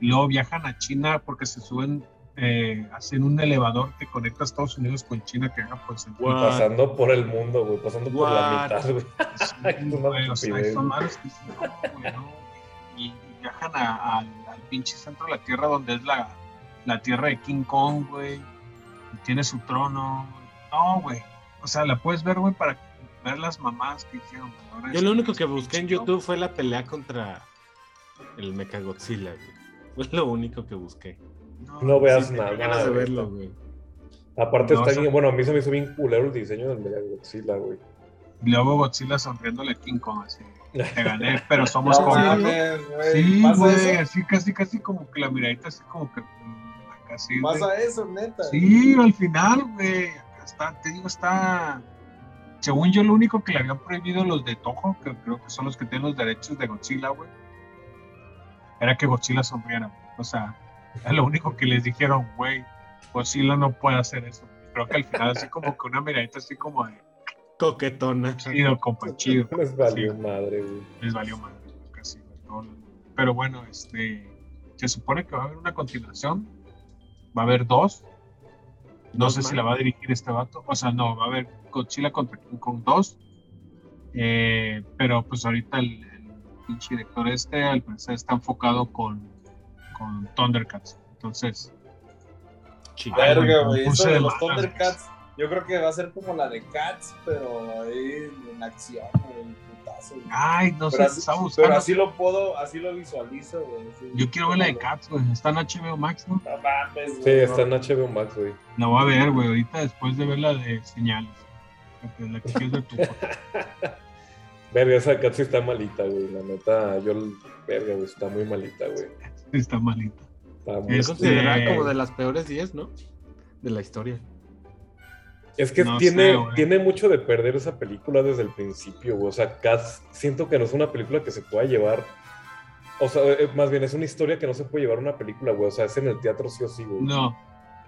Speaker 3: Y luego viajan a China porque se suben eh, hacen un elevador que conecta a Estados Unidos con China que era pues en
Speaker 4: Y pasando por el mundo, güey, pasando por la mitad, güey.
Speaker 3: Sí, *laughs* güey, o sea,
Speaker 4: estupidez.
Speaker 3: son madres que dicen, no, güey, no. Y, y viajan a- al, al pinche centro de la Tierra donde es la, la tierra de King Kong, güey. Y tiene su trono. No, güey. O sea, la puedes ver, güey, para ver las mamás que hicieron. Ahora
Speaker 6: Yo lo único que busqué en. YouTube fue la pelea contra el Mechagodzilla, güey. Fue lo único que busqué.
Speaker 4: No veas
Speaker 3: sí,
Speaker 4: nada.
Speaker 6: Ganas de verlo, güey.
Speaker 4: Aparte
Speaker 3: No,
Speaker 4: está bien, bueno, a mí se me hizo bien culero el diseño del Mechagodzilla, güey.
Speaker 3: Y luego Godzilla sonriéndole a King Kong, así. Te gané, *laughs* pero somos
Speaker 5: No güey.
Speaker 3: Sí,
Speaker 5: ¿Pasa
Speaker 3: güey, así casi, casi como que la miradita, así como que. de-
Speaker 5: Pasa eso, neta.
Speaker 3: Sí, al final, güey. Acá está, te digo, está. Según yo, lo único que le habían prohibido los de Toho, que creo que son los que tienen los derechos de Godzilla, güey, era que Godzilla sonriera. O sea, es lo único que les dijeron, güey, Godzilla no puede hacer eso. Creo que al final, así como que una miradita, así como de
Speaker 6: Coquetona.
Speaker 3: chido, compa, chido.
Speaker 4: Les valió
Speaker 3: Sí.
Speaker 4: madre, güey.
Speaker 3: Les valió madre, casi. Pero bueno, este. Se supone que va a haber una continuación. Va a haber dos. No sé si
Speaker 6: más.
Speaker 3: la va a dirigir este vato. O sea, no, va a haber Godzilla contra King Kong 2. Eh, pero pues ahorita el, el pinche director este, al parecer, está enfocado con, con Thundercats. Entonces,
Speaker 6: Chica.
Speaker 3: Ay, güey,
Speaker 5: Verga, güey.
Speaker 3: puse
Speaker 5: Eso de
Speaker 3: de
Speaker 5: los Thundercats, yo creo que va a ser como la de Cats, pero ahí en acción, güey, putazo. güey.
Speaker 3: ay, no sé,
Speaker 5: Pero así,
Speaker 3: estaba
Speaker 5: pero
Speaker 3: buscando.
Speaker 5: así lo puedo, así lo visualizo, güey.
Speaker 3: Yo quiero ver la de Cats, güey. Está en HBO Max, ¿no?
Speaker 5: No mames,
Speaker 4: Sí, está en HBO Max, güey.
Speaker 3: La voy a ver, güey, ahorita después de ver la de señales. Porque la que quieres ver tú.
Speaker 4: Verga, esa cat sí está malita, güey. La neta, yo, verga, güey, está muy malita, güey.
Speaker 3: Está malita.
Speaker 4: Está muy-
Speaker 6: Es considerada como de las peores 10, ¿no? De la historia.
Speaker 4: Es que
Speaker 3: No
Speaker 4: tiene,
Speaker 3: sé,
Speaker 4: tiene mucho de perder esa película desde el principio, güey. O sea, Cats, siento que no es una película que se pueda llevar. O sea, eh, más bien es una historia que no se puede llevar una película, güey. O sea, es en el teatro sí o sí, güey.
Speaker 3: No,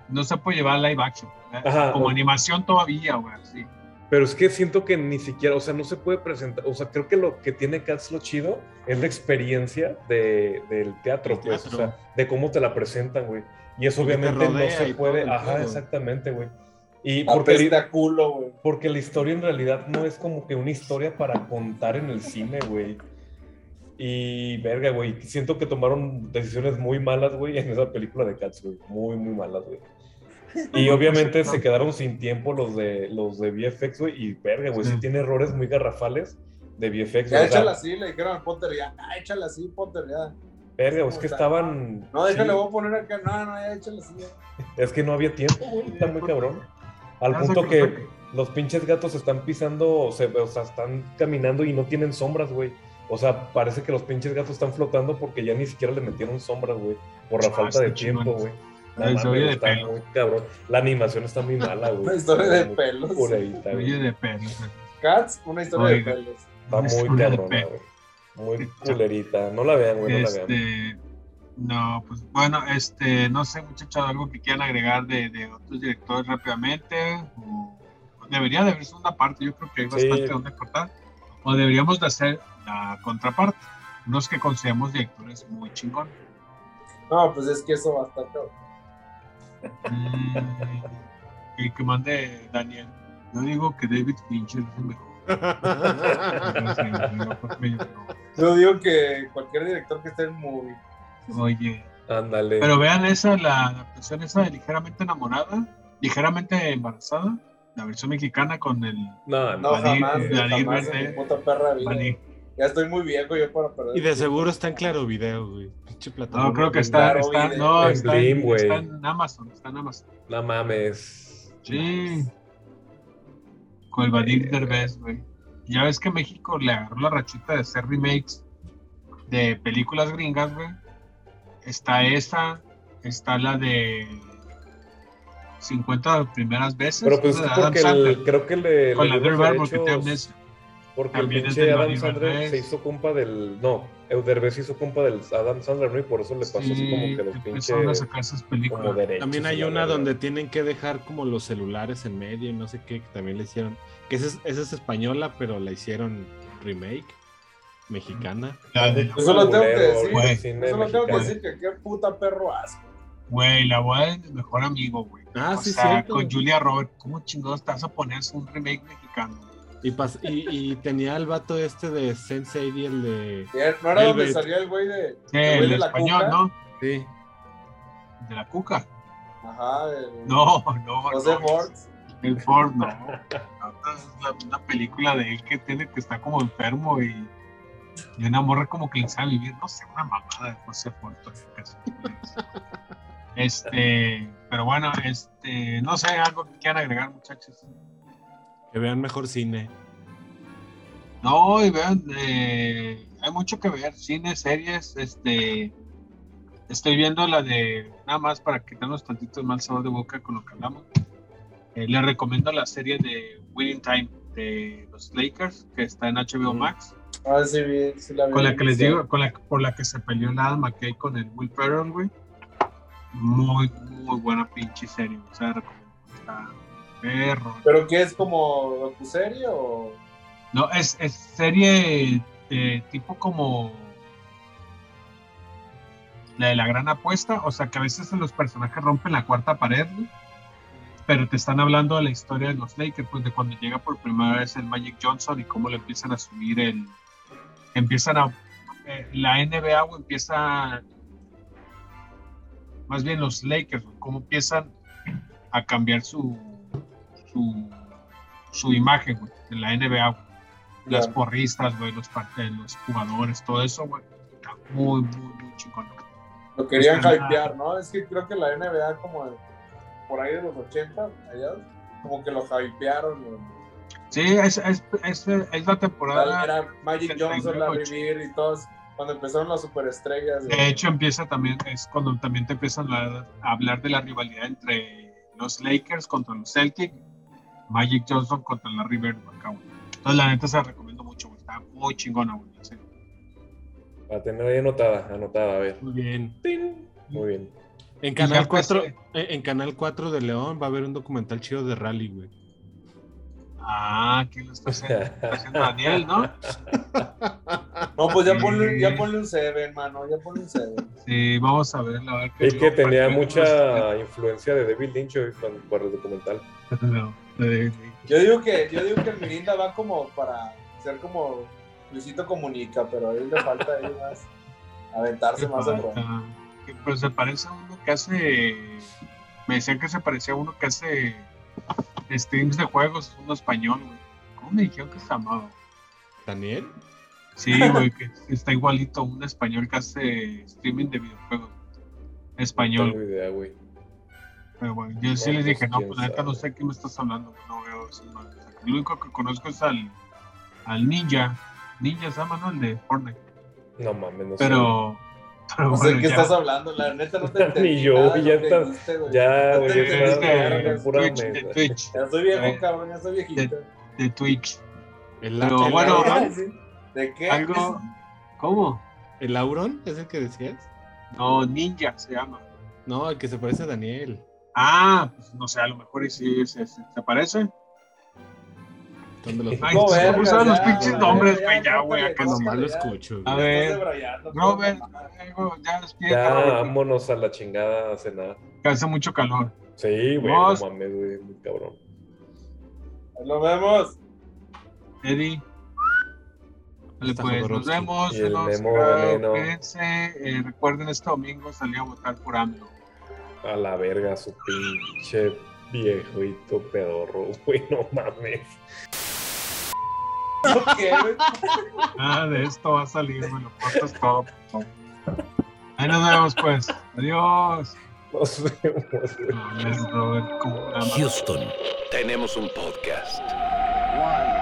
Speaker 3: no se puede llevar live action. ¿eh?
Speaker 4: Ajá,
Speaker 3: Como animación todavía, güey. Sí.
Speaker 4: Pero es que siento que ni siquiera, o sea, no se puede presentar. O sea, creo que lo que tiene Cats lo chido es la experiencia de, del teatro, pues.
Speaker 6: teatro.
Speaker 4: O sea, de cómo te la presentan, güey. Y eso obviamente no se puede. Ajá, exactamente, güey. Y porque,
Speaker 5: Apesta a culo, güey.
Speaker 4: porque la historia en realidad no es como que una historia para contar en el cine, güey. Y verga, güey. Siento que tomaron decisiones muy malas, güey, en esa película de Cats, güey. Muy, muy malas, güey. Y *laughs* obviamente se quedaron sin tiempo los de los de VFX, güey. Y verga, güey, sí
Speaker 3: Sí.
Speaker 4: tiene errores muy garrafales de VFX.
Speaker 5: Ya échala así, le dijeron al Potter ya. Ah, échala así, Potter ya.
Speaker 4: verga, güey, es que estaban.
Speaker 5: No, déjale,
Speaker 4: sí,
Speaker 5: voy a poner acá. No, no, ya échala así. ya.
Speaker 4: Es que no había tiempo, güey. Está muy cabrón. Al
Speaker 3: Ya
Speaker 4: punto que los pinches gatos están pisando, se- o sea, están caminando y no tienen sombras, güey. O sea, parece que los pinches gatos están flotando porque ya ni siquiera le metieron sombras, güey. Por la
Speaker 3: Ah,
Speaker 4: falta de tiempo, güey.
Speaker 3: La de
Speaker 4: está muy cabrón. La animación está muy mala, güey. *laughs*
Speaker 5: Una historia de pelos.
Speaker 3: de güey.
Speaker 5: Cats, una historia
Speaker 3: Oiga.
Speaker 5: de pelos.
Speaker 4: Está muy cabrona, güey. Muy culerita. No la vean, güey, no la vean.
Speaker 3: No, pues bueno, este, no sé, muchachos, algo que quieran agregar de, de otros directores rápidamente. O, debería de haber segunda parte, yo creo que hay
Speaker 4: Sí.
Speaker 3: bastante donde cortar. O deberíamos de hacer la contraparte, unos que consideramos directores muy chingón.
Speaker 5: No, pues es que eso va a estar.
Speaker 3: Mm, el que mande Daniel. Yo digo que David Fincher es el mejor. *laughs* Yo
Speaker 5: digo que cualquier director que esté en movie.
Speaker 3: Oye,
Speaker 4: Ándale.
Speaker 3: pero vean esa, la adaptación esa de Ligeramente Enamorada, Ligeramente Embarazada, la versión mexicana con el
Speaker 4: No, no.
Speaker 5: Jamás, jamás en
Speaker 3: Verde.
Speaker 5: mi puta perra vida. Ya estoy muy viejo yo para perder.
Speaker 6: Y de seguro está en Claro Video, güey. Pinche plataforma.
Speaker 3: No, creo que está,
Speaker 5: Claro,
Speaker 3: está,
Speaker 5: video.
Speaker 3: no,
Speaker 4: En
Speaker 3: está,
Speaker 4: Blim,
Speaker 3: en,
Speaker 4: güey.
Speaker 3: está en Amazon, está en Amazon.
Speaker 4: No mames.
Speaker 3: Sí. Con el Vadir Derbez, güey. Ya ves que México le agarró la rachita de hacer remakes de películas gringas, güey. Está esa, está la de 50 primeras veces.
Speaker 4: Pero pues es porque el, creo que le.
Speaker 3: con
Speaker 4: le
Speaker 3: la te amnesia.
Speaker 4: Porque el
Speaker 3: También es
Speaker 4: pinche
Speaker 3: del
Speaker 4: Adam Sandler se hizo compa del. No, Euderbez se hizo compa del Adam Sandler, ¿no? Y por eso le pasó así
Speaker 3: Sí,
Speaker 4: como que los
Speaker 3: empezaron a
Speaker 4: pinches.
Speaker 3: sacar esas
Speaker 4: Como
Speaker 3: películas.
Speaker 4: derechos.
Speaker 6: También hay una donde tienen que dejar como los celulares en medio y no sé qué, que también le hicieron. Que esa es, esa es española, pero la hicieron remake mexicana.
Speaker 3: La de la-
Speaker 5: Eso lo tengo que decir.
Speaker 3: güey.
Speaker 4: cine
Speaker 5: Eso lo tengo que decir que qué puta perro asco.
Speaker 3: Güey, la boda de mi mejor amigo, güey.
Speaker 6: Ah,
Speaker 3: o
Speaker 6: sí,
Speaker 3: sea,
Speaker 6: cierto.
Speaker 3: con Julia Robert, ¿cómo chingados te vas a poner un remake mexicano?
Speaker 6: Y, pas- y, y tenía el vato este de Sensei y el de.
Speaker 5: ¿No era donde salía el güey de.
Speaker 3: Sí,
Speaker 5: el
Speaker 3: el
Speaker 5: de la
Speaker 3: español,
Speaker 5: Cuca?
Speaker 3: ¿no?
Speaker 6: Sí.
Speaker 3: De la cuca.
Speaker 5: Ajá, el.
Speaker 3: No, no.
Speaker 5: José
Speaker 3: no,
Speaker 5: Ford.
Speaker 3: El Ford, no. *laughs* Es la- una película de él que tiene que estar como enfermo y, y una morra como que le sabe vivir, no sé, una mamada de José casi. Este, pero bueno, este, no sé, algo que quieran agregar, muchachos.
Speaker 6: Que vean mejor cine.
Speaker 3: No, y vean, eh, hay mucho que ver, cine, series, este, estoy viendo la de, nada más para quitarnos tantito el mal sabor de boca con lo que hablamos, eh, les recomiendo la serie de Winning Time de los Lakers, que está en HBO
Speaker 6: Mm.
Speaker 3: Max,
Speaker 5: Ah, sí, vi, sí la vi.
Speaker 3: con la que les digo, con la, por la que se peleó la Adam McKay con el Will Ferrell, güey, muy, muy buena pinche serie, o sea, perro.
Speaker 5: ¿Pero qué es como docuserie o.?
Speaker 3: No, es, es serie eh, tipo como la de la gran apuesta, o sea que a veces los personajes rompen la cuarta pared, güey, pero te están hablando de la historia de los Lakers, pues de cuando llega por primera vez el Magic Johnson y cómo le empiezan a subir el, empiezan a, eh, la NBA güey, empieza, más bien los Lakers, cómo empiezan a cambiar su, su, su imagen güey, en la NBA, güey las porristas, güey, los, eh, los jugadores, todo eso, güey. Está muy, muy, muy chingón.
Speaker 5: Lo querían
Speaker 3: Pues,
Speaker 5: hypear, ¿no? Es que creo que la NBA, como de- por ahí de los 80, allá, como que lo hypearon. güey.
Speaker 3: Sí, es, es, es, es la temporada.
Speaker 5: Era Magic Johnson, la
Speaker 3: 78.
Speaker 5: Rivir y todos, cuando empezaron las superestrellas.
Speaker 3: De hecho, empieza también, es cuando también te empiezan a, hablar de la rivalidad entre los Lakers contra los Celtics, Magic Johnson contra la River güey. Entonces, la neta se la recomiendo mucho, güey. Está muy chingona, güey. la serie.
Speaker 4: Para tener ahí anotada, anotada, a ver.
Speaker 6: Muy bien.
Speaker 4: ¡Tin! Muy bien.
Speaker 6: En Canal
Speaker 3: ya, pues,
Speaker 6: 4,
Speaker 3: eh,
Speaker 6: eh, en Canal 4 de León va a haber un documental chido de rally, güey.
Speaker 3: Ah, ¿quién lo está haciendo? *laughs* Está haciendo Daniel, ¿no?
Speaker 5: No, pues ya
Speaker 3: Sí.
Speaker 5: ponle, ya ponle un 7, mano, ya ponle un 7.
Speaker 3: Sí, vamos a ver, a ver qué
Speaker 4: Es que tenía
Speaker 3: para que-
Speaker 4: mucha influencia de David Lynch por el documental. *laughs*
Speaker 3: No, de-
Speaker 5: Yo digo que, yo digo que el Mirinda va como para ser como Luisito Comunica, pero ahí le falta ahí más aventarse más al
Speaker 3: Pues se parece a uno que hace. Me decían que se parecía a uno que hace streams de juegos, uno español, güey. ¿Cómo me dijeron que se llamaba?
Speaker 6: ¿Daniel?
Speaker 3: Sí, *laughs* güey, que está igualito, un español que hace streaming de videojuegos.
Speaker 4: No
Speaker 3: Español,
Speaker 4: tengo idea, güey.
Speaker 3: pero bueno, yo sí
Speaker 4: No,
Speaker 3: les
Speaker 4: pues,
Speaker 3: dije, no, pues la neta no sé qué me estás hablando, no veo eso. no, o sea, que Lo único que conozco es al, al Ninja. Ninja se llama, ¿no? El de Fortnite.
Speaker 4: No mames, no
Speaker 3: Pero. Pero
Speaker 5: No sé
Speaker 3: bueno,
Speaker 5: de qué
Speaker 3: ya.
Speaker 5: estás hablando, la neta no te *laughs* entendí.
Speaker 4: Ni yo,
Speaker 5: nada de
Speaker 4: ya está-
Speaker 5: dijiste, güey.
Speaker 4: Ya, güey,
Speaker 5: te
Speaker 3: de
Speaker 5: de
Speaker 4: pura
Speaker 3: Twitch, de. Twitch,
Speaker 5: Ya soy viejo,
Speaker 3: Eh,
Speaker 5: cabrón, ya soy viejito.
Speaker 3: de Twitch.
Speaker 6: ¿El,
Speaker 3: Pero
Speaker 6: el
Speaker 3: bueno,
Speaker 5: sí. ¿De qué?
Speaker 3: Algo. ¿Cómo?
Speaker 6: ¿El Auron? ¿Es el que decías?
Speaker 3: No, Ninja se llama.
Speaker 6: No, el que se parece a Daniel.
Speaker 3: Ah, pues no sé, a lo mejor y sí se, se, se parece.
Speaker 6: De los
Speaker 3: Ay,
Speaker 5: No, verga,
Speaker 3: usan los pinches nombres, güey, ya, güey, acá no
Speaker 6: nomás lo escucho.
Speaker 3: A ver,
Speaker 5: mamá.
Speaker 3: algo, ya despídete,
Speaker 4: Ya, vámonos a la chingada a cenar.
Speaker 3: que hace mucho calor.
Speaker 4: Sí, güey, no mames, güey, muy cabrón.
Speaker 5: Nos vemos.
Speaker 3: Eddie. Vale, pues nos vemos.
Speaker 4: Y el
Speaker 3: eh, recuerden, este domingo salí a votar por AMLO.
Speaker 4: A la verga, su pinche viejito pedorro, *laughs* güey, no mames.
Speaker 3: Nada de esto va a salir, me lo cortas todo. Ahí nos vemos, pues. Adiós.
Speaker 4: Nos vemos,
Speaker 3: Robert.
Speaker 2: Houston, tenemos un podcast.
Speaker 1: One.